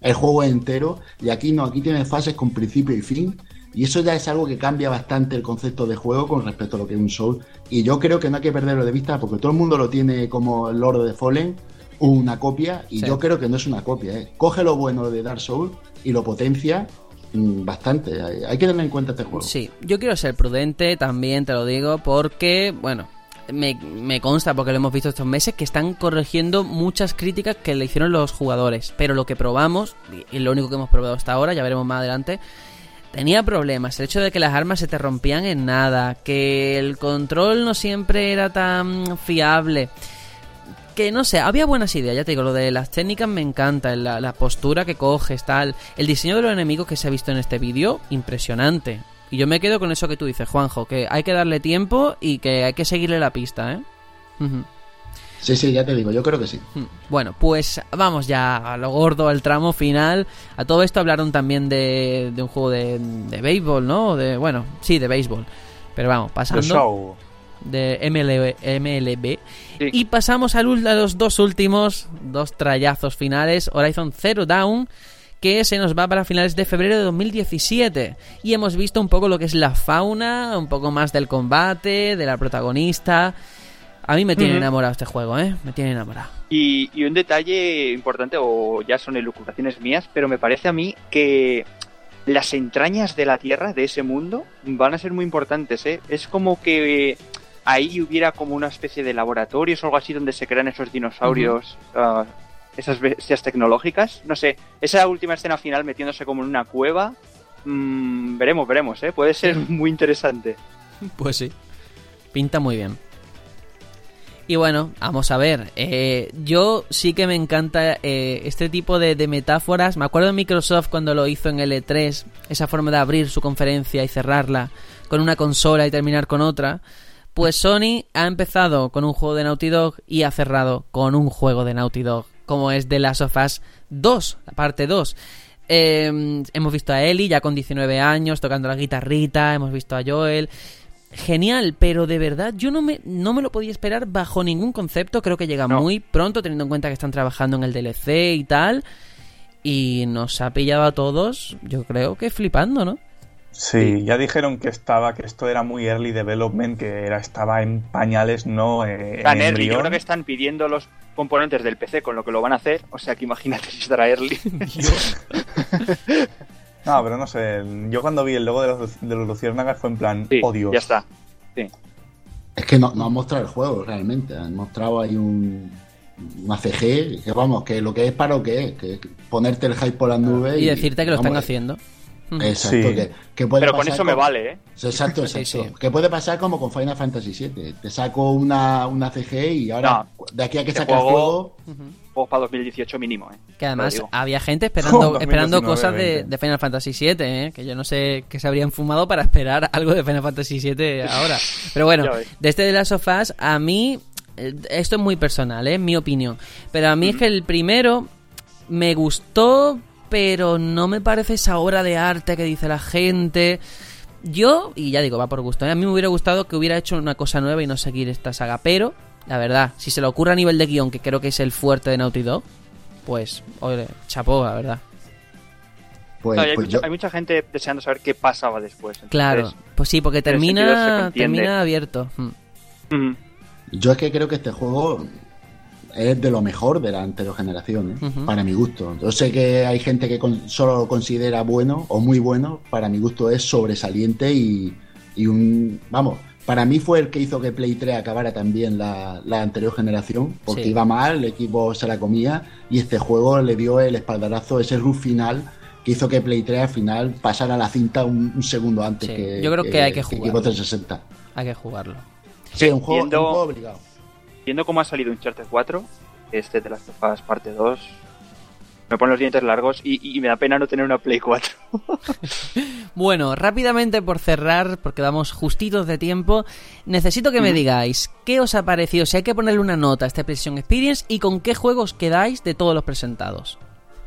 el juego es entero, y aquí no, aquí tiene fases con principio y fin, y eso ya es algo que cambia bastante el concepto de juego con respecto a lo que es un Soul. Y yo creo que no hay que perderlo de vista porque todo el mundo lo tiene como el Lord de Fallen, una copia, y yo creo que no es una copia. ¿eh? Coge lo bueno de Dark Souls y lo potencia bastante. Hay, que tener en cuenta este juego. Sí, yo quiero ser prudente también, te lo digo, porque, bueno, me, me, consta, porque lo hemos visto estos meses, que están corrigiendo muchas críticas que le hicieron los jugadores. Pero lo que probamos, y lo único que hemos probado hasta ahora, ya veremos más adelante, tenía problemas. El hecho de que las armas se te rompían en nada, que el control no siempre era tan fiable que no sé, había buenas ideas, ya te digo, lo de las técnicas me encanta, la, postura que coges, tal. El diseño de los enemigos que se ha visto en este vídeo, impresionante. Y yo me quedo con eso que tú dices, Juanjo, que hay que darle tiempo y que hay que seguirle la pista, ¿eh? Sí, sí, ya te digo, yo creo que sí. Bueno, pues vamos ya a lo gordo, al tramo final. A todo esto hablaron también de, de un juego de, de béisbol, ¿no? De, bueno, sí, de béisbol. Pero vamos, pasando de MLB. Y pasamos a los dos últimos, dos trayazos finales, Horizon Zero Down, que se nos va para finales de febrero de 2017. Y hemos visto un poco lo que es la fauna, un poco más del combate, de la protagonista. A mí me tiene enamorado este juego, ¿eh? Me tiene enamorado. Y, y un detalle importante, o ya son elucubraciones mías, pero me parece a mí que las entrañas de la Tierra, de ese mundo, van a ser muy importantes, ¿eh? Es como que ahí hubiera como una especie de laboratorios o algo así donde se crean esos dinosaurios, uh, esas bestias tecnológicas. No sé, esa última escena final metiéndose como en una cueva. Mmm, veremos, veremos, ¿eh? Puede ser muy interesante. Pues sí. Pinta muy bien. Y bueno, vamos a ver. Eh, yo sí que me encanta eh, este tipo de, de, metáforas. Me acuerdo de Microsoft cuando lo hizo en L3, esa forma de abrir su conferencia y cerrarla con una consola y terminar con otra. Pues Sony ha empezado con un juego de Naughty Dog y ha cerrado con un juego de Naughty Dog, como es The Last of Us 2, la parte 2. Eh, hemos visto a Ellie ya con 19 años tocando la guitarrita, hemos visto a Joel genial, pero de verdad yo no me, no me lo podía esperar bajo ningún concepto. Creo que llega no. muy pronto, teniendo en cuenta que están trabajando en el DLC y tal. Y nos ha pillado a todos, yo creo que flipando, ¿no? Sí, ya dijeron que estaba, que esto era muy early development, que era, estaba en pañales, no eh, Tan early, yo creo que están pidiendo los componentes del PC con lo que lo van a hacer, o sea que imagínate si estará early. No, pero no sé. Yo cuando vi el logo de los, de los Luciérnagas fue en plan, sí, oh Dios. Ya está. Sí. Es que no, no han mostrado el juego realmente. Han mostrado ahí un, una CG, que vamos, que lo que es para lo que es, que ponerte el hype por las nubes. Y, y decirte que lo vamos, están haciendo. Exacto, sí. que, que, puede Pero con eso con... me vale, ¿eh? Exacto, exacto. Sí, que puede pasar como con Final Fantasy VII. Te saco una, una CG y ahora, no, de aquí a que saque el juego. Uh -huh juegos para 2018 mínimo. ¿eh? Que además había gente esperando, esperando cosas de, de, Final Fantasy VII, ¿eh? que yo no sé qué se habrían fumado para esperar algo de Final Fantasy VII ahora. Pero bueno, de este de las Us, a mí, esto es muy personal, ¿eh? mi opinión, pero a mí mm -hmm. es que el primero me gustó, pero no me parece esa obra de arte que dice la gente. Yo, y ya digo, va por gusto, ¿eh? a mí me hubiera gustado que hubiera hecho una cosa nueva y no seguir esta saga, pero la verdad, si se le ocurre a nivel de guion, que creo que es el fuerte de Naughty Dog, pues, oye, chapó, la verdad. Pues, no, hay, pues mucha, yo... hay, mucha, gente deseando saber qué pasaba después. Entonces, claro, pues sí, porque termina, termina abierto. Mm. Mm. Yo es que creo que este juego es de lo mejor de la anterior generación, ¿eh? uh -huh. para mi gusto. Yo sé que hay gente que con, solo lo considera bueno o muy bueno, para mi gusto es sobresaliente y, y un, vamos, para mí fue el que hizo que Play 3 acabara también la, la anterior generación, porque sí. iba mal, el equipo se la comía y este juego le dio el espaldarazo, ese roof final que hizo que Play 3 al final pasara la cinta un, un segundo antes sí. que, Yo creo que, que hay que jugarlo. equipo 360. Hay que jugarlo. Sí, un juego, viendo, un juego obligado. Viendo cómo ha salido Uncharted 4, este de las Us parte 2, me ponen los dientes largos y, y, me da pena no tener una Play 4. bueno, rápidamente por cerrar, porque vamos justitos de tiempo, necesito que me digáis qué os ha parecido, si hay que ponerle una nota a este PlayStation Experience y con qué juegos quedáis de todos los presentados.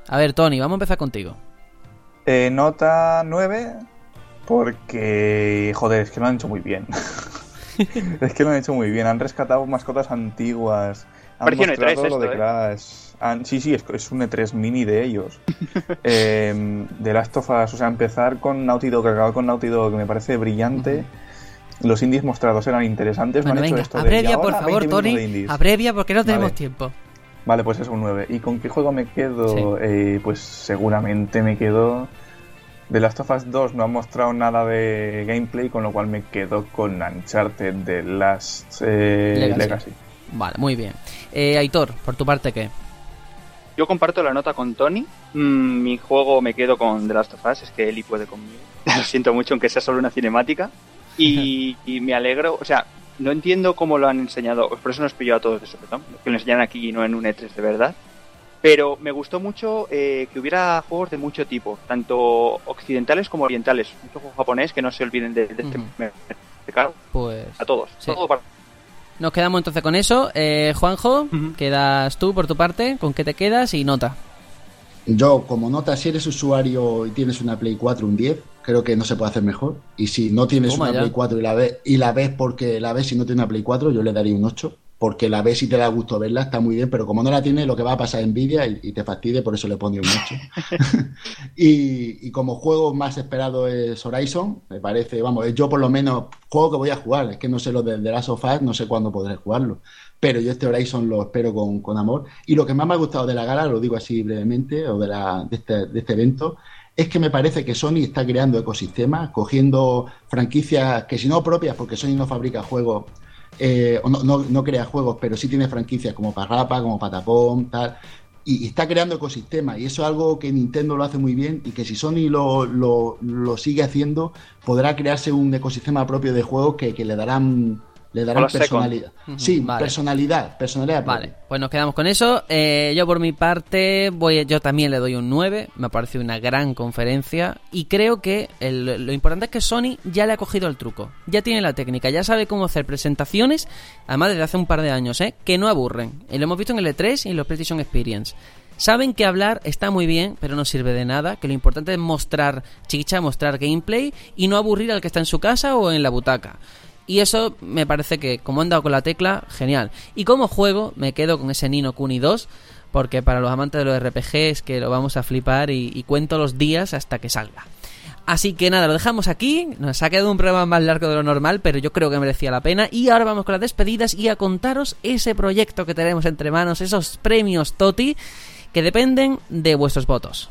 A ver, Tony, vamos a empezar contigo. Eh, nota 9, porque, joder, es que lo han hecho muy bien. es que lo han hecho muy bien, han rescatado mascotas antiguas. Han Pareció mostrado E3 esto, lo de ¿eh? Crash. Han, sí, sí, es, es, un E3 mini de ellos. eh, de Last of Us, o sea, empezar con Naughty Dog, acabar con Naughty Dog, me parece brillante. Uh -huh. Los indies mostrados eran interesantes. Bueno, no han venga, hecho esto abrevia, de, por favor, Tony. Abrevia, porque no tenemos vale. tiempo. Vale, pues es un 9. ¿Y con qué juego me quedo? Sí. Eh, pues seguramente me quedo. De Last of Us 2 no ha mostrado nada de gameplay, con lo cual me quedo con Uncharted de Last eh, Legacy. Legacy. Vale, muy bien. Eh, Aitor, por tu parte, ¿qué? Yo comparto la nota con Tony. Mm, mi juego me quedo con The Last of Us, es que Eli puede conmigo. Lo siento mucho, aunque sea solo una cinemática. Y, y, me alegro, o sea, no entiendo cómo lo han enseñado, por eso nos pilló a todos de sopetón, que lo enseñan aquí y no en un E3 de verdad. Pero me gustó mucho eh, que hubiera juegos de mucho tipo, tanto occidentales como orientales. Mucho juego japonés que no se olviden de, de este uh -huh. mercado. Pues. A todos. Sí. Todo para... Nos quedamos entonces con eso. Eh, Juanjo, uh -huh. quedas tú por tu parte. ¿Con qué te quedas? Y nota. Yo, como nota, si eres usuario y tienes una Play 4, un 10, creo que no se puede hacer mejor. Y si no tienes Toma una ya. Play 4 y la, ves, y la ves porque la ves y no tiene una Play 4, yo le daría un 8. Porque la ves y te da gusto verla, está muy bien, pero como no la tiene, lo que va a pasar envidia y, y te fastidie, por eso le pondría un 8. y, y, como juego más esperado es Horizon, me parece, vamos, yo por lo menos juego que voy a jugar, es que no sé lo de The Last of Us, no sé cuándo podré jugarlo pero yo este Horizon lo espero con, con, amor. Y lo que más me ha gustado de la gala, lo digo así brevemente, o de, la, de, este, de este evento, es que me parece que Sony está creando ecosistemas, cogiendo franquicias que si no propias, porque Sony no fabrica juegos, eh, no, no, no, crea juegos, pero sí tiene franquicias como Parrapa, como Patapom, tal. Y, está creando ecosistemas. Y eso es algo que Nintendo lo hace muy bien y que si Sony lo, lo, lo sigue haciendo, podrá crearse un ecosistema propio de juegos que le darán le darán personalidad. Sí, personalidad, personalidad. Vale, pues nos quedamos con eso. Eh, yo por mi parte, voy, yo también le doy un 9. Me ha parecido una gran conferencia. Y creo que lo importante es que Sony ya le ha cogido el truco. Ya tiene la técnica, ya sabe cómo hacer presentaciones, además desde hace un par de años, ¿eh? que no aburren. Y lo hemos visto en el E3 y en los PlayStation Experience. Saben que hablar está muy bien, pero no sirve de nada, que lo importante es mostrar chicha, mostrar gameplay y no aburrir al que está en su casa o en la butaca. Y eso me parece que, como han dado con la tecla, genial. Y como juego, me quedo con ese Nino Kuni 2, porque para los amantes de los RPG es que lo vamos a flipar y, cuento los días hasta que salga. Así que nada, lo dejamos aquí. Nos ha quedado un programa más largo de lo normal, pero yo creo que merecía la pena. Y ahora vamos con las despedidas y a contaros ese proyecto que tenemos entre manos, esos premios Toti, que dependen de vuestros votos.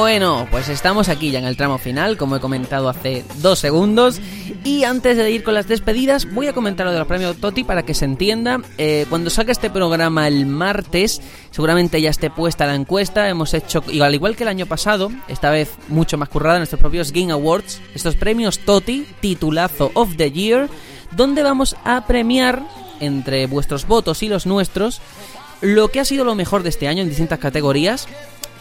Bueno, pues estamos aquí ya en el tramo final, como he comentado hace dos segundos. Y antes de ir con las despedidas, voy a comentar lo de los premios Toti para que se entienda. Eh, cuando salga este programa el martes, seguramente ya esté puesta la encuesta. Hemos hecho, al igual que el año pasado, esta vez mucho más currada, nuestros propios Game Awards, estos premios Toti, titulazo of the Year, donde vamos a premiar entre vuestros votos y los nuestros lo que ha sido lo mejor de este año en distintas categorías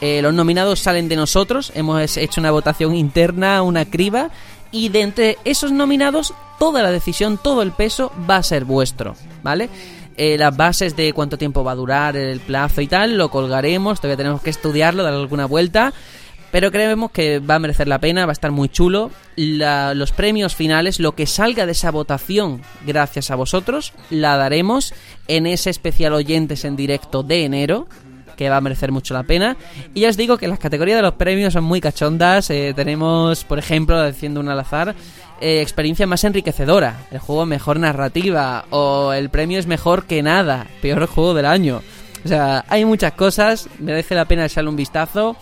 eh, los nominados salen de nosotros, hemos hecho una votación interna, una criba, y de entre esos nominados, toda la decisión, todo el peso va a ser vuestro, ¿vale? Eh, las bases de cuánto tiempo va a durar, el plazo y tal, lo colgaremos, todavía tenemos que estudiarlo, darle alguna vuelta. Pero creemos que va a merecer la pena, va a estar muy chulo. los premios finales, lo que salga de esa votación, gracias a vosotros, la daremos en ese especial oyentes en directo de enero, que va a merecer mucho la pena. Y ya os digo que las categorías de los premios son muy cachondas. Eh, tenemos, por ejemplo, diciendo un al azar, eh, experiencia más enriquecedora, el juego mejor narrativa, o el premio es mejor que nada, peor juego del año. O sea, hay muchas cosas, merece la pena echarle un vistazo.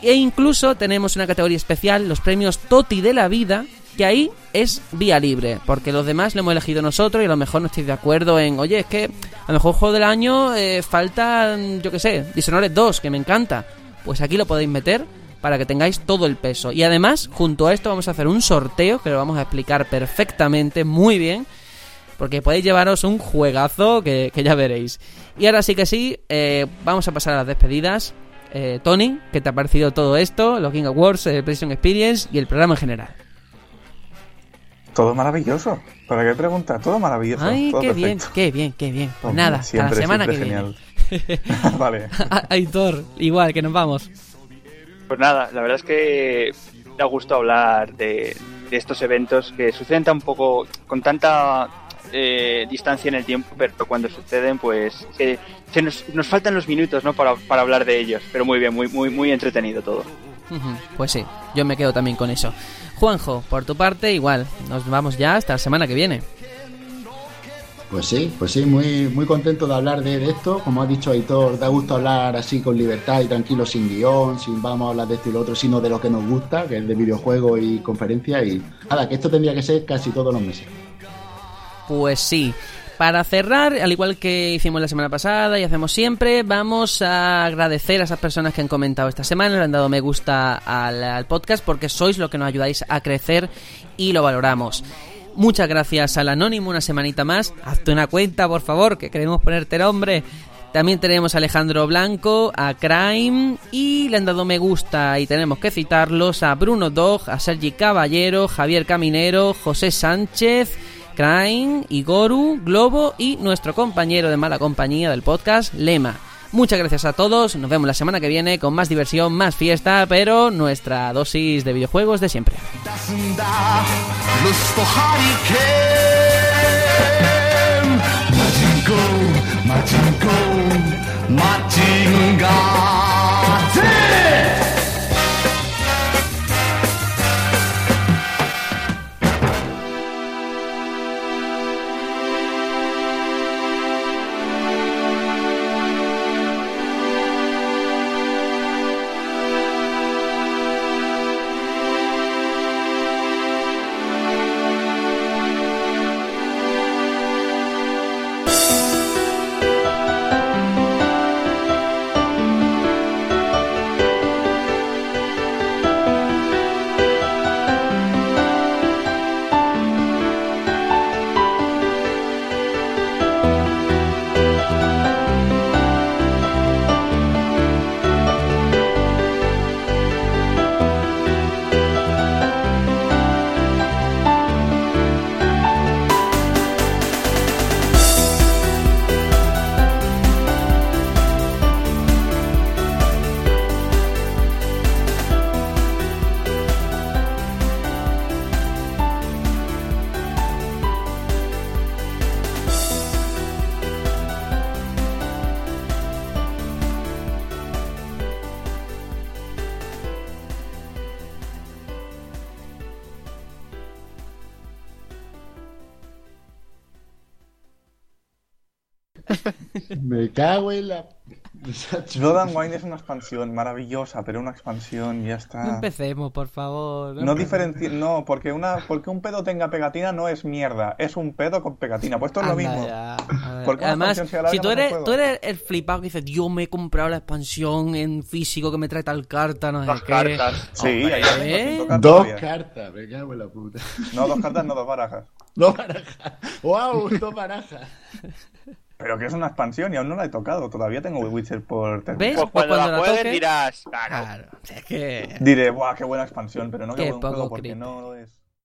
E incluso tenemos una categoría especial, los premios Toti de la vida, que ahí es vía libre, porque los demás lo hemos elegido nosotros y a lo mejor no estoy de acuerdo en, oye, es que a lo mejor juego del año eh, falta, yo que sé, Dishonored 2, que me encanta. Pues aquí lo podéis meter para que tengáis todo el peso. Y además, junto a esto vamos a hacer un sorteo que lo vamos a explicar perfectamente, muy bien, porque podéis llevaros un juegazo que, ya veréis. Y ahora sí que sí, eh, vamos a pasar a las despedidas. Eh, Tony, ¿qué te ha parecido todo esto? Los King Awards, el PlayStation Experience y el programa en general. Todo maravilloso. ¿Para qué pregunta? Todo maravilloso. Ay, qué bien, qué bien, qué bien. Pues nada, hasta la semana que genial. viene. vale. Aitor, igual, que nos vamos. Pues nada, la verdad es que da gusto hablar de, estos eventos que suceden tan poco, con tanta eh, distancia en el tiempo, pero cuando suceden, pues se nos, nos, faltan los minutos, ¿no? Para, para hablar de ellos. Pero muy bien, muy, muy, muy entretenido todo. Pues sí, yo me quedo también con eso. Juanjo, por tu parte, igual, nos vamos ya hasta la semana que viene. Pues sí, pues sí, muy, muy contento de hablar de, esto. Como ha dicho Aitor, da gusto hablar así con libertad y tranquilo, sin guion, sin vamos a hablar de esto y lo otro, sino de lo que nos gusta, que es de videojuegos y conferencias. Y nada, que esto tendría que ser casi todos los meses. Pues sí. Para cerrar, al igual que hicimos la semana pasada y hacemos siempre, vamos a agradecer a esas personas que han comentado esta semana, le han dado me gusta al, podcast porque sois lo que nos ayudáis a crecer y lo valoramos. Muchas gracias al Anónimo, una semanita más. Hazte una cuenta, por favor, que queremos ponerte nombre. También tenemos a Alejandro Blanco, a Crime y le han dado me gusta y tenemos que citarlos a Bruno Dog, a Sergi Caballero, Javier Caminero, José Sánchez, Crane, Igoru, Globo y nuestro compañero de mala compañía del podcast, Lema. Muchas gracias a todos, nos vemos la semana que viene con más diversión, más fiesta, pero nuestra dosis de videojuegos de siempre. Me cago en la. Blood and Wine es una expansión maravillosa, pero una expansión ya está. No empecemos, por favor. No diferenci... No, porque, una... porque un pedo tenga pegatina no es mierda, es un pedo con pegatina. Pues esto es lo mismo. ya. Además, si tú no eres, tú eres el flipado que dices, yo me he comprado la expansión en físico que me trae tal carta, no sé Dos qué. cartas. Sí, ¿eh? cartas Dos todavía. cartas, me cago en la puta. No, dos cartas, no dos barajas. Dos barajas. ¡Wow! Dos barajas. Pero que es una expansión y aún no la he tocado. Todavía tengo Witcher por terminar. ¿Ves? Pues cuando, cuando la la juegues toque- dirás, claro, Claro, es que... Diré, ¡buah, qué buena expansión! Pero no Qué qué buen poco juego porque creepy. no lo es.